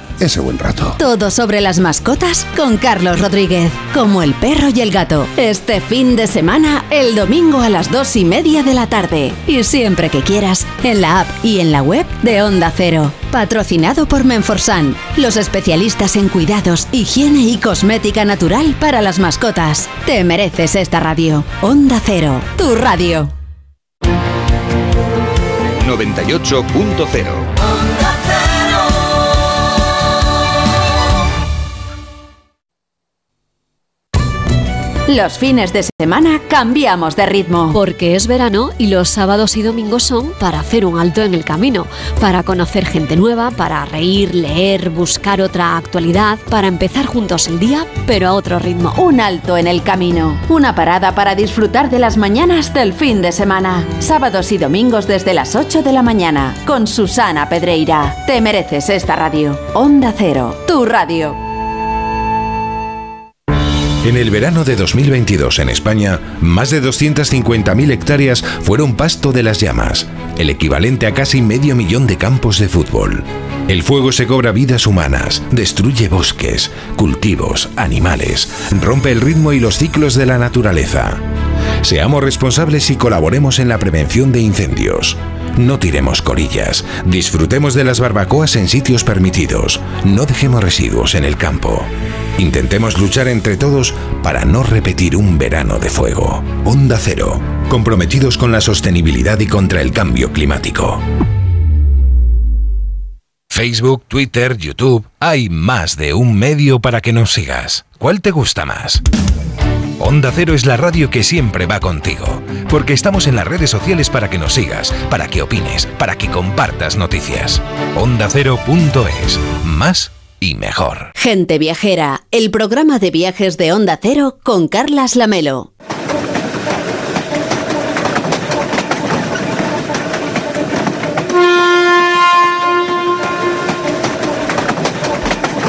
ese buen rato. Todo sobre las mascotas con Carlos Rodríguez. Como el perro y el gato. Este fin de semana, el domingo a las dos y media de la tarde. Y siempre que quieras, en la app y en la web de Onda Cero. Patrocinado por Menforsan, los especialistas en cuidados, higiene y cosmética natural para las mascotas. Te mereces esta radio. Onda Cero, tu radio. 98.0 Los fines de semana cambiamos de ritmo. Porque es verano y los sábados y domingos son para hacer un alto en el camino, para conocer gente nueva, para reír, leer, buscar otra actualidad, para empezar juntos el día, pero a otro ritmo. Un alto en el camino. Una parada para disfrutar de las mañanas del fin de semana. Sábados y domingos desde las 8 de la mañana. Con Susana Pedreira. Te mereces esta radio. Onda Cero. Tu radio. En el verano de 2022 en España, más de 250.000 hectáreas fueron pasto de las llamas, el equivalente a casi medio millón de campos de fútbol. El fuego se cobra vidas humanas, destruye bosques, cultivos, animales, rompe el ritmo y los ciclos de la naturaleza. Seamos responsables y colaboremos en la prevención de incendios. No tiremos corillas, disfrutemos de las barbacoas en sitios permitidos, no dejemos residuos en el campo. Intentemos luchar entre todos para no repetir un verano de fuego. Onda Cero, comprometidos con la sostenibilidad y contra el cambio climático. Facebook, Twitter, YouTube, hay más de un medio para que nos sigas. ¿Cuál te gusta más? Onda Cero es la radio que siempre va contigo, porque estamos en las redes sociales para que nos sigas, para que opines, para que compartas noticias. OndaCero.es, más y mejor. Gente Viajera, el programa de viajes de Onda Cero con Carlas Lamelo.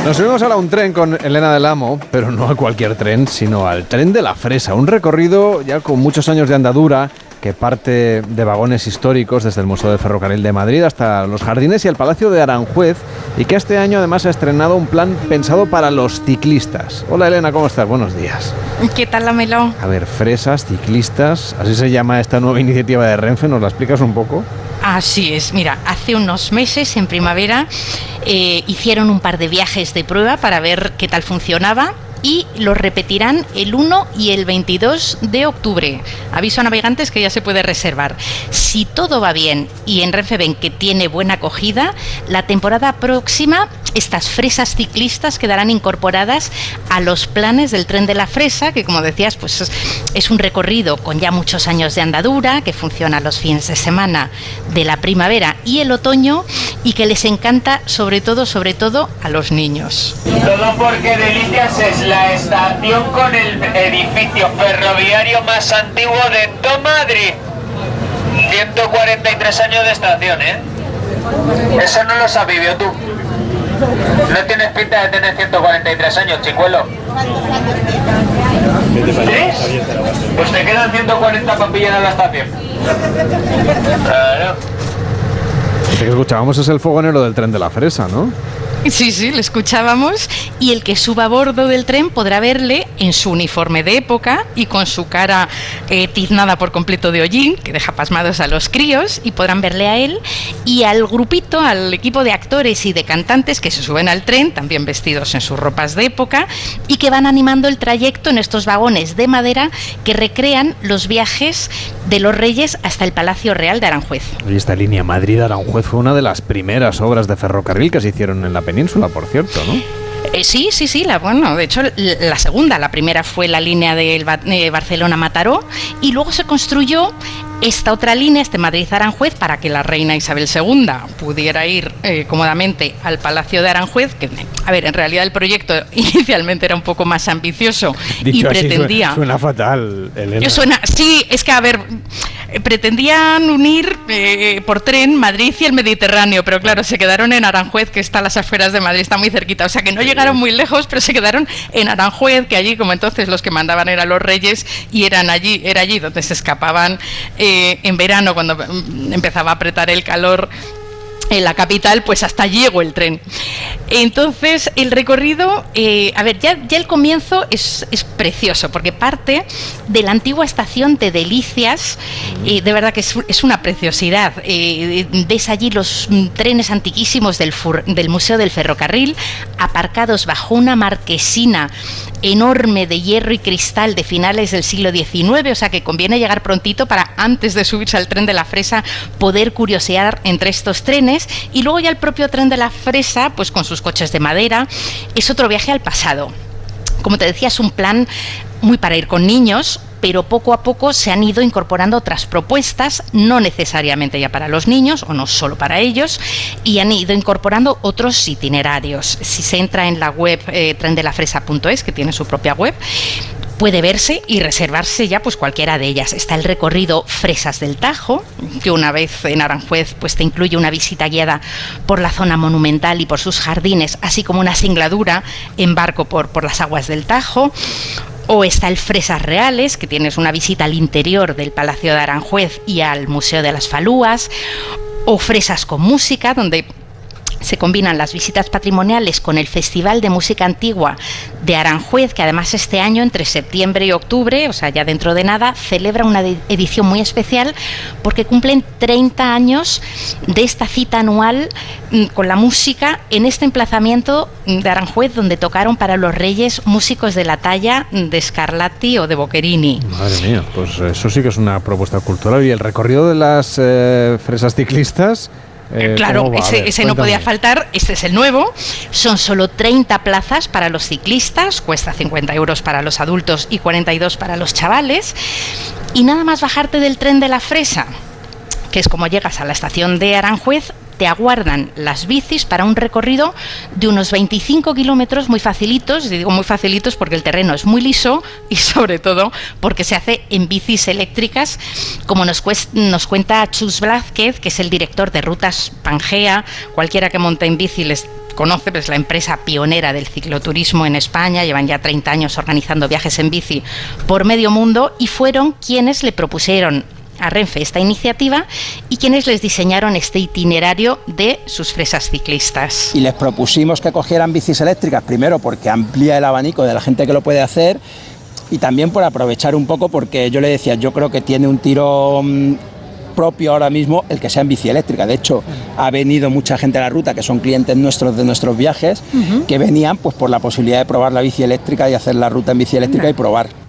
Nos subimos ahora a un tren con Elena del Amo, pero no a cualquier tren, sino al tren de la Fresa, un recorrido ya con muchos años de andadura que parte de vagones históricos desde el Museo del Ferrocarril de Madrid hasta los jardines y el Palacio de Aranjuez y que este año además ha estrenado un plan pensado para los ciclistas. Hola Elena, ¿cómo estás? Buenos días. ¿Qué tal, la Melo? A ver, fresas, ciclistas, así se llama esta nueva iniciativa de Renfe, ¿nos la explicas un poco? Así es, mira, hace unos meses en primavera eh, hicieron un par de viajes de prueba para ver qué tal funcionaba y lo repetirán el 1 y el 22 de octubre. Aviso a navegantes que ya se puede reservar. Si todo va bien y en Renfe que tiene buena acogida, la temporada próxima estas fresas ciclistas quedarán incorporadas a los planes del tren de la fresa, que como decías, pues es un recorrido con ya muchos años de andadura, que funciona los fines de semana de la primavera y el otoño y que les encanta sobre todo, sobre todo a los niños. Todo porque Delicias es la estación con el edificio ferroviario más antiguo de todo Madrid. 143 años de estación, ¿eh? Eso no lo has vivido tú. No tienes pinta de tener 143 años, chicuelo. ¿Sí? Pues te quedan 140 para pillar a la estación. Claro. Escuchábamos es el fogonero del tren de la fresa, ¿no? Sí, sí, lo escuchábamos. Y el que suba a bordo del tren podrá verle en su uniforme de época y con su cara eh, tiznada por completo de hollín, que deja pasmados a los críos, y podrán verle a él y al grupito, al equipo de actores y de cantantes que se suben al tren, también vestidos en sus ropas de época, y que van animando el trayecto en estos vagones de madera que recrean los viajes de los reyes hasta el Palacio Real de Aranjuez. Esta línea Madrid-Aranjuez fue una de las primeras obras de ferrocarril que se hicieron en la península, por cierto, ¿no? Eh, sí, sí, sí, la, bueno, de hecho la segunda, la primera fue la línea de Barcelona-Mataró y luego se construyó esta otra línea, este Madrid-Aranjuez, para que la reina Isabel II pudiera ir eh, cómodamente al Palacio de Aranjuez, que, a ver, en realidad el proyecto inicialmente era un poco más ambicioso y pretendía... suena, fatal, Elena. Suena, sí, es que, a ver, eh, pretendían unir eh, por tren Madrid y el Mediterráneo, pero claro, se quedaron en Aranjuez, que está a las afueras de Madrid, está muy cerquita, o sea que no llegaron muy lejos, pero se quedaron en Aranjuez, que allí, como entonces los que mandaban eran los reyes, y eran allí, era allí donde se escapaban en verano, cuando empezaba a apretar el calor en la capital, pues hasta llegó el tren. Entonces, el recorrido, eh, a ver, ya, ya el comienzo es, precioso, porque parte de la antigua estación de Delicias, y de verdad que es, una preciosidad. Eh, ves allí los trenes antiquísimos del, del Museo del Ferrocarril, aparcados bajo una marquesina enorme de hierro y cristal de finales del siglo XIX, o sea que conviene llegar prontito para antes de subirse al tren de la fresa poder curiosear entre estos trenes y luego ya el propio tren de la fresa, pues con sus coches de madera, es otro viaje al pasado. Como te decía, es un plan muy para ir con niños, pero poco a poco se han ido incorporando otras propuestas, no necesariamente ya para los niños o no solo para ellos, y han ido incorporando otros itinerarios. Si se entra en la web eh, trendelafresa.es, que tiene su propia web, puede verse y reservarse ya pues cualquiera de ellas. Está el recorrido Fresas del Tajo, que una vez en Aranjuez pues te incluye una visita guiada por la zona monumental y por sus jardines, así como una singladura en barco por, por las aguas del Tajo o está el Fresas Reales, que tienes una visita al interior del Palacio de Aranjuez y al Museo de las Falúas, o Fresas con Música, donde se combinan las visitas patrimoniales con el Festival de Música Antigua de Aranjuez, que además este año, entre septiembre y octubre, o sea, ya dentro de nada, celebra una edición muy especial porque cumplen 30 años de esta cita anual mm, con la música en este emplazamiento de Aranjuez, donde tocaron para los reyes músicos de la talla de Scarlatti o de Boccherini. Madre mía, pues eso sí que es una propuesta cultural. Y el recorrido de las eh, fresas ciclistas eh, claro, ese, no podía faltar, este es el nuevo, son solo 30 plazas para los ciclistas, cuesta 50 euros para los adultos y 42 para los chavales, y nada más bajarte del tren de la fresa, que es como llegas a la estación de Aranjuez, aguardan las bicis para un recorrido de unos 25 kilómetros muy facilitos, digo muy facilitos porque el terreno es muy liso y sobre todo porque se hace en bicis eléctricas, como nos, cuenta Chus Blázquez, que es el director de Rutas Pangea, cualquiera que monte en bici les conoce, pues la empresa pionera del cicloturismo en España, llevan ya 30 años organizando viajes en bici por medio mundo y fueron quienes le propusieron a Renfe esta iniciativa y quienes les diseñaron este itinerario de sus fresas ciclistas. Y les propusimos que cogieran bicis eléctricas, primero porque amplía el abanico de la gente que lo puede hacer y también por aprovechar un poco porque yo le decía, yo creo que tiene un tiro mm, propio ahora mismo el que sea en bici eléctrica. De hecho, ha venido mucha gente a la ruta que son clientes nuestros de nuestros viajes, que venían pues por la posibilidad de probar la bici eléctrica y hacer la ruta en bici eléctrica y probar.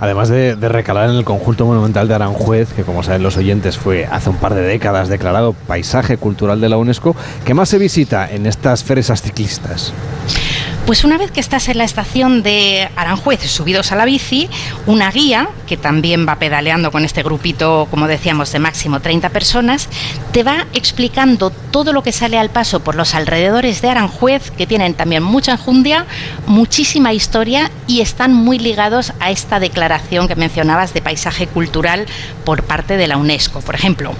Además de, recalar en el conjunto monumental de Aranjuez, que como saben los oyentes fue hace un par de décadas declarado paisaje cultural de la UNESCO, ¿qué más se visita en estas fresas ciclistas? Pues una vez que estás en la estación de Aranjuez, subidos a la bici, una guía, que también va pedaleando con este grupito, como decíamos, de máximo 30 personas, te va explicando todo lo que sale al paso por los alrededores de Aranjuez, que tienen también mucha enjundia, muchísima historia y están muy ligados a esta declaración que mencionabas de paisaje cultural por parte de la UNESCO. Por ejemplo,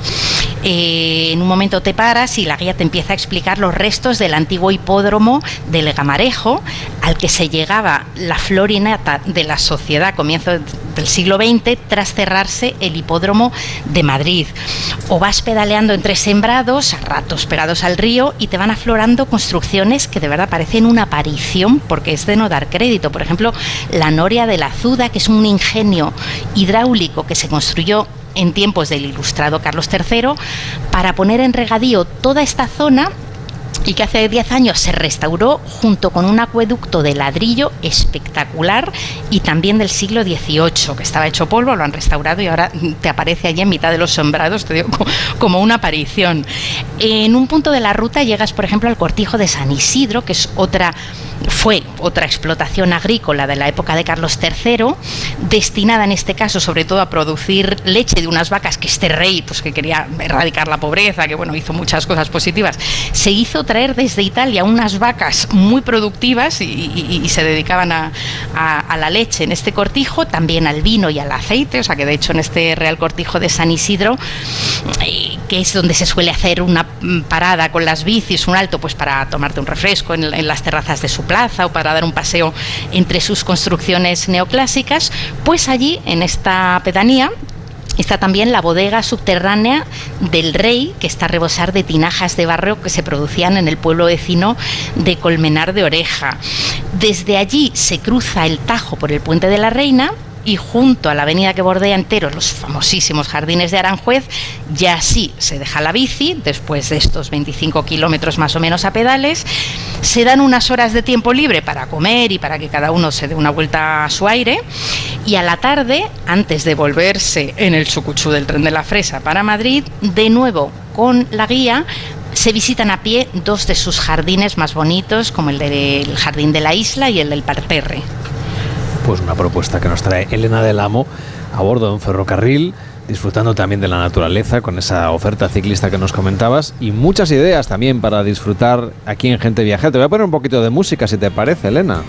eh, en un momento te paras y la guía te empieza a explicar los restos del antiguo hipódromo del Gamarejo, al que se llegaba la florinata de la sociedad a comienzos del siglo XX tras cerrarse el hipódromo de Madrid. O vas pedaleando entre sembrados, a ratos pegados al río, y te van aflorando construcciones que de verdad parecen una aparición, porque es de no dar crédito. Por ejemplo, la Noria de la Zuda, que es un ingenio hidráulico que se construyó en tiempos del ilustrado Carlos III para poner en regadío toda esta zona y que hace 10 años se restauró junto con un acueducto de ladrillo espectacular y también del siglo XVIII, que estaba hecho polvo, lo han restaurado y ahora te aparece allí en mitad de los sembrados, te digo, como una aparición. En un punto de la ruta llegas, por ejemplo, al cortijo de San Isidro, que es otra fue otra explotación agrícola de la época de Carlos III, destinada en este caso sobre todo a producir leche de unas vacas que este rey, pues que quería erradicar la pobreza, que bueno, hizo muchas cosas positivas, se hizo traer desde Italia unas vacas muy productivas y, se dedicaban a, la leche en este cortijo, también al vino y al aceite, o sea que de hecho en este Real Cortijo de San Isidro, eh, que es donde se suele hacer una parada con las bicis, un alto, pues para tomarte un refresco en, en las terrazas de su plaza o para dar un paseo entre sus construcciones neoclásicas, pues allí en esta pedanía Está también la bodega subterránea del rey, que está a rebosar de tinajas de barro que se producían en el pueblo vecino de Colmenar de Oreja. Desde allí se cruza el Tajo por el Puente de la Reina y junto a la avenida que bordea entero los famosísimos jardines de Aranjuez, ya sí se deja la bici, después de estos 25 kilómetros más o menos a pedales, se dan unas horas de tiempo libre para comer y para que cada uno se dé una vuelta a su aire, y a la tarde, antes de volverse en el sucuchú del tren de la Fresa para Madrid, de nuevo con la guía, se visitan a pie dos de sus jardines más bonitos, como el del Jardín de la Isla y el del Parterre pues una propuesta que nos trae Elena del Amo a bordo de un ferrocarril, disfrutando también de la naturaleza con esa oferta ciclista que nos comentabas y muchas ideas también para disfrutar aquí en Gente Viajera. Te voy a poner un poquito de música si te parece, Elena.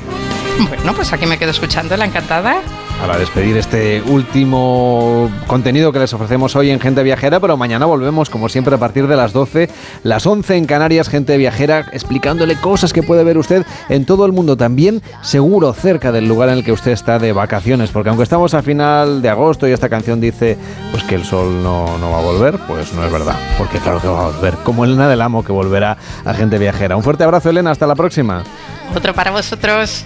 Bueno, pues aquí me quedo escuchando, la encantada. Para despedir este último contenido que les ofrecemos hoy en Gente Viajera, pero mañana volvemos, como siempre, a partir de las 12, las 11 en Canarias, Gente Viajera, explicándole cosas que puede ver usted en todo el mundo, también seguro cerca del lugar en el que usted está de vacaciones, porque aunque estamos a final de agosto y esta canción dice pues que el sol no, no va a volver, pues no es verdad, porque claro que va a volver, como Elena del Amo que volverá a Gente Viajera. Un fuerte abrazo, Elena, hasta la próxima. Otro para vosotros.